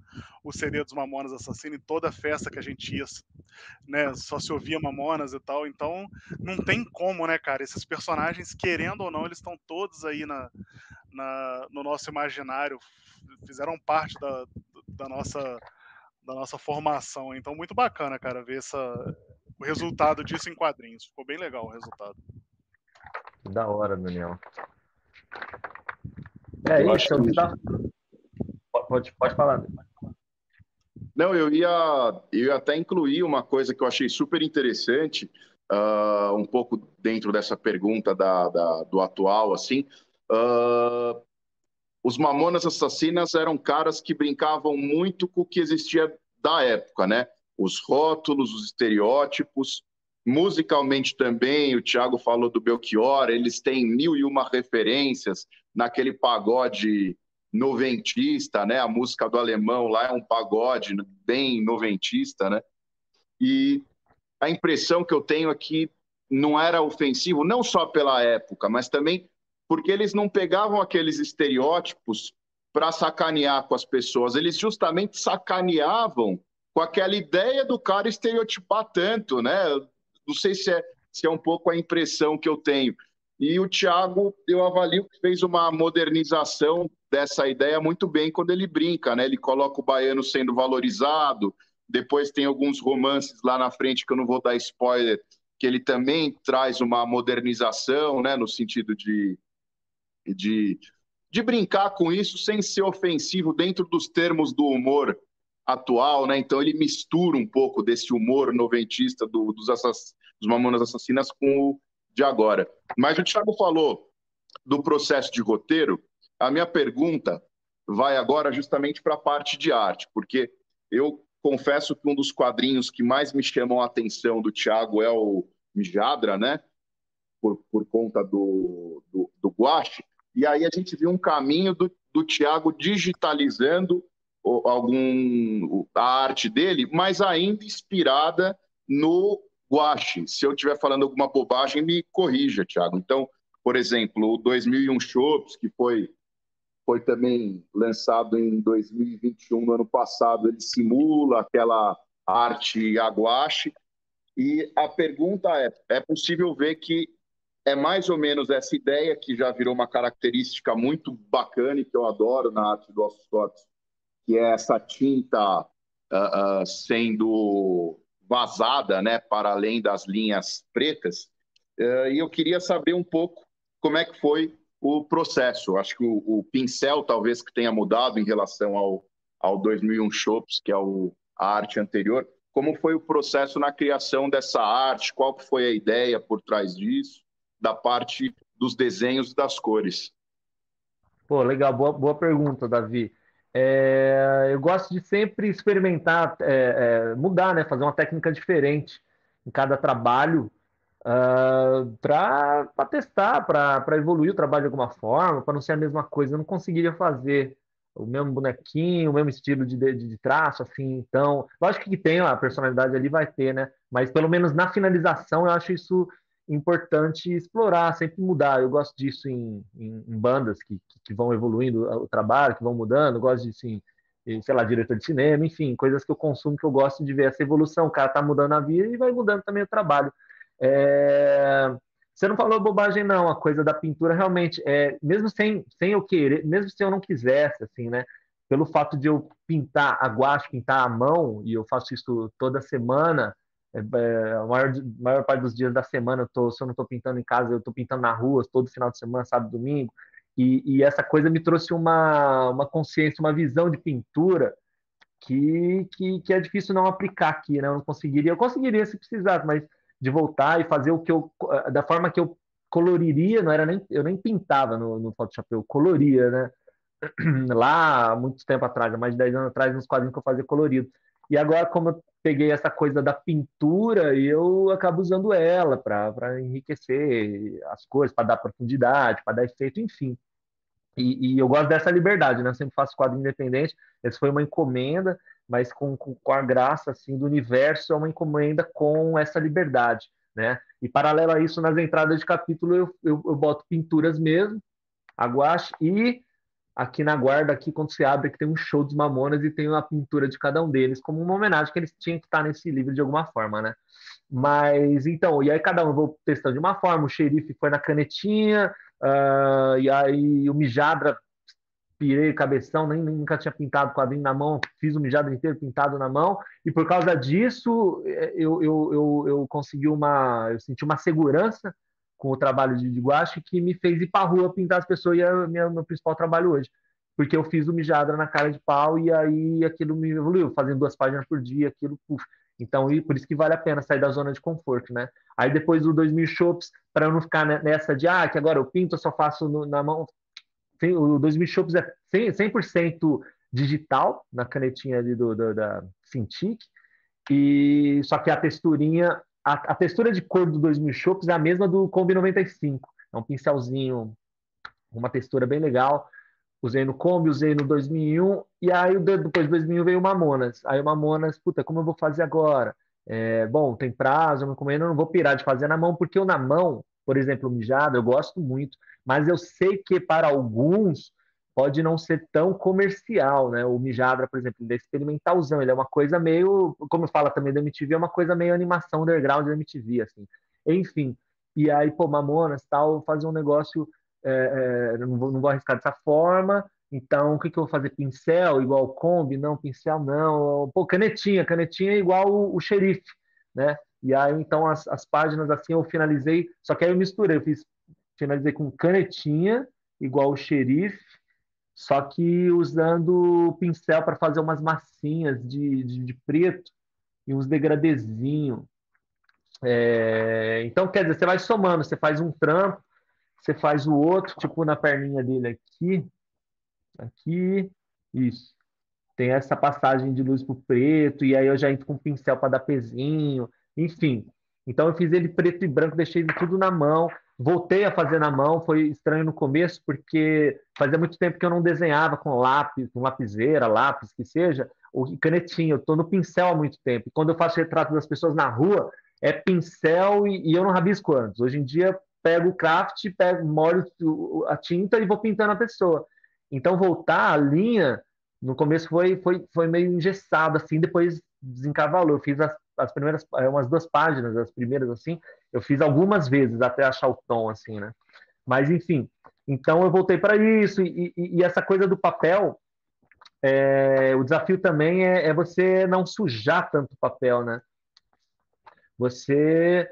o CD dos Mamonas Assassinos, em toda festa que a gente ia, né, só se ouvia Mamonas e tal, então não tem como, né, cara, esses personagens, querendo ou não, eles estão todos aí na, na, no nosso imaginário, fizeram parte da, da nossa da nossa formação, então muito bacana, cara, ver essa, o resultado disso em quadrinhos, ficou bem legal o resultado. Da hora, Daniel. É eu isso, que... Tá... pode, pode falar. Não, eu ia, eu ia até incluir uma coisa que eu achei super interessante, uh, um pouco dentro dessa pergunta da, da do atual, assim. Uh, os Mamonas Assassinas eram caras que brincavam muito com o que existia da época, né? Os rótulos, os estereótipos, Musicalmente também, o Thiago falou do Belchior, eles têm mil e uma referências naquele pagode noventista, né? A música do alemão lá é um pagode bem noventista, né? E a impressão que eu tenho é não era ofensivo, não só pela época, mas também porque eles não pegavam aqueles estereótipos para sacanear com as pessoas, eles justamente sacaneavam com aquela ideia do cara estereotipar tanto, né? Não sei se é, se é um pouco a impressão que eu tenho. E o Thiago, eu avalio que fez uma modernização dessa ideia muito bem quando ele brinca, né? Ele coloca o baiano sendo valorizado, depois tem alguns romances lá na frente que eu não vou dar spoiler, que ele também traz uma modernização, né? No sentido de, de, de brincar com isso sem ser ofensivo dentro dos termos do humor atual, né? Então ele mistura um pouco desse humor noventista do, dos, assass... dos Mamonas Assassinas com o de agora. Mas o Thiago falou do processo de roteiro. A minha pergunta vai agora justamente para a parte de arte, porque eu confesso que um dos quadrinhos que mais me chamam a atenção do Thiago é o Mijadra, né? Por, por conta do, do, do Guache. E aí a gente viu um caminho do, do Thiago digitalizando algum a arte dele, mas ainda inspirada no guache. Se eu estiver falando alguma bobagem, me corrija, Thiago. Então, por exemplo, o 2001 Shops, que foi foi também lançado em 2021, no ano passado, ele simula aquela arte aguache. E a pergunta é: é possível ver que é mais ou menos essa ideia que já virou uma característica muito bacana e que eu adoro na arte do Cortes, que é essa tinta uh, uh, sendo vazada né, para além das linhas pretas. Uh, e eu queria saber um pouco como é que foi o processo. Acho que o, o, pincel talvez que tenha mudado em relação ao, ao 2001 Shops, que é o, a arte anterior. Como foi o processo na criação dessa arte? Qual foi a ideia por trás disso? Da parte dos desenhos e das cores. Pô, legal, boa, boa pergunta, Davi. É, eu gosto de sempre experimentar, é, é, mudar, né? Fazer uma técnica diferente em cada trabalho uh, ah, para testar, para evoluir o trabalho de alguma forma, para não ser a mesma coisa. Eu não conseguiria fazer o mesmo bonequinho, o mesmo estilo de, de, de, traço, assim, então, lógico que tem a personalidade ali, vai ter, né? Mas pelo menos na finalização eu acho isso importante explorar, sempre mudar. Eu gosto disso em, em, em bandas que, que, vão evoluindo o trabalho, que vão mudando, eu gosto disso em, sei lá, diretor de cinema, enfim, coisas que eu consumo que eu gosto de ver essa evolução. O cara tá mudando a vida e vai mudando também o trabalho. É... Você não falou bobagem, não. A coisa da pintura realmente é, mesmo sem, sem eu querer, mesmo se eu não quisesse, assim, né? Pelo fato de eu pintar a guache, pintar a mão, e eu faço isso toda semana, é, é, a maior, maior parte dos dias da semana, eu tô, se eu não estou pintando em casa, eu estou pintando na rua, todo final de semana, sábado, domingo. E, e, essa coisa me trouxe uma, uma consciência, uma visão de pintura que, que, que, é difícil não aplicar aqui, né? Eu não conseguiria, eu conseguiria se precisasse, mas de voltar e fazer o que eu, da forma que eu coloriria, não era nem, eu nem pintava no, no Photoshop, eu coloria, né? Lá, muito tempo atrás, mais de 10 anos atrás, nos quadrinhos que eu fazia colorido. E agora, como eu peguei essa coisa da pintura, e eu acabo usando ela para enriquecer as cores, para dar profundidade, para dar efeito, enfim. E, e, eu gosto dessa liberdade, né? Eu sempre faço quadro independente. Essa foi uma encomenda, mas com, com, com, a graça assim do universo é uma encomenda com essa liberdade, né? E paralelo a isso, nas entradas de capítulo eu, eu, eu boto pinturas mesmo, aguache e aqui na guarda, aqui quando se abre, que tem um show dos Mamonas e tem uma pintura de cada um deles, como uma homenagem que eles tinham que estar nesse livro de alguma forma, né? Mas então, e aí cada um vou testando de uma forma, o xerife foi na canetinha, uh, e aí o Mijadra pirei cabeção, nem, nunca tinha pintado quadrinho na mão, fiz o mijadra inteiro pintado na mão, e por causa disso eu, eu, eu, eu consegui uma, eu senti uma segurança com o trabalho de, guache que me fez ir para a rua pintar as pessoas e é o meu, principal trabalho hoje. Porque eu fiz o mijadra na cara de pau e aí aquilo me evoluiu, fazendo duas páginas por dia, aquilo, puf. Então, e por isso que vale a pena sair da zona de conforto, né? Aí depois do 2000 Shops, para eu não ficar nessa de, ah, que agora eu pinto, eu só faço no, na mão. O 2000 Shops é 100%, 100 digital, na canetinha ali do, do da Cintiq, e só que a texturinha a, a, textura de cor do 2000 Shops é a mesma do Kombi 95. É um pincelzinho, uma textura bem legal. Usei no Kombi, usei no 2001, e aí depois de 2001 veio o Mamonas. Aí o Mamonas, puta, como eu vou fazer agora? É, bom, tem prazo, eu eu não vou pirar de fazer na mão, porque o na mão, por exemplo, mijado, eu gosto muito, mas eu sei que para alguns pode não ser tão comercial, né? O Mijadra, por exemplo, ele é experimentalzão, ele é uma coisa meio, como fala também da MTV, é uma coisa meio animação underground da MTV, assim. Enfim, e aí, pô, Mamonas, tal, fazer um negócio, é, é, não, vou, não vou arriscar dessa forma, então, o que, que eu vou fazer? Pincel igual Kombi? Não, pincel não. Pô, canetinha, canetinha é igual o, o xerife, né? E aí, então, as, as páginas assim eu finalizei, só que aí eu misturei, eu fiz, finalizei com canetinha, igual o xerife, só que usando o pincel para fazer umas massinhas de, de, de, preto e uns degradezinhos. É, então, quer dizer, você vai somando, você faz um trampo, você faz o outro, tipo na perninha dele aqui, aqui, isso. Tem essa passagem de luz para o preto, e aí eu já entro com o pincel para dar pezinho, enfim. Então eu fiz ele preto e branco, deixei ele tudo na mão, Voltei a fazer na mão, foi estranho no começo, porque fazia muito tempo que eu não desenhava com lápis, com lapiseira, lápis, que seja, ou canetinha. Eu estou no pincel há muito tempo. E quando eu faço retrato das pessoas na rua, é pincel e, e eu não rabisco antes. Hoje em dia, pego o craft, pego, molho a tinta e vou pintando a pessoa. Então, voltar a linha, no começo foi, foi, foi meio engessado, assim, depois desencavalou. Eu fiz as, as primeiras, é, umas duas páginas, as primeiras, assim, eu fiz algumas vezes até achar o tom, assim, né? Mas, enfim, então eu voltei para isso. E, e, e, essa coisa do papel, é, o desafio também é, é, você não sujar tanto o papel, né? Você.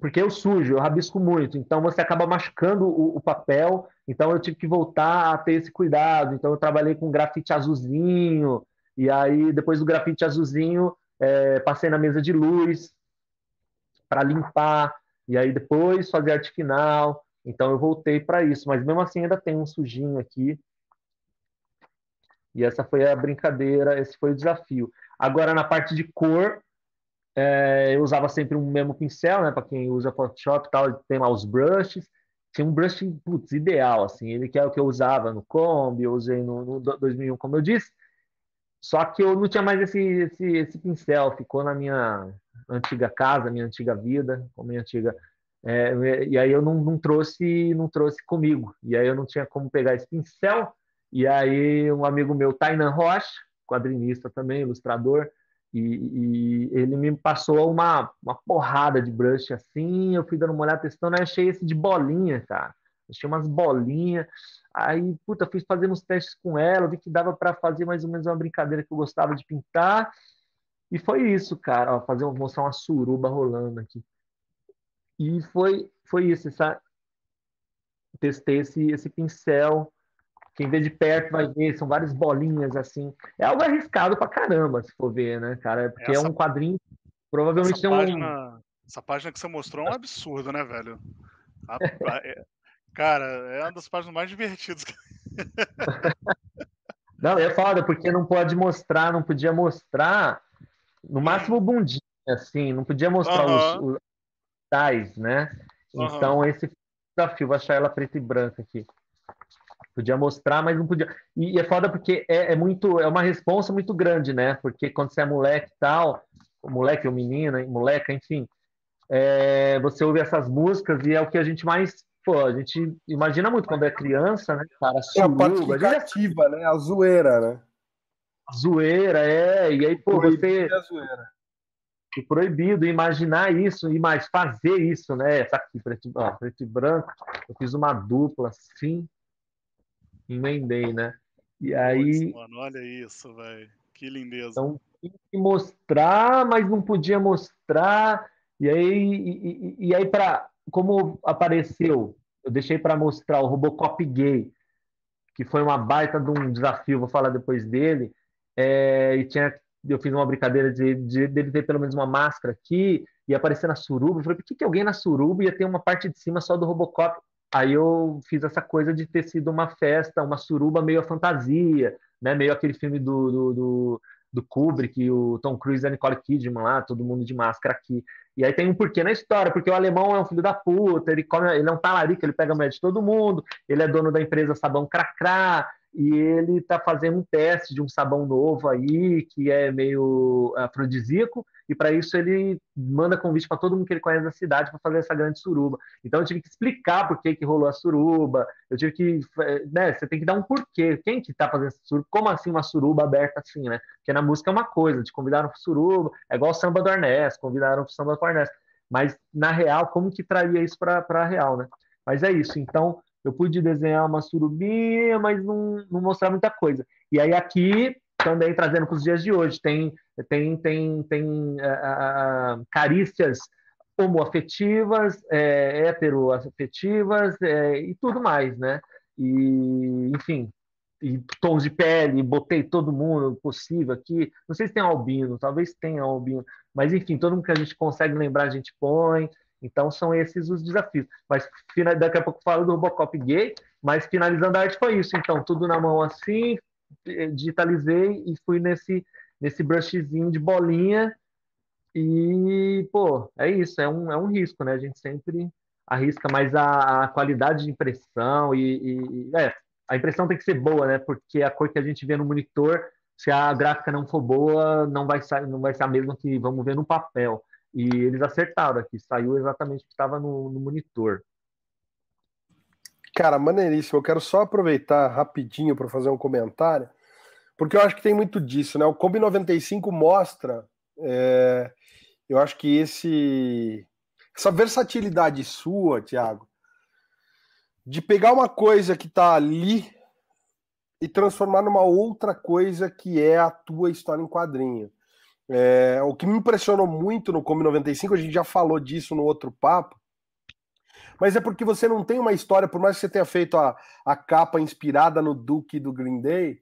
Porque eu sujo, eu rabisco muito, então você acaba machucando o, o papel. Então eu tive que voltar a ter esse cuidado. Então eu trabalhei com grafite azulzinho, e aí depois do grafite azulzinho, é, passei na mesa de luz, para limpar, e aí depois fazer arte final. Então eu voltei para isso, mas mesmo assim ainda tem um sujinho aqui. E essa foi a brincadeira, esse foi o desafio. Agora na parte de cor, é, eu usava sempre um mesmo pincel, né? Para quem usa Photoshop, tal, tem lá os brushes. tinha um brush putz, ideal, assim, ele que é o que eu usava no Kombi, eu usei no, no 2001, como eu disse, só que eu não tinha mais esse, esse, esse pincel, ficou na minha antiga casa, minha antiga vida, com minha antiga é, e aí eu não, não, trouxe não trouxe comigo. E aí eu não tinha como pegar esse pincel. E aí um amigo meu Tainan Rocha quadrinista também ilustrador e, e, ele me passou uma, uma porrada de brush assim eu fui dando uma olhada testando aí achei esse de bolinha cara. Achei umas bolinhas aí puta fiz fazer uns testes com ela vi que dava para fazer mais ou menos uma brincadeira que eu gostava de pintar e foi isso cara Ó, fazer mostrar uma suruba rolando aqui e foi, foi isso, essa, testei esse, esse pincel. Quem vê de perto vai ver, são várias bolinhas assim. É algo arriscado pra caramba, se for ver, né, cara? Porque essa, é um quadrinho. Provavelmente tem página, um. Essa página que você mostrou é um absurdo, né, velho? A, a, é, cara, é uma das páginas mais divertidas. não, é foda, porque não pode mostrar, não podia mostrar, no máximo bundinha, assim, não podia mostrar os, os digitais, né? Uhum. Então, esse desafio, vou achar ela preta e branca aqui. Podia mostrar, mas não podia. E, e é foda porque é, é, muito, é uma responsa muito grande, né? Porque quando você é moleque e tal, moleque ou menina, moleca, enfim, é, você ouve essas músicas e é o que a gente mais pô, a gente imagina muito quando é criança, né, cara? é a parte que cativa, né? A zoeira, né? Zoeira, é. E aí, pô, você. A zoeira e proibido imaginar isso e mais fazer isso, né? Essa aqui, preto, ó, preto e branco, eu fiz uma dupla assim, emendei, né? E aí. Mano, olha isso, velho. Que lindeza. Então, tinha que mostrar, mas não podia mostrar. E aí, e, e, e aí para como apareceu, eu deixei para mostrar o Robocop gay, que foi uma baita de um desafio, vou falar depois dele. É, e tinha eu fiz uma brincadeira de, de dele ter pelo menos uma máscara aqui e aparecer na suruba. Eu falei, por que, que alguém na suruba ia ter uma parte de cima só do Robocop? Aí eu fiz essa coisa de ter sido uma festa, uma suruba meio a fantasia, né? Meio aquele filme do, do, do, do Kubrick, o Tom Cruise e a Nicole Kidman lá, todo mundo de máscara aqui. E aí tem um porquê na história, porque o alemão é um filho da puta, ele, come, ele é um talarico, ele pega a mulher de todo mundo, ele é dono da empresa Sabão Cracrá, e ele está fazendo um teste de um sabão novo aí, que é meio afrodisíaco, e para isso ele manda convite para todo mundo que ele conhece da cidade para fazer essa grande suruba. Então eu tive que explicar por que, que rolou a suruba, eu tive que, né, você tem que dar um porquê, quem que está fazendo essa suruba, como assim uma suruba aberta assim, né? Porque na música é uma coisa, te convidaram para suruba, é igual samba do Arnés, convidaram para samba do Arnés, mas na real, como que traria isso para a real, né? Mas é isso, então eu pude desenhar uma surubinha, mas não, não mostrar muita coisa. E aí aqui, também trazendo para os dias de hoje, tem, tem, tem, tem uh, carícias homoafetivas, é, heteroafetivas é, e tudo mais, né? E, enfim, e tons de pele, botei todo mundo possível aqui. Não sei se tem albino, talvez tenha albino, mas enfim, todo mundo que a gente consegue lembrar, a gente põe. Então são esses os desafios. Mas daqui a pouco falo do Robocop gay, mas finalizando a arte foi isso. Então, tudo na mão assim, eh, digitalizei e fui nesse, nesse brushzinho de bolinha. E, pô, é isso, é um, é um risco, né? A gente sempre arrisca, mas a, a qualidade de impressão e, e, é, a impressão tem que ser boa, né? Porque a cor que a gente vê no monitor, se a gráfica não for boa, não vai, não vai ser a mesma que vamos ver no papel. E eles acertaram aqui, saiu exatamente o que estava no, no monitor. Cara, maneiríssimo. Eu quero só aproveitar rapidinho para fazer um comentário, porque eu acho que tem muito disso, né? O Kombi 95 mostra, é, eu acho que esse essa versatilidade sua, Thiago, de pegar uma coisa que está ali e transformar numa outra coisa que é a tua história em quadrinho. É, o que me impressionou muito no Come 95, a gente já falou disso no outro papo, mas é porque você não tem uma história, por mais que você tenha feito a, a capa inspirada no Duke do Green Day,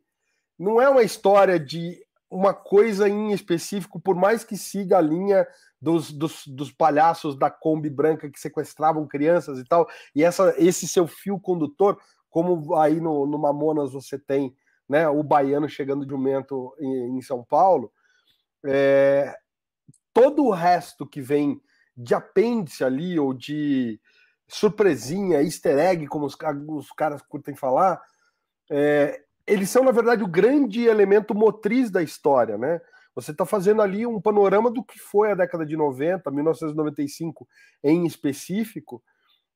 não é uma história de uma coisa em específico, por mais que siga a linha dos, dos, dos, palhaços da Kombi branca que sequestravam crianças e tal, e essa, esse seu fio condutor, como aí no, no Mamonas você tem né, o baiano chegando de jumento em, em São Paulo, é, todo o resto que vem de apêndice ali, ou de, surpresinha, easter egg, como os, os caras curtem falar, é, eles são, na verdade, o grande elemento motriz da história, né? Você está fazendo ali um panorama do que foi a década de 90, 1995 em específico,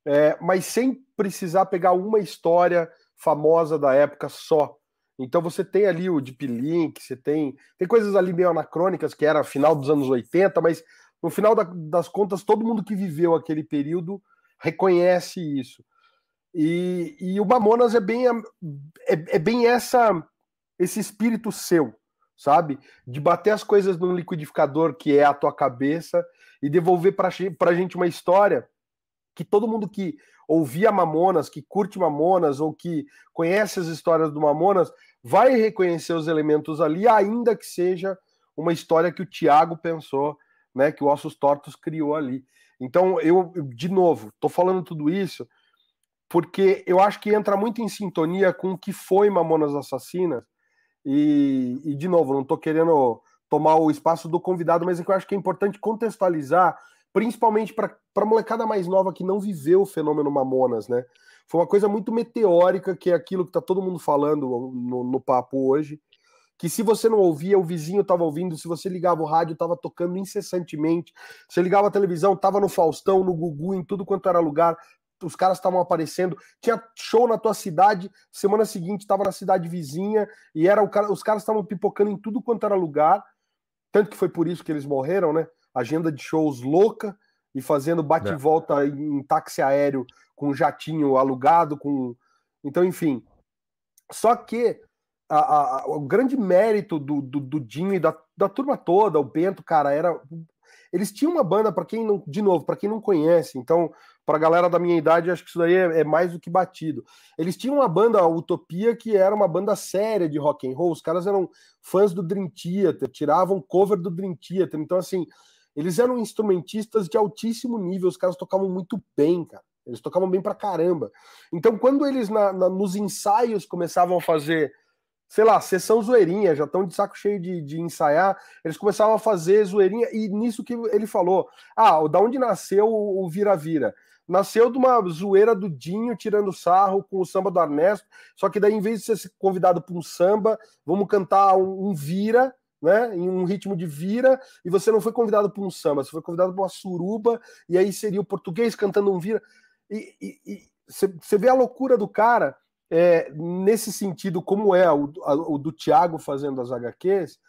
é, mas sem precisar pegar uma história famosa da época só. Então você tem ali o Deep Link, você tem, tem coisas ali meio anacrônicas, que era final dos anos 80, mas no final da, das contas, todo mundo que viveu aquele período reconhece isso. E, e o Mamonas é bem, é, é bem essa esse espírito seu, sabe? De bater as coisas num liquidificador que é a tua cabeça e devolver para a gente uma história que todo mundo que ouvia Mamonas, que curte Mamonas ou que conhece as histórias do Mamonas, vai reconhecer os elementos ali, ainda que seja uma história que o Tiago pensou, né, que o Ossos Tortos criou ali. Então, eu, de novo, estou falando tudo isso porque eu acho que entra muito em sintonia com o que foi Mamonas Assassinas. E, e de novo, não estou querendo tomar o espaço do convidado, mas é que eu acho que é importante contextualizar principalmente para a molecada mais nova que não viveu o fenômeno Mamonas, né? Foi uma coisa muito meteórica, que é aquilo que está todo mundo falando no, no, papo hoje, que se você não ouvia, o vizinho estava ouvindo, se você ligava o rádio, estava tocando incessantemente, você ligava a televisão, estava no Faustão, no Gugu, em tudo quanto era lugar, os caras estavam aparecendo, tinha show na tua cidade, semana seguinte estava na cidade vizinha, e era o cara, os caras estavam pipocando em tudo quanto era lugar, tanto que foi por isso que eles morreram, né? Agenda de shows louca e fazendo bate e volta em táxi aéreo com jatinho alugado, com. Então, enfim. Só que a, a, o grande mérito do, do, do Dinho e da, da turma toda, o Bento, cara, era. Eles tinham uma banda, para quem não. De novo, para quem não conhece, então, para a galera da minha idade, acho que isso daí é, é, mais do que batido. Eles tinham uma banda, a Utopia, que era uma banda séria de rock and roll. Os caras eram fãs do Dream Theater, tiravam cover do Dream Theater. Então, assim, eles eram instrumentistas de altíssimo nível, os caras tocavam muito bem, cara. Eles tocavam bem pra caramba. Então, quando eles na, na, nos ensaios começavam a fazer, sei lá, sessão zoeirinha, já estão de saco cheio de, de, ensaiar, eles começavam a fazer zoeirinha, e nisso que ele falou: ah, da onde nasceu o Vira-Vira? Nasceu de uma zoeira do Dinho tirando sarro com o samba do Ernesto, só que daí, em vez de ser convidado para um samba, vamos cantar um, um vira né, em um ritmo de vira, e você não foi convidado para um samba, você foi convidado para uma suruba, e aí seria o português cantando um vira. E você vê a loucura do cara é, nesse sentido, como é o, a, o do Thiago fazendo as HQs,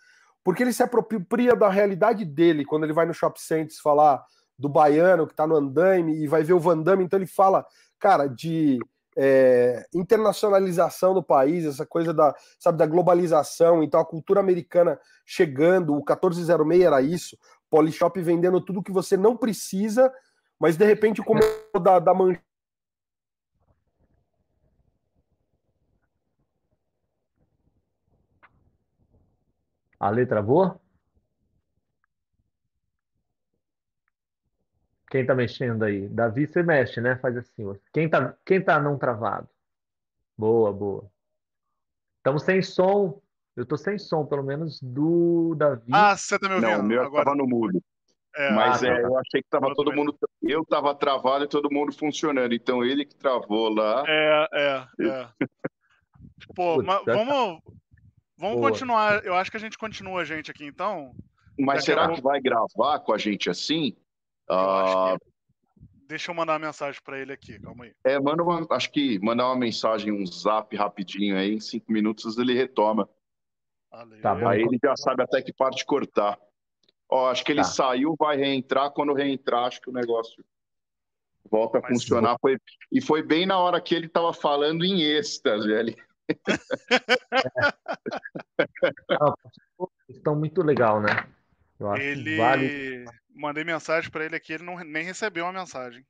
porque ele se apropria da realidade dele quando ele vai no Shop Centers falar do baiano que está no andaime e vai ver o Van Damme, então ele fala, cara, de é, internacionalização do país, essa coisa da, sabe, da globalização, então a cultura americana chegando, o 1406 era isso, Polishop vendendo tudo que você não precisa, mas de repente como da, da manchete A letra boa? Quem tá mexendo aí? Davi, você mexe, né? Faz assim. Quem tá, quem tá não travado? Boa, boa. Estamos sem som. Eu tô sem som, pelo menos do Davi. Ah, você tá me ouvindo? Não, o meu Agora... tava no mudo. É, Mas ah, é, eu achei que tava todo mundo. Eu tava travado e todo mundo funcionando. Então ele que travou lá. É, é, é. Pô, mas vamos, vamos continuar. Eu acho que a gente continua a gente aqui então. Mas Daqui será que vai gravar com a gente assim? Uh... Deixa eu mandar uma mensagem para ele aqui, calma aí. É, manda uma, acho que mandar uma mensagem, um zap rapidinho aí, em cinco minutos ele retoma. Tá bom. Aí ele já sabe até que parte cortar. Ó, acho que ele tá. saiu, vai reentrar. Quando reentrar, acho que o negócio volta a Mas funcionar. Foi, e foi bem na hora que ele estava falando em êxtase, velho. Estão muito legal, né? Ele vale... mandei mensagem para ele aqui, ele não nem recebeu uma mensagem.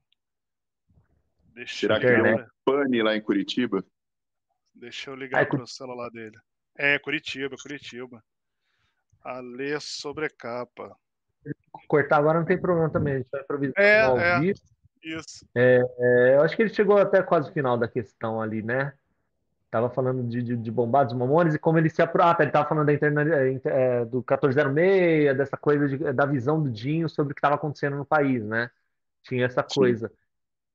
Deixa Será que é um pane lá em Curitiba? Deixa eu ligar Ai, para o celular dele. É, Curitiba, Curitiba. Ale sobrecapa. Cortar agora não tem problema também, a gente vai improvisar é, é, Isso. É, é, eu acho que ele chegou até quase o final da questão ali, né? Tava falando de, de, de bombados mamones e como ele se aprota. Ele tava falando da interna, é, é do 1406, dessa coisa de, da visão do Dinho sobre o que estava acontecendo no país, né? Tinha essa coisa.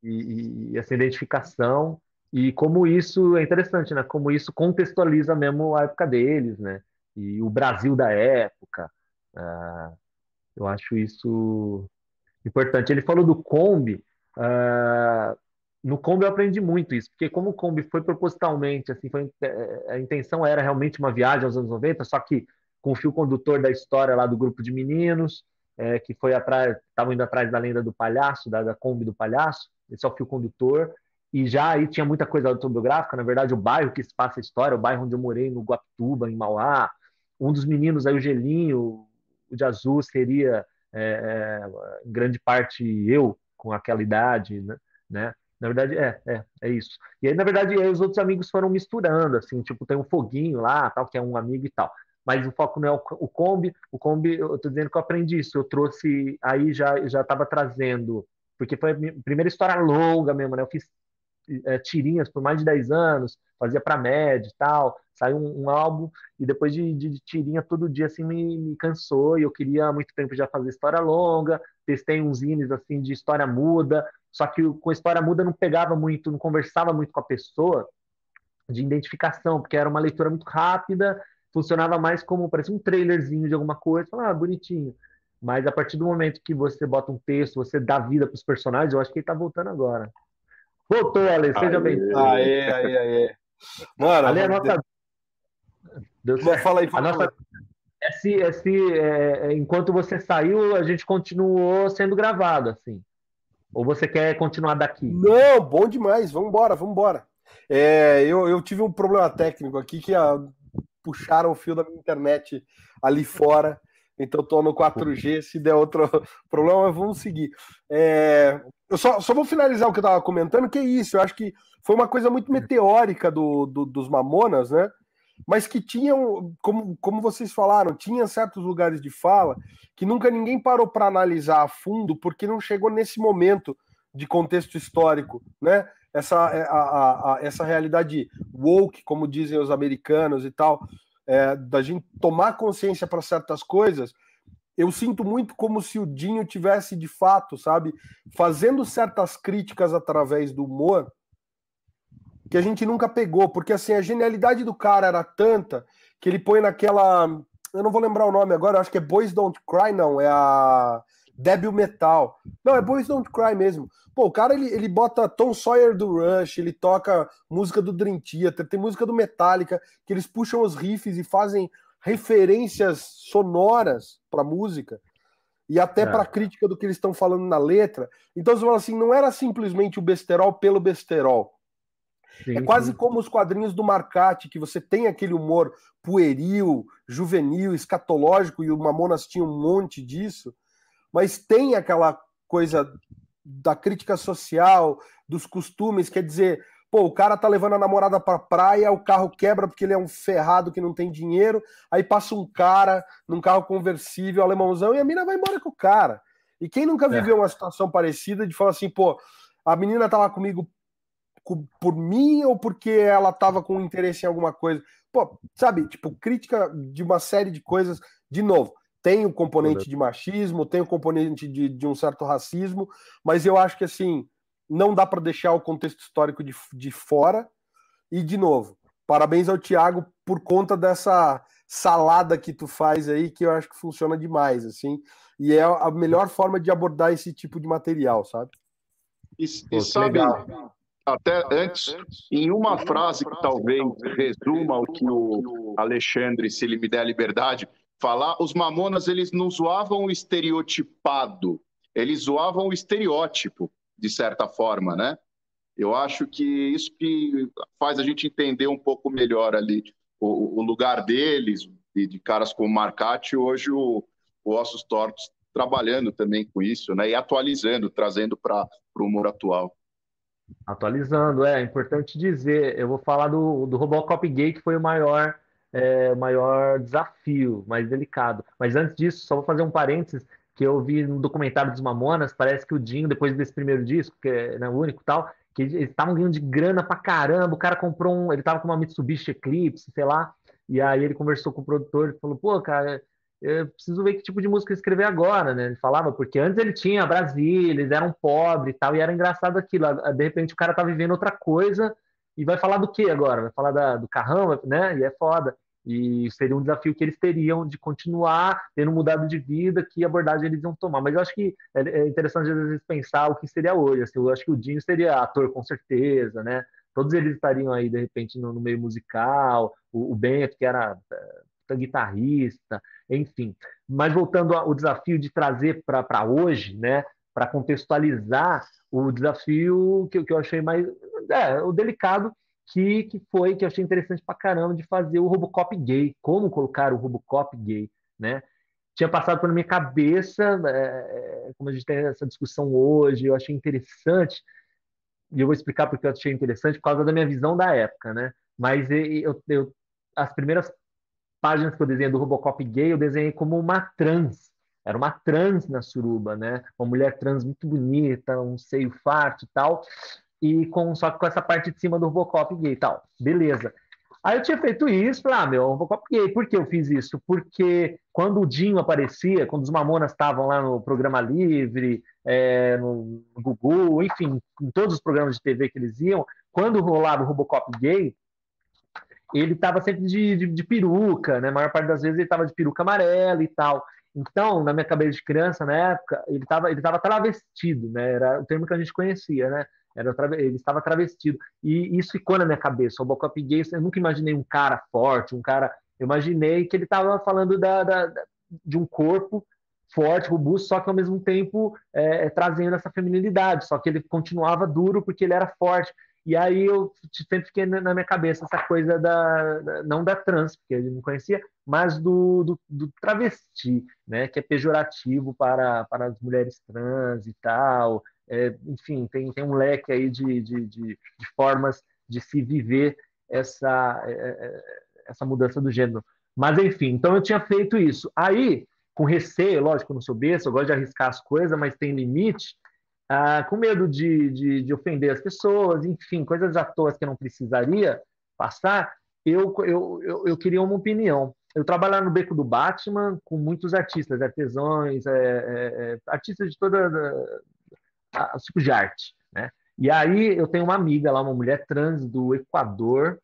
e, e, essa identificação e como isso é interessante, né? Como isso contextualiza mesmo a época deles, né? E o Brasil da época. Uh, eu acho isso importante. Ele falou do Kombi. Uh, no Kombi eu aprendi muito isso, porque como o Kombi foi propositalmente, assim, foi, é, a intenção era realmente uma viagem aos anos 90, só que com o fio condutor da história lá do grupo de meninos, é, que foi atrás, estavam indo atrás da lenda do palhaço, da, da Kombi do palhaço, esse é o fio condutor, e já aí tinha muita coisa autobiográfica, na verdade o bairro que se passa a história, o bairro onde eu morei, no Guapituba, em Mauá, um dos meninos aí, o Gelinho, o de azul, seria é, é, em grande parte eu, com aquela idade, né? né? Na verdade, é, é, é isso. E aí, na verdade, aí os outros amigos foram misturando, assim, tipo, tem um foguinho lá, tal, que é um amigo e tal. Mas o foco não é o, o Kombi. O Kombi, eu tô dizendo que eu aprendi isso. Eu trouxe, aí já já estava trazendo, porque foi a primeira história longa mesmo, né? Eu fiz é, tirinhas por mais de 10 anos, fazia para média e tal, saiu um, um, álbum, e depois de, de, de, tirinha todo dia, assim, me, me cansou, e eu queria há muito tempo já fazer história longa, testei uns zines, assim, de história muda, só que com história muda não pegava muito, não conversava muito com a pessoa, de identificação, porque era uma leitura muito rápida, funcionava mais como, parecia um trailerzinho de alguma coisa, falava, ah, bonitinho, mas a partir do momento que você bota um texto, você dá vida para os personagens, eu acho que ele está voltando agora. Voltou, Ale, seja bem-vindo. Aê, aê, aê. Mano, Ale, a nossa. Deus fala aí, fala a nossa... Esse, esse, é, é, enquanto você saiu, a gente continuou sendo gravado, assim. Ou você quer continuar daqui? Não, bom demais. Vamos embora, vamos embora. É, eu, eu tive um problema técnico aqui que a, puxaram o fio da minha internet ali fora. Então estou no 4G. Se der outro problema, vamos seguir. É, eu só, só vou finalizar o que eu estava comentando, que é isso. Eu acho que foi uma coisa muito meteórica do, do, dos Mamonas, né? Mas que tinham, como, como vocês falaram, tinha certos lugares de fala que nunca ninguém parou para analisar a fundo, porque não chegou nesse momento de contexto histórico, né? Essa, é, a, a, a, essa realidade woke, como dizem os americanos e tal, é, da gente tomar consciência para certas coisas eu sinto muito como se o Dinho tivesse de fato, sabe, fazendo certas críticas através do humor que a gente nunca pegou, porque assim a genialidade do cara era tanta que ele põe naquela, eu não vou lembrar o nome agora, acho que é Boys Don't Cry, não, é a Debil Metal. Não, é Boys Don't Cry mesmo. Pô, o cara ele, ele bota Tom Sawyer do Rush, ele toca música do Dream Theater, tem música do Metallica, que eles puxam os riffs e fazem referências sonoras para música e até é. para crítica do que eles estão falando na letra. Então você fala assim, não era simplesmente o besterol pelo besterol. Sim, é quase sim. como os quadrinhos do Marcati, que você tem aquele humor pueril, juvenil, escatológico, e o Mamonas tinha um monte disso, mas tem aquela coisa da crítica social, dos costumes, quer dizer, Pô, o cara tá levando a namorada pra praia, o carro quebra porque ele é um ferrado que não tem dinheiro, aí passa um cara num carro conversível, alemãozão, e a mina vai embora com o cara. E quem nunca é. viveu uma situação parecida de falar assim, pô, a menina tava comigo por mim ou porque ela tava com interesse em alguma coisa? Pô, sabe, tipo, crítica de uma série de coisas, de novo, tem o componente de machismo, tem o componente de, de um certo racismo, mas eu acho que assim não dá para deixar o contexto histórico de, de fora. E, de novo, parabéns ao Thiago por conta dessa salada que tu faz aí, que eu acho que funciona demais, assim. E é a melhor forma de abordar esse tipo de material, sabe? E, Pô, e sabe, legal. Até antes, em uma frase que talvez resuma o que o Alexandre, se ele me der a liberdade, falar, os mamonas, eles não zoavam o estereotipado, eles zoavam o estereótipo de certa forma, né? Eu acho que isso que faz a gente entender um pouco melhor ali o, o lugar deles, de, de, caras como Marcati, hoje o, o Ossos Tortos trabalhando também com isso, né? E atualizando, trazendo para o humor atual. Atualizando, é, é importante dizer. Eu vou falar do, do Robocop Gay, que foi o maior, é, maior desafio, mais delicado. Mas antes disso, só vou fazer um parênteses que eu vi no documentário dos Mamonas, parece que o Dinho, depois desse primeiro disco, que é né, o único tal, que eles estavam ganhando de grana pra caramba, o cara comprou um, ele tava com uma Mitsubishi Eclipse, sei lá, e aí ele conversou com o produtor e falou, pô, cara, eu preciso ver que tipo de música escrever agora, né? Ele falava, porque antes ele tinha Brasília, eles eram pobres e tal, e era engraçado aquilo. De repente o cara tá vivendo outra coisa e vai falar do que agora? Vai falar da, do carrão, né? E é foda. E seria um desafio que eles teriam de continuar tendo mudado de vida, que abordagem eles iam tomar. Mas eu acho que é, é interessante às vezes pensar o que seria hoje. Assim, eu acho que o Dinho seria ator com certeza, né? Todos eles estariam aí, de repente, no, no meio musical. O, o Bento, que era é, guitarrista, enfim. Mas voltando ao desafio de trazer para hoje, né? Para contextualizar o desafio que, que eu achei mais é, o delicado que, que foi que eu achei interessante pra caramba de fazer o Robocop gay, como colocar o Robocop gay, né? Tinha passado pela minha cabeça, é, é, como a gente tem essa discussão hoje, eu achei interessante, e eu vou explicar porque eu achei interessante, por causa da minha visão da época, né? Mas eu, eu as primeiras páginas que eu desenhei do Robocop gay, eu desenhei como uma trans, era uma trans na suruba, né? Uma mulher trans muito bonita, um seio farto e tal e com só que com essa parte de cima do Robocop gay e tal. Beleza. Aí eu tinha feito isso, falei, ah, meu, Robocop gay. Por que eu fiz isso? Porque quando o Dinho aparecia, quando os Mamonas estavam lá no Programa Livre, é, no Google, enfim, em todos os programas de TV que eles iam, quando rolava o Robocop gay, ele estava sempre de, de, de, peruca, né? A maior parte das vezes ele estava de peruca amarela e tal. Então, na minha cabeça de criança, na época, ele estava ele tava travestido, né? Era o termo que a gente conhecia, né? Era ele estava travestido. E isso ficou na minha cabeça. O Robocop gay, eu nunca imaginei um cara forte, um cara. Eu imaginei que ele estava falando da, da, de um corpo forte, robusto, só que ao mesmo tempo é, trazendo essa feminilidade. Só que ele continuava duro porque ele era forte. E aí eu sempre fiquei na minha cabeça essa coisa da, não da trans, porque ele não conhecia, mas do, do, do, travesti, né, que é pejorativo para, para as mulheres trans e tal. É, enfim, tem, tem um leque aí de, de, de, de formas de se viver essa, é, é, essa mudança do gênero. Mas, enfim, então eu tinha feito isso. Aí, com receio, lógico, eu não sou besta, eu gosto de arriscar as coisas, mas tem limite, ah, com medo de, de, de, ofender as pessoas, enfim, coisas à toa que eu não precisaria passar, eu, eu, eu, eu queria uma opinião. Eu trabalhava no Beco do Batman com muitos artistas, artesãos, é, é, é artistas de toda a, tipo de arte, né? E aí eu tenho uma amiga lá, uma mulher trans do Equador,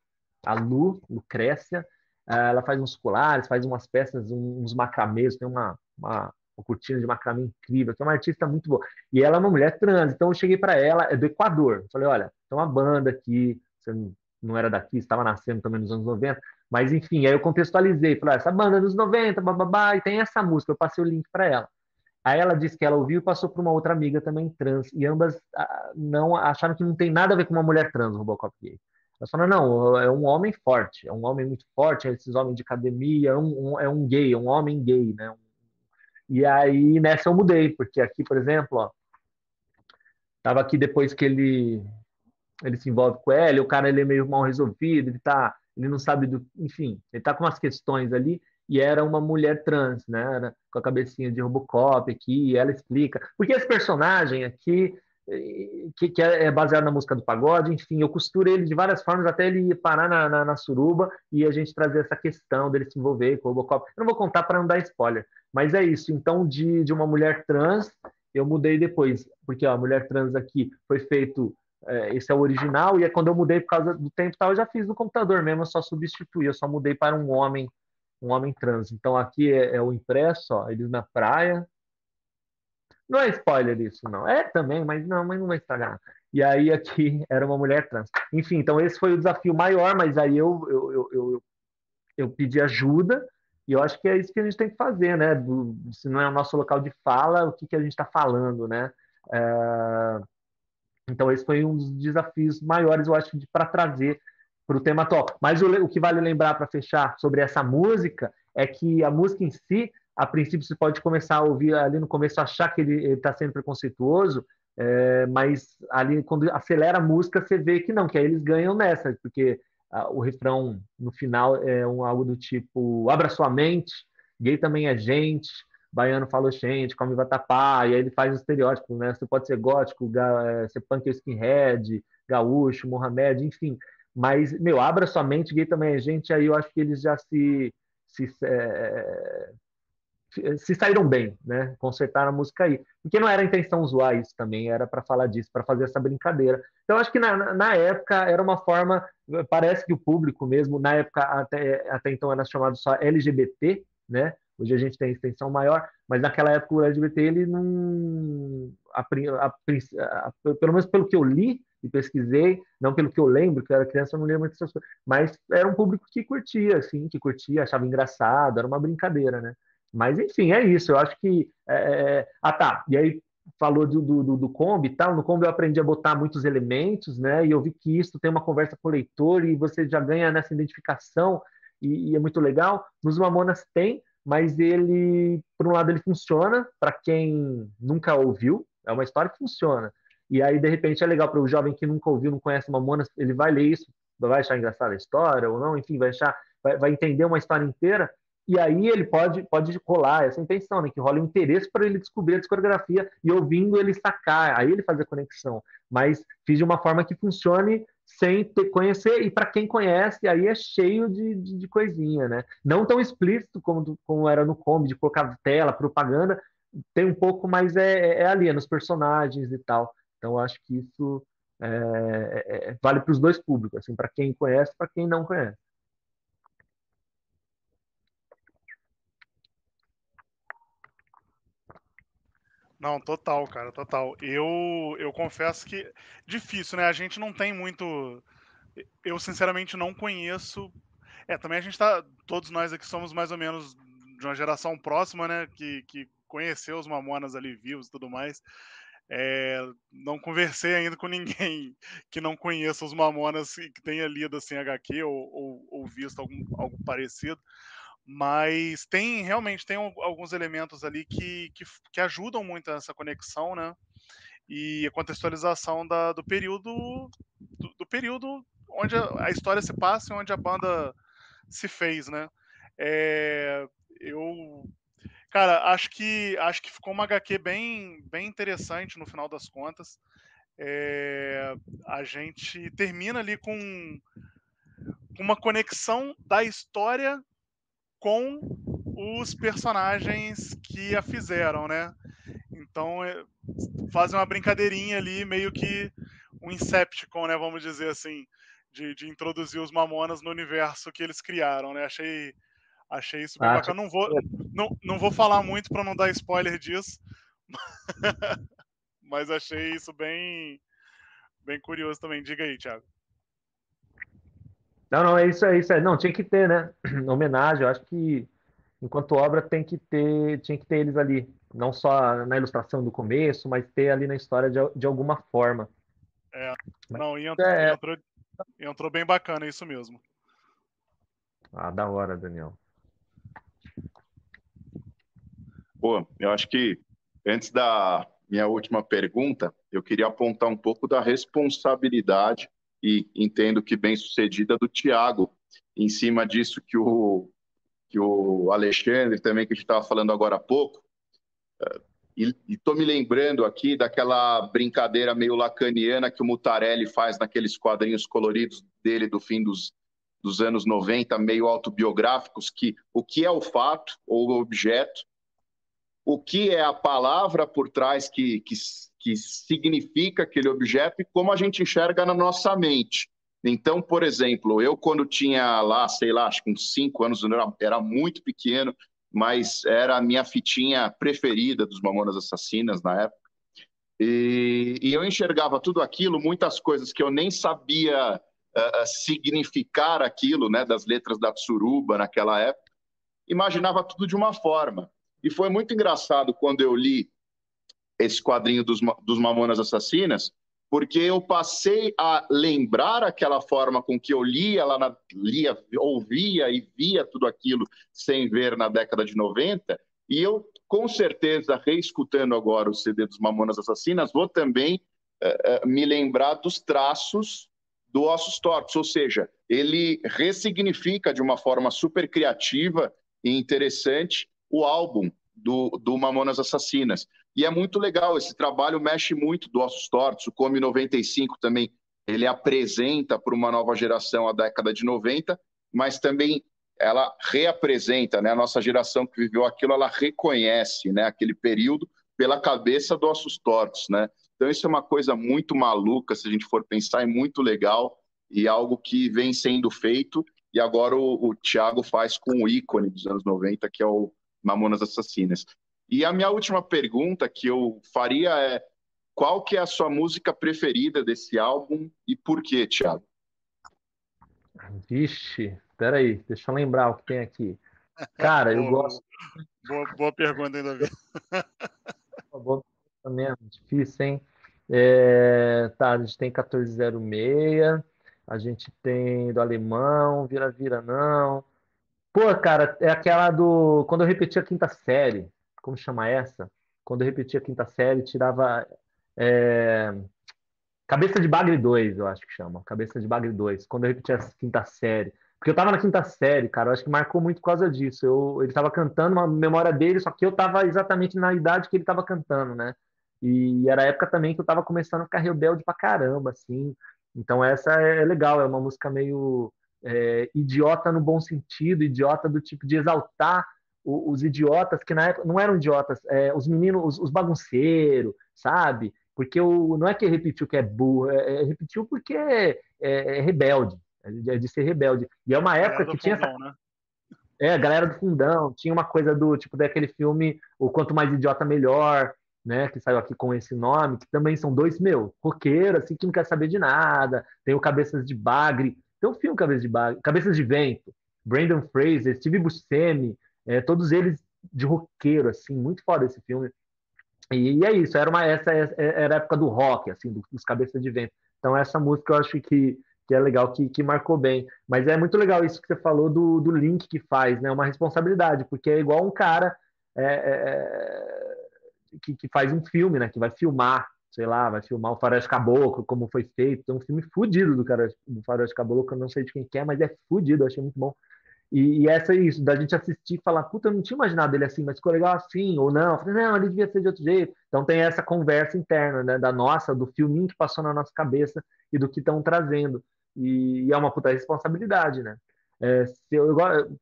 a Lu, Lucrécia, ela faz uns colares, faz umas peças, uns macramês, tem uma, uma uma cortina de macramê incrível, que é uma artista muito boa. E ela é uma mulher trans, então eu cheguei para ela, é do Equador. Falei, olha, tem uma banda aqui, você não era daqui, estava nascendo também nos anos 90, mas enfim, aí eu contextualizei, falei, essa banda é dos 90, bababá, e tem essa música, eu passei o link para ela. Aí ela disse que ela ouviu e passou para uma outra amiga também trans, e ambas ah, não acharam que não tem nada a ver com uma mulher trans, o Robocop gay. Ela falou, não, é um homem forte, é um homem muito forte, é esses homens de academia, é um, um, é um gay, é um homem gay, né? Um e aí nessa eu mudei, porque aqui, por exemplo, ó, tava aqui depois que ele ele se envolve com ela, o cara ele é meio mal resolvido, ele tá, ele não sabe do, enfim, ele tá com umas questões ali e era uma mulher trans, né? Era com a cabecinha de Robocop aqui, e ela explica. Porque esse personagem aqui que, que, é baseado na música do pagode, enfim, eu costuro ele de várias formas até ele parar na, na, na, suruba e a gente trazer essa questão dele se envolver com o Robocop. Eu não vou contar para não dar spoiler, mas é isso. Então, de, de uma mulher trans, eu mudei depois, porque ó, a mulher trans aqui foi feito, é, esse é o original, e é quando eu mudei por causa do tempo tal, eu já fiz no computador mesmo, eu só substituí, eu só mudei para um homem, um homem trans. Então, aqui é, é o impresso, ó, eles na praia, não é spoiler isso, não. É também, mas não, mas não vai estragar. E aí aqui era uma mulher trans. Enfim, então esse foi o desafio maior, mas aí eu, eu, eu, eu, eu pedi ajuda e eu acho que é isso que a gente tem que fazer, né? Do, se não é o nosso local de fala, o que, que a gente está falando, né? É... Então esse foi um dos desafios maiores, eu acho, para trazer para o tema atual. Mas o, o que vale lembrar para fechar sobre essa música é que a música em si a princípio você pode começar a ouvir ali no começo achar que ele está sendo preconceituoso, é, mas ali quando acelera a música você vê que não, que aí eles ganham nessa, porque ah, o refrão no final é um, algo do tipo abra sua mente, gay também é gente, baiano fala gente, come vatapá, e aí ele faz o estereótipo, né? Você pode ser gótico, ga, ser punk skinhead, gaúcho, Mohamed, enfim. Mas, meu, abra sua mente, gay também é gente, aí eu acho que eles já se, se é, se saíram bem, né? Consertaram a música aí. Porque não era a intenção zoar isso também, era para falar disso, para fazer essa brincadeira. Então, acho que na, na época era uma forma, parece que o público mesmo, na época até, até então era chamado só LGBT, né? Hoje a gente tem extensão maior, mas naquela época o LGBT, ele não. A, a, a, pelo menos pelo que eu li e pesquisei, não pelo que eu lembro, que eu era criança, eu não lembro dessas coisas, mas era um público que curtia, assim, que curtia, achava engraçado, era uma brincadeira, né? Mas, enfim, é isso. Eu acho que. É... é ah, tá. E aí falou do, do, do Kombi e tal. No Kombi eu aprendi a botar muitos elementos, né? E eu vi que isso tem uma conversa com o leitor e você já ganha nessa identificação e, e é muito legal. Nos Mamonas tem, mas ele, por um lado, ele funciona para quem nunca ouviu. É uma história que funciona. E aí, de repente, é legal para o jovem que nunca ouviu, não conhece Mamonas, ele vai ler isso, vai achar engraçada a história ou não, enfim, vai achar, vai, vai entender uma história inteira e aí ele pode, pode rolar essa intenção, né? Que rola um interesse para ele descobrir a discografia e ouvindo ele sacar, aí ele fazer conexão. Mas fiz de uma forma que funcione sem ter, conhecer, e para quem conhece, aí é cheio de, de, de, coisinha, né? Não tão explícito como, como era no Kombi, de colocar tela, propaganda, tem um pouco, mas é, é ali, é nos personagens e tal. Então, acho que isso é, é, é vale para os dois públicos, assim, para quem conhece para quem não conhece. Não, total, cara, total. Eu, eu confesso que difícil, né? A gente não tem muito. Eu sinceramente não conheço. É, também a gente tá. Todos nós aqui somos mais ou menos de uma geração próxima, né? Que, que conheceu os Mamonas ali vivos e tudo mais. É, não conversei ainda com ninguém que não conheça os Mamonas e que tenha lido assim HQ ou, ou, ou visto algum, algo parecido mas tem realmente tem alguns elementos ali que, que, que ajudam muito essa conexão, né? E a contextualização da, do período do, do, período onde a, a, história se passa e onde a banda se fez, né? É, eu cara acho que acho que ficou uma HQ bem bem interessante no final das contas. É, a gente termina ali com uma conexão da história com os personagens que a fizeram, né? Então é, fazem uma brincadeirinha ali, meio que um Incepticon, né? Vamos dizer assim, de, de introduzir os Mamonas no universo que eles criaram, né? Achei, achei isso bem ah, bacana. Não vou, não, não vou falar muito para não dar spoiler disso, mas achei isso bem, bem curioso também. Diga aí, Thiago. Não, não, é isso, é isso. É. Não, tinha que ter, né? Homenagem, eu acho que enquanto obra tem que ter, tinha que ter eles ali, não só na ilustração do começo, mas ter ali na história de, de alguma forma. É, não, e entrou, é... entrou, entrou bem bacana, isso mesmo. Ah, da hora, Daniel. Pô, eu acho que antes da minha última pergunta, eu queria apontar um pouco da responsabilidade e entendo que bem sucedida do Thiago, em cima disso que o, que o Alexandre também, que a gente estava falando agora há pouco, eh, e estou me lembrando aqui daquela brincadeira meio lacaniana que o Mutarelli faz naqueles quadrinhos coloridos dele do fim dos, dos anos 90, meio autobiográficos, que o que é o fato ou o objeto, o que é a palavra por trás que, que que significa aquele objeto e como a gente enxerga na nossa mente. Então, por exemplo, eu quando tinha lá, sei lá, acho que uns cinco anos, era, era muito pequeno, mas era a minha fitinha preferida dos Mamonas Assassinas na época. E, e eu enxergava tudo aquilo, muitas coisas que eu nem sabia uh, significar aquilo, né, das letras da Tsuruba naquela época, imaginava tudo de uma forma. E foi muito engraçado quando eu li esse quadrinho dos, dos Mamonas Assassinas, porque eu passei a lembrar aquela forma com que eu lia lá na, lia, ouvia e via tudo aquilo sem ver na década de 90, e eu com certeza reescutando agora o CD dos Mamonas Assassinas, vou também uh, uh, me lembrar dos traços do Ossos Tortos, ou seja, ele ressignifica de uma forma super criativa e interessante o álbum do, do Mamonas Assassinas. E é muito legal, esse trabalho mexe muito do Ossos Tortos, o Come 95 também, ele apresenta para uma nova geração a década de 90, mas também ela reapresenta, né? A nossa geração que viveu aquilo, ela reconhece, né? Aquele período pela cabeça do Ossos Tortos, né? Então isso é uma coisa muito maluca, se a gente for pensar, é muito legal e algo que vem sendo feito e agora o, o Thiago faz com o ícone dos anos 90, que é o Mamonas Assassinas. E a minha última pergunta que eu faria é qual que é a sua música preferida desse álbum e por quê, Thiago? Vixe, peraí, deixa eu lembrar o que tem aqui. Cara, eu gosto. Boa, boa pergunta ainda. Boa mesmo, difícil, hein? É, tá, a gente tem 1406, a gente tem do alemão, vira, vira, não. Pô, cara, é aquela do. Quando eu repeti a quinta série, como chama essa? Quando eu repeti a quinta série, tirava. É... Cabeça de Bagre 2, eu acho que chama. Cabeça de Bagre 2, quando eu repeti a quinta série. Porque eu tava na quinta série, cara, eu acho que marcou muito por causa disso. Eu, ele tava cantando uma memória dele, só que eu tava exatamente na idade que ele tava cantando, né? E era a época também que eu tava começando a ficar rebelde pra caramba, assim. Então essa é legal, é uma música meio é, idiota no bom sentido, idiota do tipo de exaltar os, idiotas que na época não eram idiotas, é, os meninos, os, os bagunceiros, sabe? Porque o, não é que repetiu que é burro, é, é repetiu porque é, é, é rebelde, é de ser rebelde. E é uma época que tinha fundão, essa... né? É, a galera do fundão, tinha uma coisa do tipo daquele filme O Quanto Mais Idiota Melhor, né, que saiu aqui com esse nome, que também são dois, meu, roqueiros, assim, que não quer saber de nada. Tem o Cabeças de Bagre, tem um filme Cabeças de Bagre, Cabeças de Vento, Brandon Fraser, Steve Buscemi, é, todos eles de roqueiro, assim, muito foda esse filme. E, e é isso, era uma essa era a época do rock, assim, dos Cabeças de Vento. Então essa música eu acho que, que é legal, que, que marcou bem. Mas é muito legal isso que você falou do, do link que faz, né? Uma responsabilidade, porque é igual um cara é, é, é que, que, faz um filme, né? Que vai filmar, sei lá, vai filmar o Faroeste Caboclo, como foi feito. Tem um filme fudido do, cara, do Faroeste Caboclo, eu não sei de quem que é, mas é fudido, eu achei muito bom. E, e, essa é isso, da gente assistir e falar, puta, eu não tinha imaginado ele assim, mas ficou legal assim, ou não. Falei, não, ele devia ser de outro jeito. Então tem essa conversa interna, né, da nossa, do filminho que passou na nossa cabeça e do que estão trazendo. E, e, é uma puta responsabilidade, né? É, se, eu,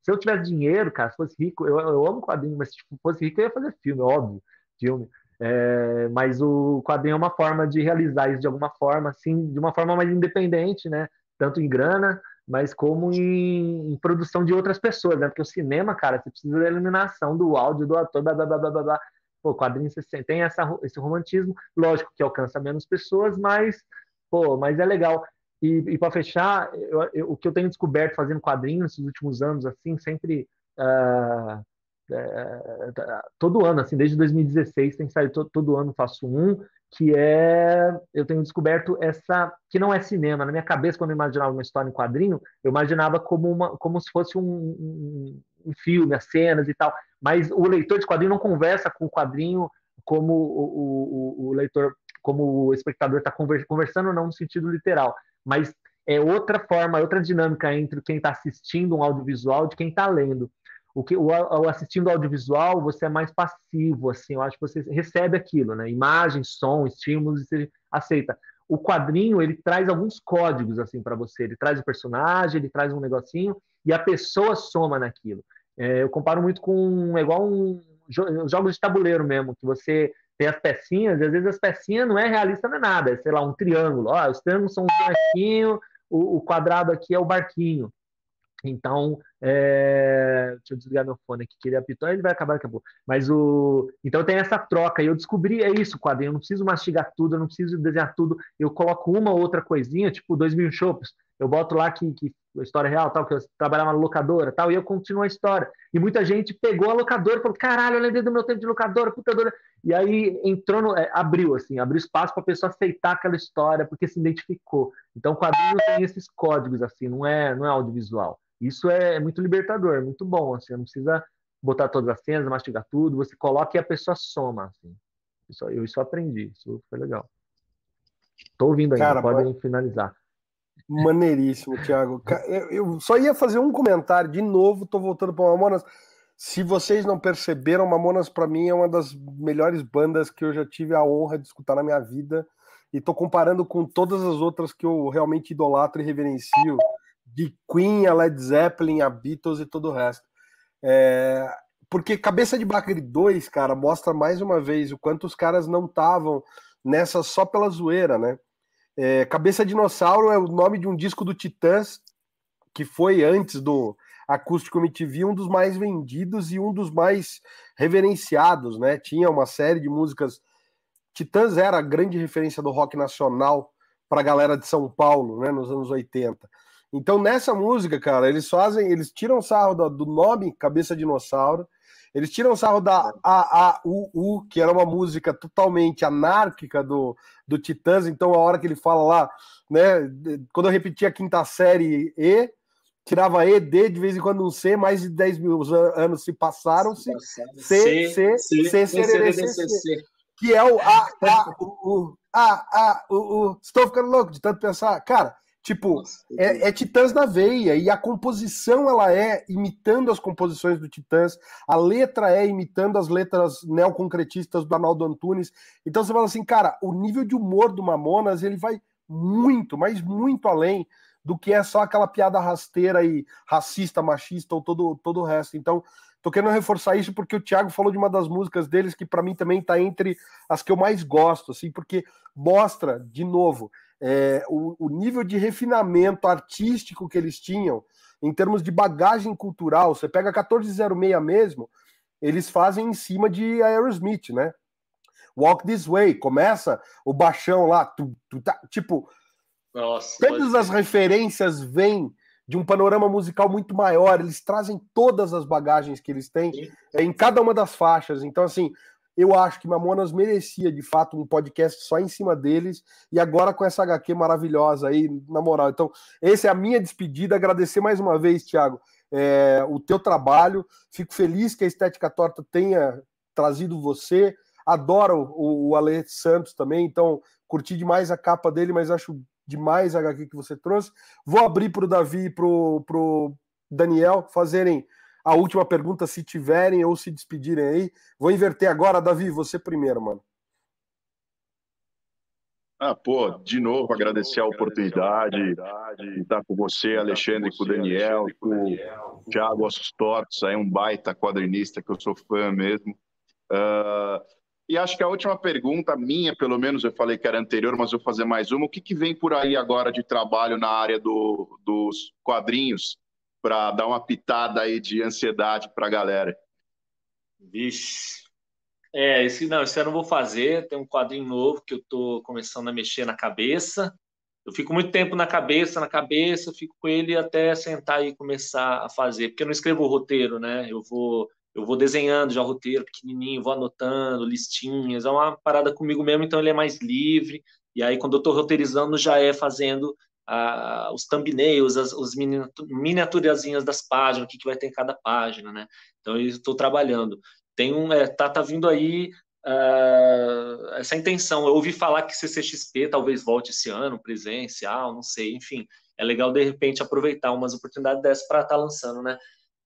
se eu tivesse dinheiro, cara, se fosse rico, eu, eu amo quadrinho, mas se fosse rico eu ia fazer filme, óbvio filme. É, mas o quadrinho é uma forma de realizar isso de alguma forma, assim, de uma forma mais independente, né? Tanto em grana, mas como em, em produção de outras pessoas, né? Porque o cinema, cara, você precisa da eliminação do áudio do ator, blá, blá, blá, blá, blá. Pô, quadrinho você tem essa, esse romantismo, lógico que alcança menos pessoas, mas, pô, mas é legal. E, e para fechar, eu, eu, o que eu tenho descoberto fazendo quadrinhos nos últimos anos, assim, sempre uh, é, todo ano, assim, desde 2016 tem saído todo, todo ano faço um, que é eu tenho descoberto essa que não é cinema. Na minha cabeça quando eu imaginava uma história em quadrinho eu imaginava como uma como se fosse um, um, um filme as cenas e tal. Mas o leitor de quadrinho não conversa com o quadrinho como o, o, o leitor como o espectador está conversando não no sentido literal. Mas é outra forma outra dinâmica entre quem está assistindo um audiovisual de quem está lendo o que o, o assistindo audiovisual você é mais passivo assim eu acho que você recebe aquilo né? Imagem som estímulos e você aceita. O quadrinho ele traz alguns códigos assim para você. Ele traz o personagem ele traz um negocinho e a pessoa soma naquilo. É, eu comparo muito com é igual um jogos de tabuleiro mesmo que você tem as pecinhas e às vezes as pecinhas não é realista não é nada. É sei lá um triângulo. Ó, os triângulos são um bonequinho o, o quadrado aqui é o barquinho então, é... deixa eu desligar meu fone aqui, que ele apitou, ele vai acabar daqui a pouco. Mas o. Então tem essa troca, e eu descobri, é isso, quadrinho. Eu não preciso mastigar tudo, eu não preciso desenhar tudo. Eu coloco uma ou outra coisinha, tipo dois mil chopos. Eu boto lá que, que a história real, tal, que eu trabalhava na locadora, tal, e eu continuo a história. E muita gente pegou a locadora e falou: caralho, eu lembrei do meu tempo de locadora, puta dora. E aí entrou, no, é, abriu, assim, abriu espaço para a pessoa aceitar aquela história, porque se identificou. Então, o quadrinho tem esses códigos, assim, não é, não é audiovisual. Isso é muito libertador, muito bom. Assim, não precisa botar todas as cenas, mastigar tudo, você coloca e a pessoa soma. Assim. Isso, eu isso aprendi, isso foi legal. Estou ouvindo ainda, Cara, podem pode... finalizar. Maneiríssimo, Thiago. Eu só ia fazer um comentário de novo, estou voltando para Mamonas. Se vocês não perceberam, Mamonas para mim é uma das melhores bandas que eu já tive a honra de escutar na minha vida. E estou comparando com todas as outras que eu realmente idolatro e reverencio de Queen a Led Zeppelin, a Beatles e todo o resto. É, porque Cabeça de Bacre 2, cara, mostra mais uma vez o quanto os caras não estavam nessa só pela zoeira, né? É, Cabeça Dinossauro é o nome de um disco do Titãs, que foi antes do Acústico MTV, um dos mais vendidos e um dos mais reverenciados, né? Tinha uma série de músicas. Titãs era a grande referência do rock nacional para a galera de São Paulo, né, nos anos 80. Então, nessa música, cara, eles fazem, eles tiram sarro do, do nome Cabeça Dinossauro, eles tiram sarro da AAUU, que era uma música totalmente anárquica do, do Titãs, então a hora que ele fala lá, né, quando eu repetia a quinta série E, tirava E, D, de vez em quando um C, mais de 10 mil anos se passaram-se, C, C, C, C, C, que é o A, A, U, U, A, A, U, U, estou ficando louco de tanto pensar, cara, Tipo, é, é, Titãs na veia, e a composição ela é imitando as composições do Titãs, a letra é imitando as letras neoconcretistas do Arnaldo Antunes. Então você fala assim, cara, o nível de humor do Mamonas ele vai muito, mas muito além do que é só aquela piada rasteira e racista, machista ou todo, todo o resto. Então, tô querendo reforçar isso porque o Thiago falou de uma das músicas deles que para mim também tá entre as que eu mais gosto, assim, porque mostra, de novo, é, o, o, nível de refinamento artístico que eles tinham, em termos de bagagem cultural. Você pega 1406 mesmo, eles fazem em cima de Aerosmith, né? Walk This Way, começa o baixão lá, tu, tu, tá, tipo, Nossa, todas as referências vêm de um panorama musical muito maior, eles trazem todas as bagagens que eles têm é, em cada uma das faixas. Então, assim, eu acho que Mamonas merecia, de fato, um podcast só em cima deles. E agora com essa HQ maravilhosa aí, na moral. Então, essa é a minha despedida. Agradecer mais uma vez, Thiago, é, o teu trabalho. Fico feliz que a Estética Torta tenha trazido você. Adoro o, o Ale Santos também. Então, curti demais a capa dele, mas acho demais a HQ que você trouxe. Vou abrir para o Davi e para o Daniel fazerem a última pergunta, se tiverem ou se despedirem aí. Vou inverter agora, Davi, você primeiro, mano. Ah, pô, de novo agradecer a oportunidade de estar com você, Alexandre, com o Daniel, com o Thiago Ossos Tortos, aí um baita quadrinista que eu sou fã mesmo. Uh, e acho que a última pergunta, minha pelo menos, eu falei que era anterior, mas vou fazer mais uma. O que, que vem por aí agora de trabalho na área do, dos quadrinhos? Para dar uma pitada aí de ansiedade para a galera. Vixe. É, esse não, esse eu não vou fazer. Tem um quadrinho novo que eu estou começando a mexer na cabeça. Eu fico muito tempo na cabeça, na cabeça, fico com ele até sentar e começar a fazer, porque eu não escrevo o roteiro, né? Eu vou eu vou desenhando já o roteiro pequenininho, vou anotando listinhas, é uma parada comigo mesmo, então ele é mais livre. E aí quando eu estou roteirizando já é fazendo os thumbnails, as os miniaturazinhas das páginas, o que, que vai ter em cada página, né? Então, eu estou trabalhando. Tem um, é, tá, tá vindo aí uh, essa intenção. Eu ouvi falar que CCXP talvez volte esse ano, presencial, não sei, enfim. É legal, de repente, aproveitar umas oportunidades dessas para estar tá lançando, né?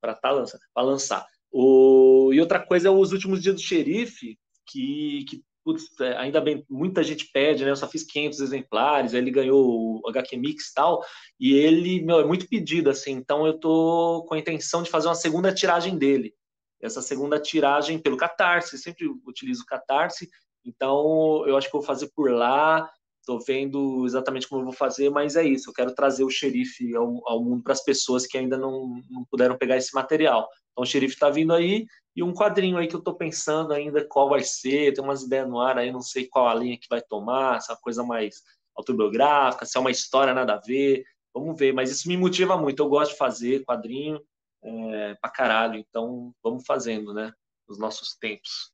Para tá lançando, para lançar. O... E outra coisa é os últimos dias do xerife, que, que putz, é, ainda bem, muita gente pede, né? Eu só fiz 500 exemplares, ele ganhou o HQ Mix e tal, e ele, meu, é muito pedido, assim, então eu tô com a intenção de fazer uma segunda tiragem dele. Essa segunda tiragem pelo Catarse, sempre utilizo o Catarse, então eu acho que vou fazer por lá, Estou vendo exatamente como eu vou fazer, mas é isso. Eu quero trazer o xerife ao, ao mundo para as pessoas que ainda não, não puderam pegar esse material. Então o xerife está vindo aí e um quadrinho aí que eu estou pensando ainda qual vai ser. Tem umas ideias no ar aí, não sei qual a linha que vai tomar, se é uma coisa mais autobiográfica, se é uma história nada a ver. Vamos ver, mas isso me motiva muito. Eu gosto de fazer quadrinho é, pra caralho, então vamos fazendo, né? Nos nossos tempos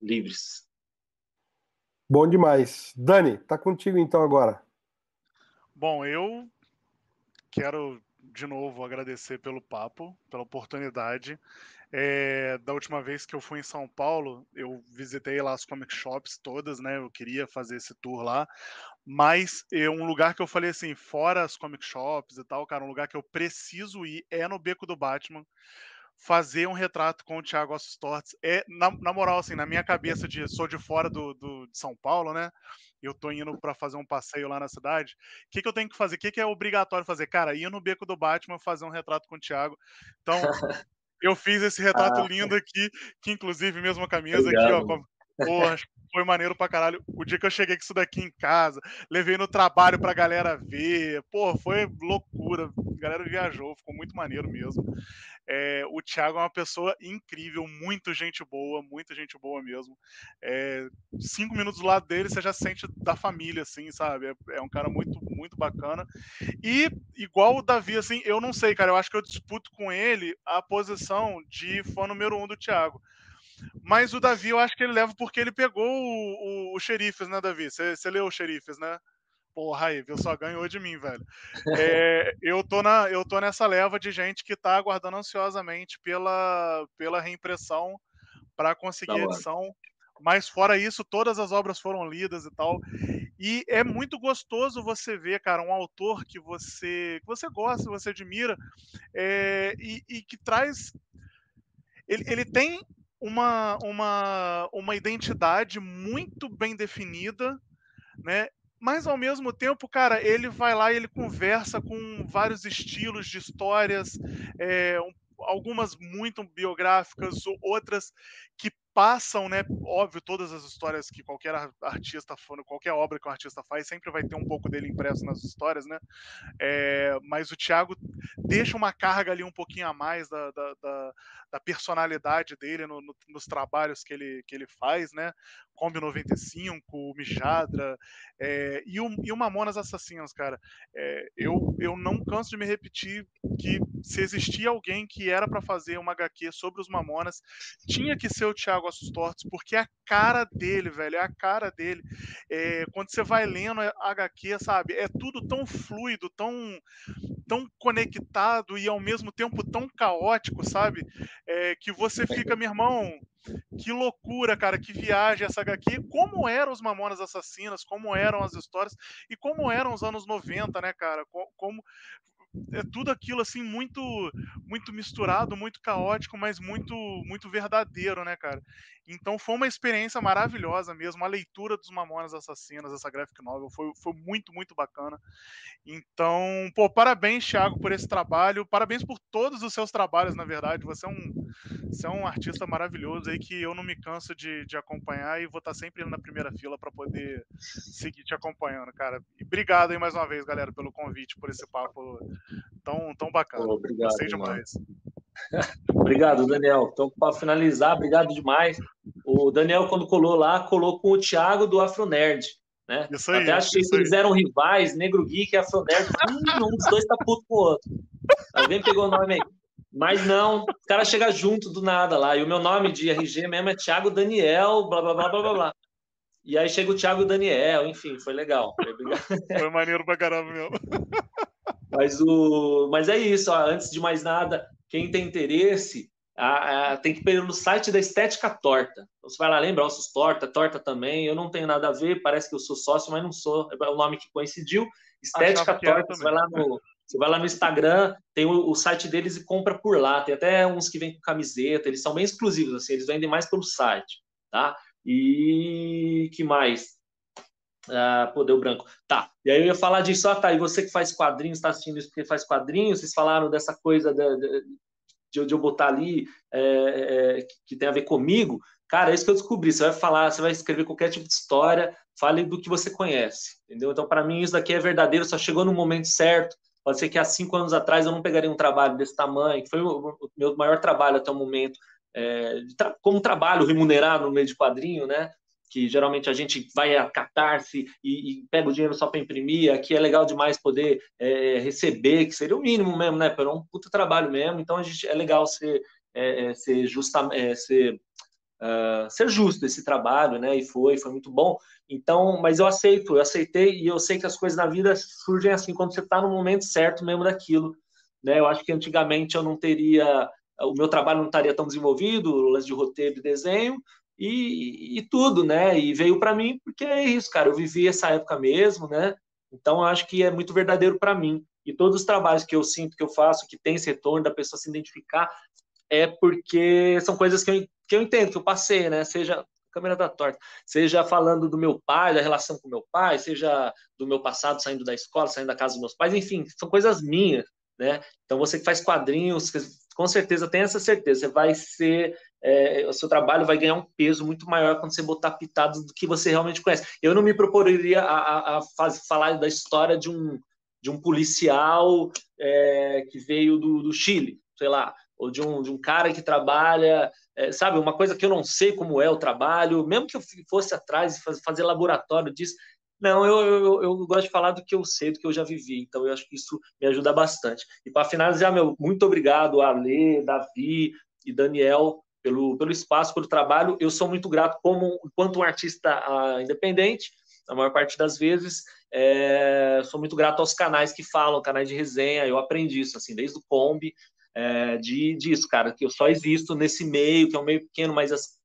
livres. Bom demais. Dani, tá contigo então agora. Bom, eu quero de novo agradecer pelo papo, pela oportunidade. É, da última vez que eu fui em São Paulo, eu visitei lá as comic shops todas, né? Eu queria fazer esse tour lá, mas é um lugar que eu falei assim, fora as comic shops e tal, cara, um lugar que eu preciso ir é no Beco do Batman, fazer um retrato com o Thiago Ossos Tortes. É, na, na, moral, assim, na minha cabeça de sou de fora do, do de São Paulo, né? Eu tô indo para fazer um passeio lá na cidade. O que, que eu tenho que fazer? O que, que é obrigatório fazer? Cara, ir no beco do Batman fazer um retrato com o Thiago. Então, eu fiz esse retrato ah, lindo aqui, que inclusive mesmo a camisa Obrigado. aqui, ó. Porra, foi maneiro pra caralho. O dia que eu cheguei com isso daqui em casa, levei no trabalho pra galera ver. Pô, foi loucura. A galera viajou, ficou muito maneiro mesmo. É, o Thiago é uma pessoa incrível, muito gente boa, muita gente boa mesmo. É, cinco minutos do lado dele, você já sente da família, assim, sabe? É, é, um cara muito, muito bacana. E, igual o Davi, assim, eu não sei, cara, eu acho que eu disputo com ele a posição de fã número um do Thiago. Mas o Davi, eu acho que ele leva porque ele pegou o, o, o Xerifes, né, Davi? Você leu o Xerifes, né? Porra, aí, viu? Só ganhou de mim, velho. É, eu, tô na, eu tô nessa leva de gente que tá aguardando ansiosamente pela, pela reimpressão para conseguir tá a edição. Mas fora isso, todas as obras foram lidas e tal. E é muito gostoso você ver, cara, um autor que você que você gosta, você admira, é, e, e, que traz. Ele, ele tem uma, uma, uma identidade muito bem definida, né? mas ao mesmo tempo, cara, ele vai lá e ele conversa com vários estilos de histórias, é, algumas muito biográficas, outras que passam, né? Óbvio, todas as histórias que qualquer artista, qualquer obra que um artista faz, sempre vai ter um pouco dele impresso nas histórias, né? É, mas o Thiago deixa uma carga ali um pouquinho a mais da, da, da, da personalidade dele no, no, nos trabalhos que ele, que ele faz, né? Kombi 95, o Mijadra é, e, o, e o Mamonas Assassinos, cara. É, eu, eu não canso de me repetir que se existia alguém que era para fazer uma HQ sobre os Mamonas, tinha que ser o Thiago Ossos Tortos, porque é a cara dele, velho, é a cara dele. É, quando você vai lendo a HQ, sabe, é tudo tão fluido, tão, tão conectado e ao mesmo tempo tão caótico, sabe? É, que você fica, meu irmão, que loucura, cara, que viagem essa HQ. Como eram os Mamonas Assassinas, como eram as histórias e como eram os anos 90, né, cara? Como é tudo aquilo assim muito muito misturado, muito caótico, mas muito muito verdadeiro, né, cara? Então foi uma experiência maravilhosa mesmo. A leitura dos Mamonas Assassinas, essa graphic novel, foi, foi muito, muito bacana. Então, pô, parabéns, Thiago, por esse trabalho. Parabéns por todos os seus trabalhos, na verdade. Você é um, você é um artista maravilhoso aí que eu não me canso de, de acompanhar e vou estar sempre na primeira fila para poder seguir te acompanhando, cara. E obrigado aí mais uma vez, galera, pelo convite, por esse papo tão, tão bacana. Pô, obrigado, Gostei demais. Obrigado, Daniel. Então, para finalizar, obrigado demais. O Daniel, quando colou lá, colou com o Thiago do Afronerd. Né? Isso aí, Até achei que eles eram rivais, Negro Geek e Afronerd. Hum, um dos dois tá puto com o outro. Alguém pegou o nome aí. Mas não, o cara chega junto do nada lá. E o meu nome de RG mesmo é Thiago Daniel, blá blá blá blá blá. E aí chega o Thiago Daniel, enfim, foi legal. Foi maneiro pra caramba mesmo. Mas, o... Mas é isso, ó, antes de mais nada, quem tem interesse, a, a, tem que ir no site da Estética Torta. Então, você vai lá, lembra, ossos torta, torta também. Eu não tenho nada a ver, parece que eu sou sócio, mas não sou. É o nome que coincidiu. Estética Torta, você vai lá no. Você vai lá no Instagram, tem o, o, site deles e compra por lá. Tem até uns que vêm com camiseta, eles são bem exclusivos, assim, eles vendem mais pelo site, tá? E que mais? Ah, pô, deu branco. Tá. E aí eu ia falar disso, ah, tá. E você que faz quadrinhos, está assistindo isso porque faz quadrinhos, vocês falaram dessa coisa de, de, de eu botar ali é, é, que tem a ver comigo. Cara, é isso que eu descobri. Você vai falar, você vai escrever qualquer tipo de história, fale do que você conhece, entendeu? Então, para mim, isso daqui é verdadeiro, só chegou no momento certo. Pode ser que há cinco anos atrás eu não pegaria um trabalho desse tamanho, que foi o, meu maior trabalho até o momento, é, como trabalho remunerado no meio de quadrinho, né? Que geralmente a gente vai a catarse e, e pega o dinheiro só para imprimir. Aqui é legal demais poder é, receber, que seria o mínimo mesmo, né? Para um puta trabalho mesmo. Então a gente é legal ser, é, é ser justa, é, ser uh, ser justo esse trabalho, né? E foi, foi muito bom. Então, mas eu aceito, eu aceitei e eu sei que as coisas na vida surgem assim quando você está no momento certo mesmo daquilo, né? Eu acho que antigamente eu não teria, o meu trabalho não estaria tão desenvolvido, lance de roteiro e desenho e, e tudo, né? E veio para mim porque é isso, cara. Eu vivi essa época mesmo, né? Então, acho que é muito verdadeiro para mim. E todos os trabalhos que eu sinto que eu faço, que tem esse retorno da pessoa se identificar, é porque são coisas que eu, que eu entendo, que eu passei, né? Seja câmera da torta, seja falando do meu pai, da relação com meu pai, seja do meu passado saindo da escola, saindo da casa dos meus pais, enfim, são coisas minhas, né? Então você que faz quadrinhos, com certeza tem essa certeza, você vai ser é, o seu trabalho vai ganhar um peso muito maior quando você botar pitadas do que você realmente conhece. Eu não me proporia a, a, a faz, falar da história de um, de um policial é, que veio do, do Chile, sei lá, ou de um, de um cara que trabalha, é, sabe, uma coisa que eu não sei como é o trabalho, mesmo que eu fosse atrás e fazer, fazer laboratório disso, não, eu, eu, eu, gosto de falar do que eu sei, do que eu já vivi, então eu acho que isso me ajuda bastante. E para finalizar, meu, muito obrigado a Lê, Davi e Daniel pelo, pelo espaço, pelo trabalho. Eu sou muito grato como enquanto um artista uh, independente, a maior parte das vezes. É, sou muito grato aos canais que falam, canais de resenha. Eu aprendi isso, assim, desde o Kombi, é, de, disso, cara, que eu só existo nesse meio, que é um meio pequeno, mas as,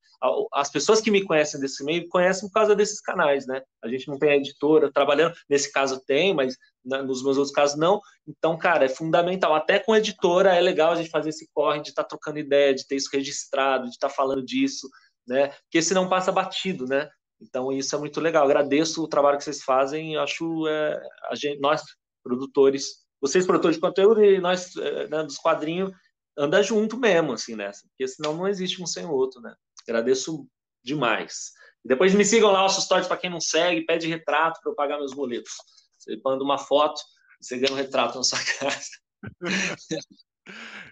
as pessoas que me conhecem desse meio conhecem por causa desses canais, né? A gente não tem a editora trabalhando, nesse caso tem, mas nos meus outros casos não. Então, cara, é fundamental. Até com editora é legal a gente fazer esse corre de estar tá trocando ideia, de ter isso registrado, de estar tá falando disso, né? Porque senão passa batido, né? Então, isso é muito legal. Agradeço o trabalho que vocês fazem. Acho é, a gente, nós, produtores, vocês, produtores de conteúdo, e nós, é, né, dos quadrinhos, anda junto mesmo, assim, nessa. Porque senão não existe um sem o outro, né? Agradeço demais. Depois me sigam lá, os stories para quem não segue, pede retrato para eu pagar meus boletos. Você manda uma foto, você ganha um retrato na sua casa.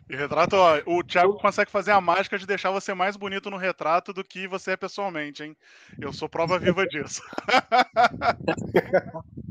E retrato, ó, o Thiago consegue fazer a mágica de deixar você mais bonito no retrato do que você é pessoalmente, hein? Eu sou prova viva disso.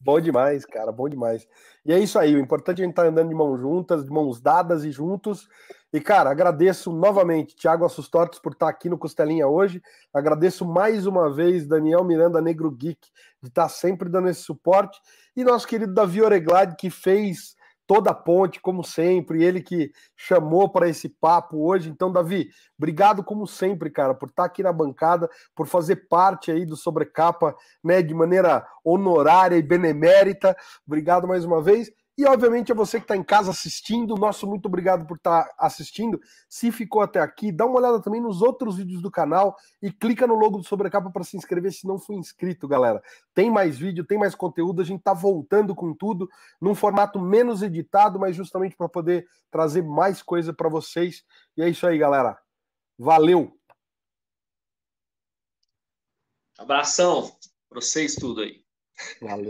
bom demais, cara, bom demais. E é isso aí, o importante é a gente estar tá andando de mãos juntas, de mãos dadas e juntos. E, cara, agradeço novamente Thiago Assustortes por estar aqui no Costelinha hoje. Agradeço mais uma vez Daniel Miranda Negro Geek de estar sempre dando esse suporte. E nosso querido Davi Oreglade, que fez toda a ponte, como sempre, ele que chamou para esse papo hoje. Então, Davi, obrigado como sempre, cara, por estar aqui na bancada, por fazer parte aí do Sobrecapa, né, de maneira honorária e benemérita. Obrigado mais uma vez. E, obviamente, a você que está em casa assistindo, nosso muito obrigado por estar tá assistindo. Se ficou até aqui, dá uma olhada também nos outros vídeos do canal e clica no logo do Sobrecapa para se inscrever se não for inscrito, galera. Tem mais vídeo, tem mais conteúdo, a gente está voltando com tudo, num formato menos editado, mas justamente para poder trazer mais coisa para vocês. E é isso aí, galera. Valeu! Abração para vocês tudo aí. Valeu.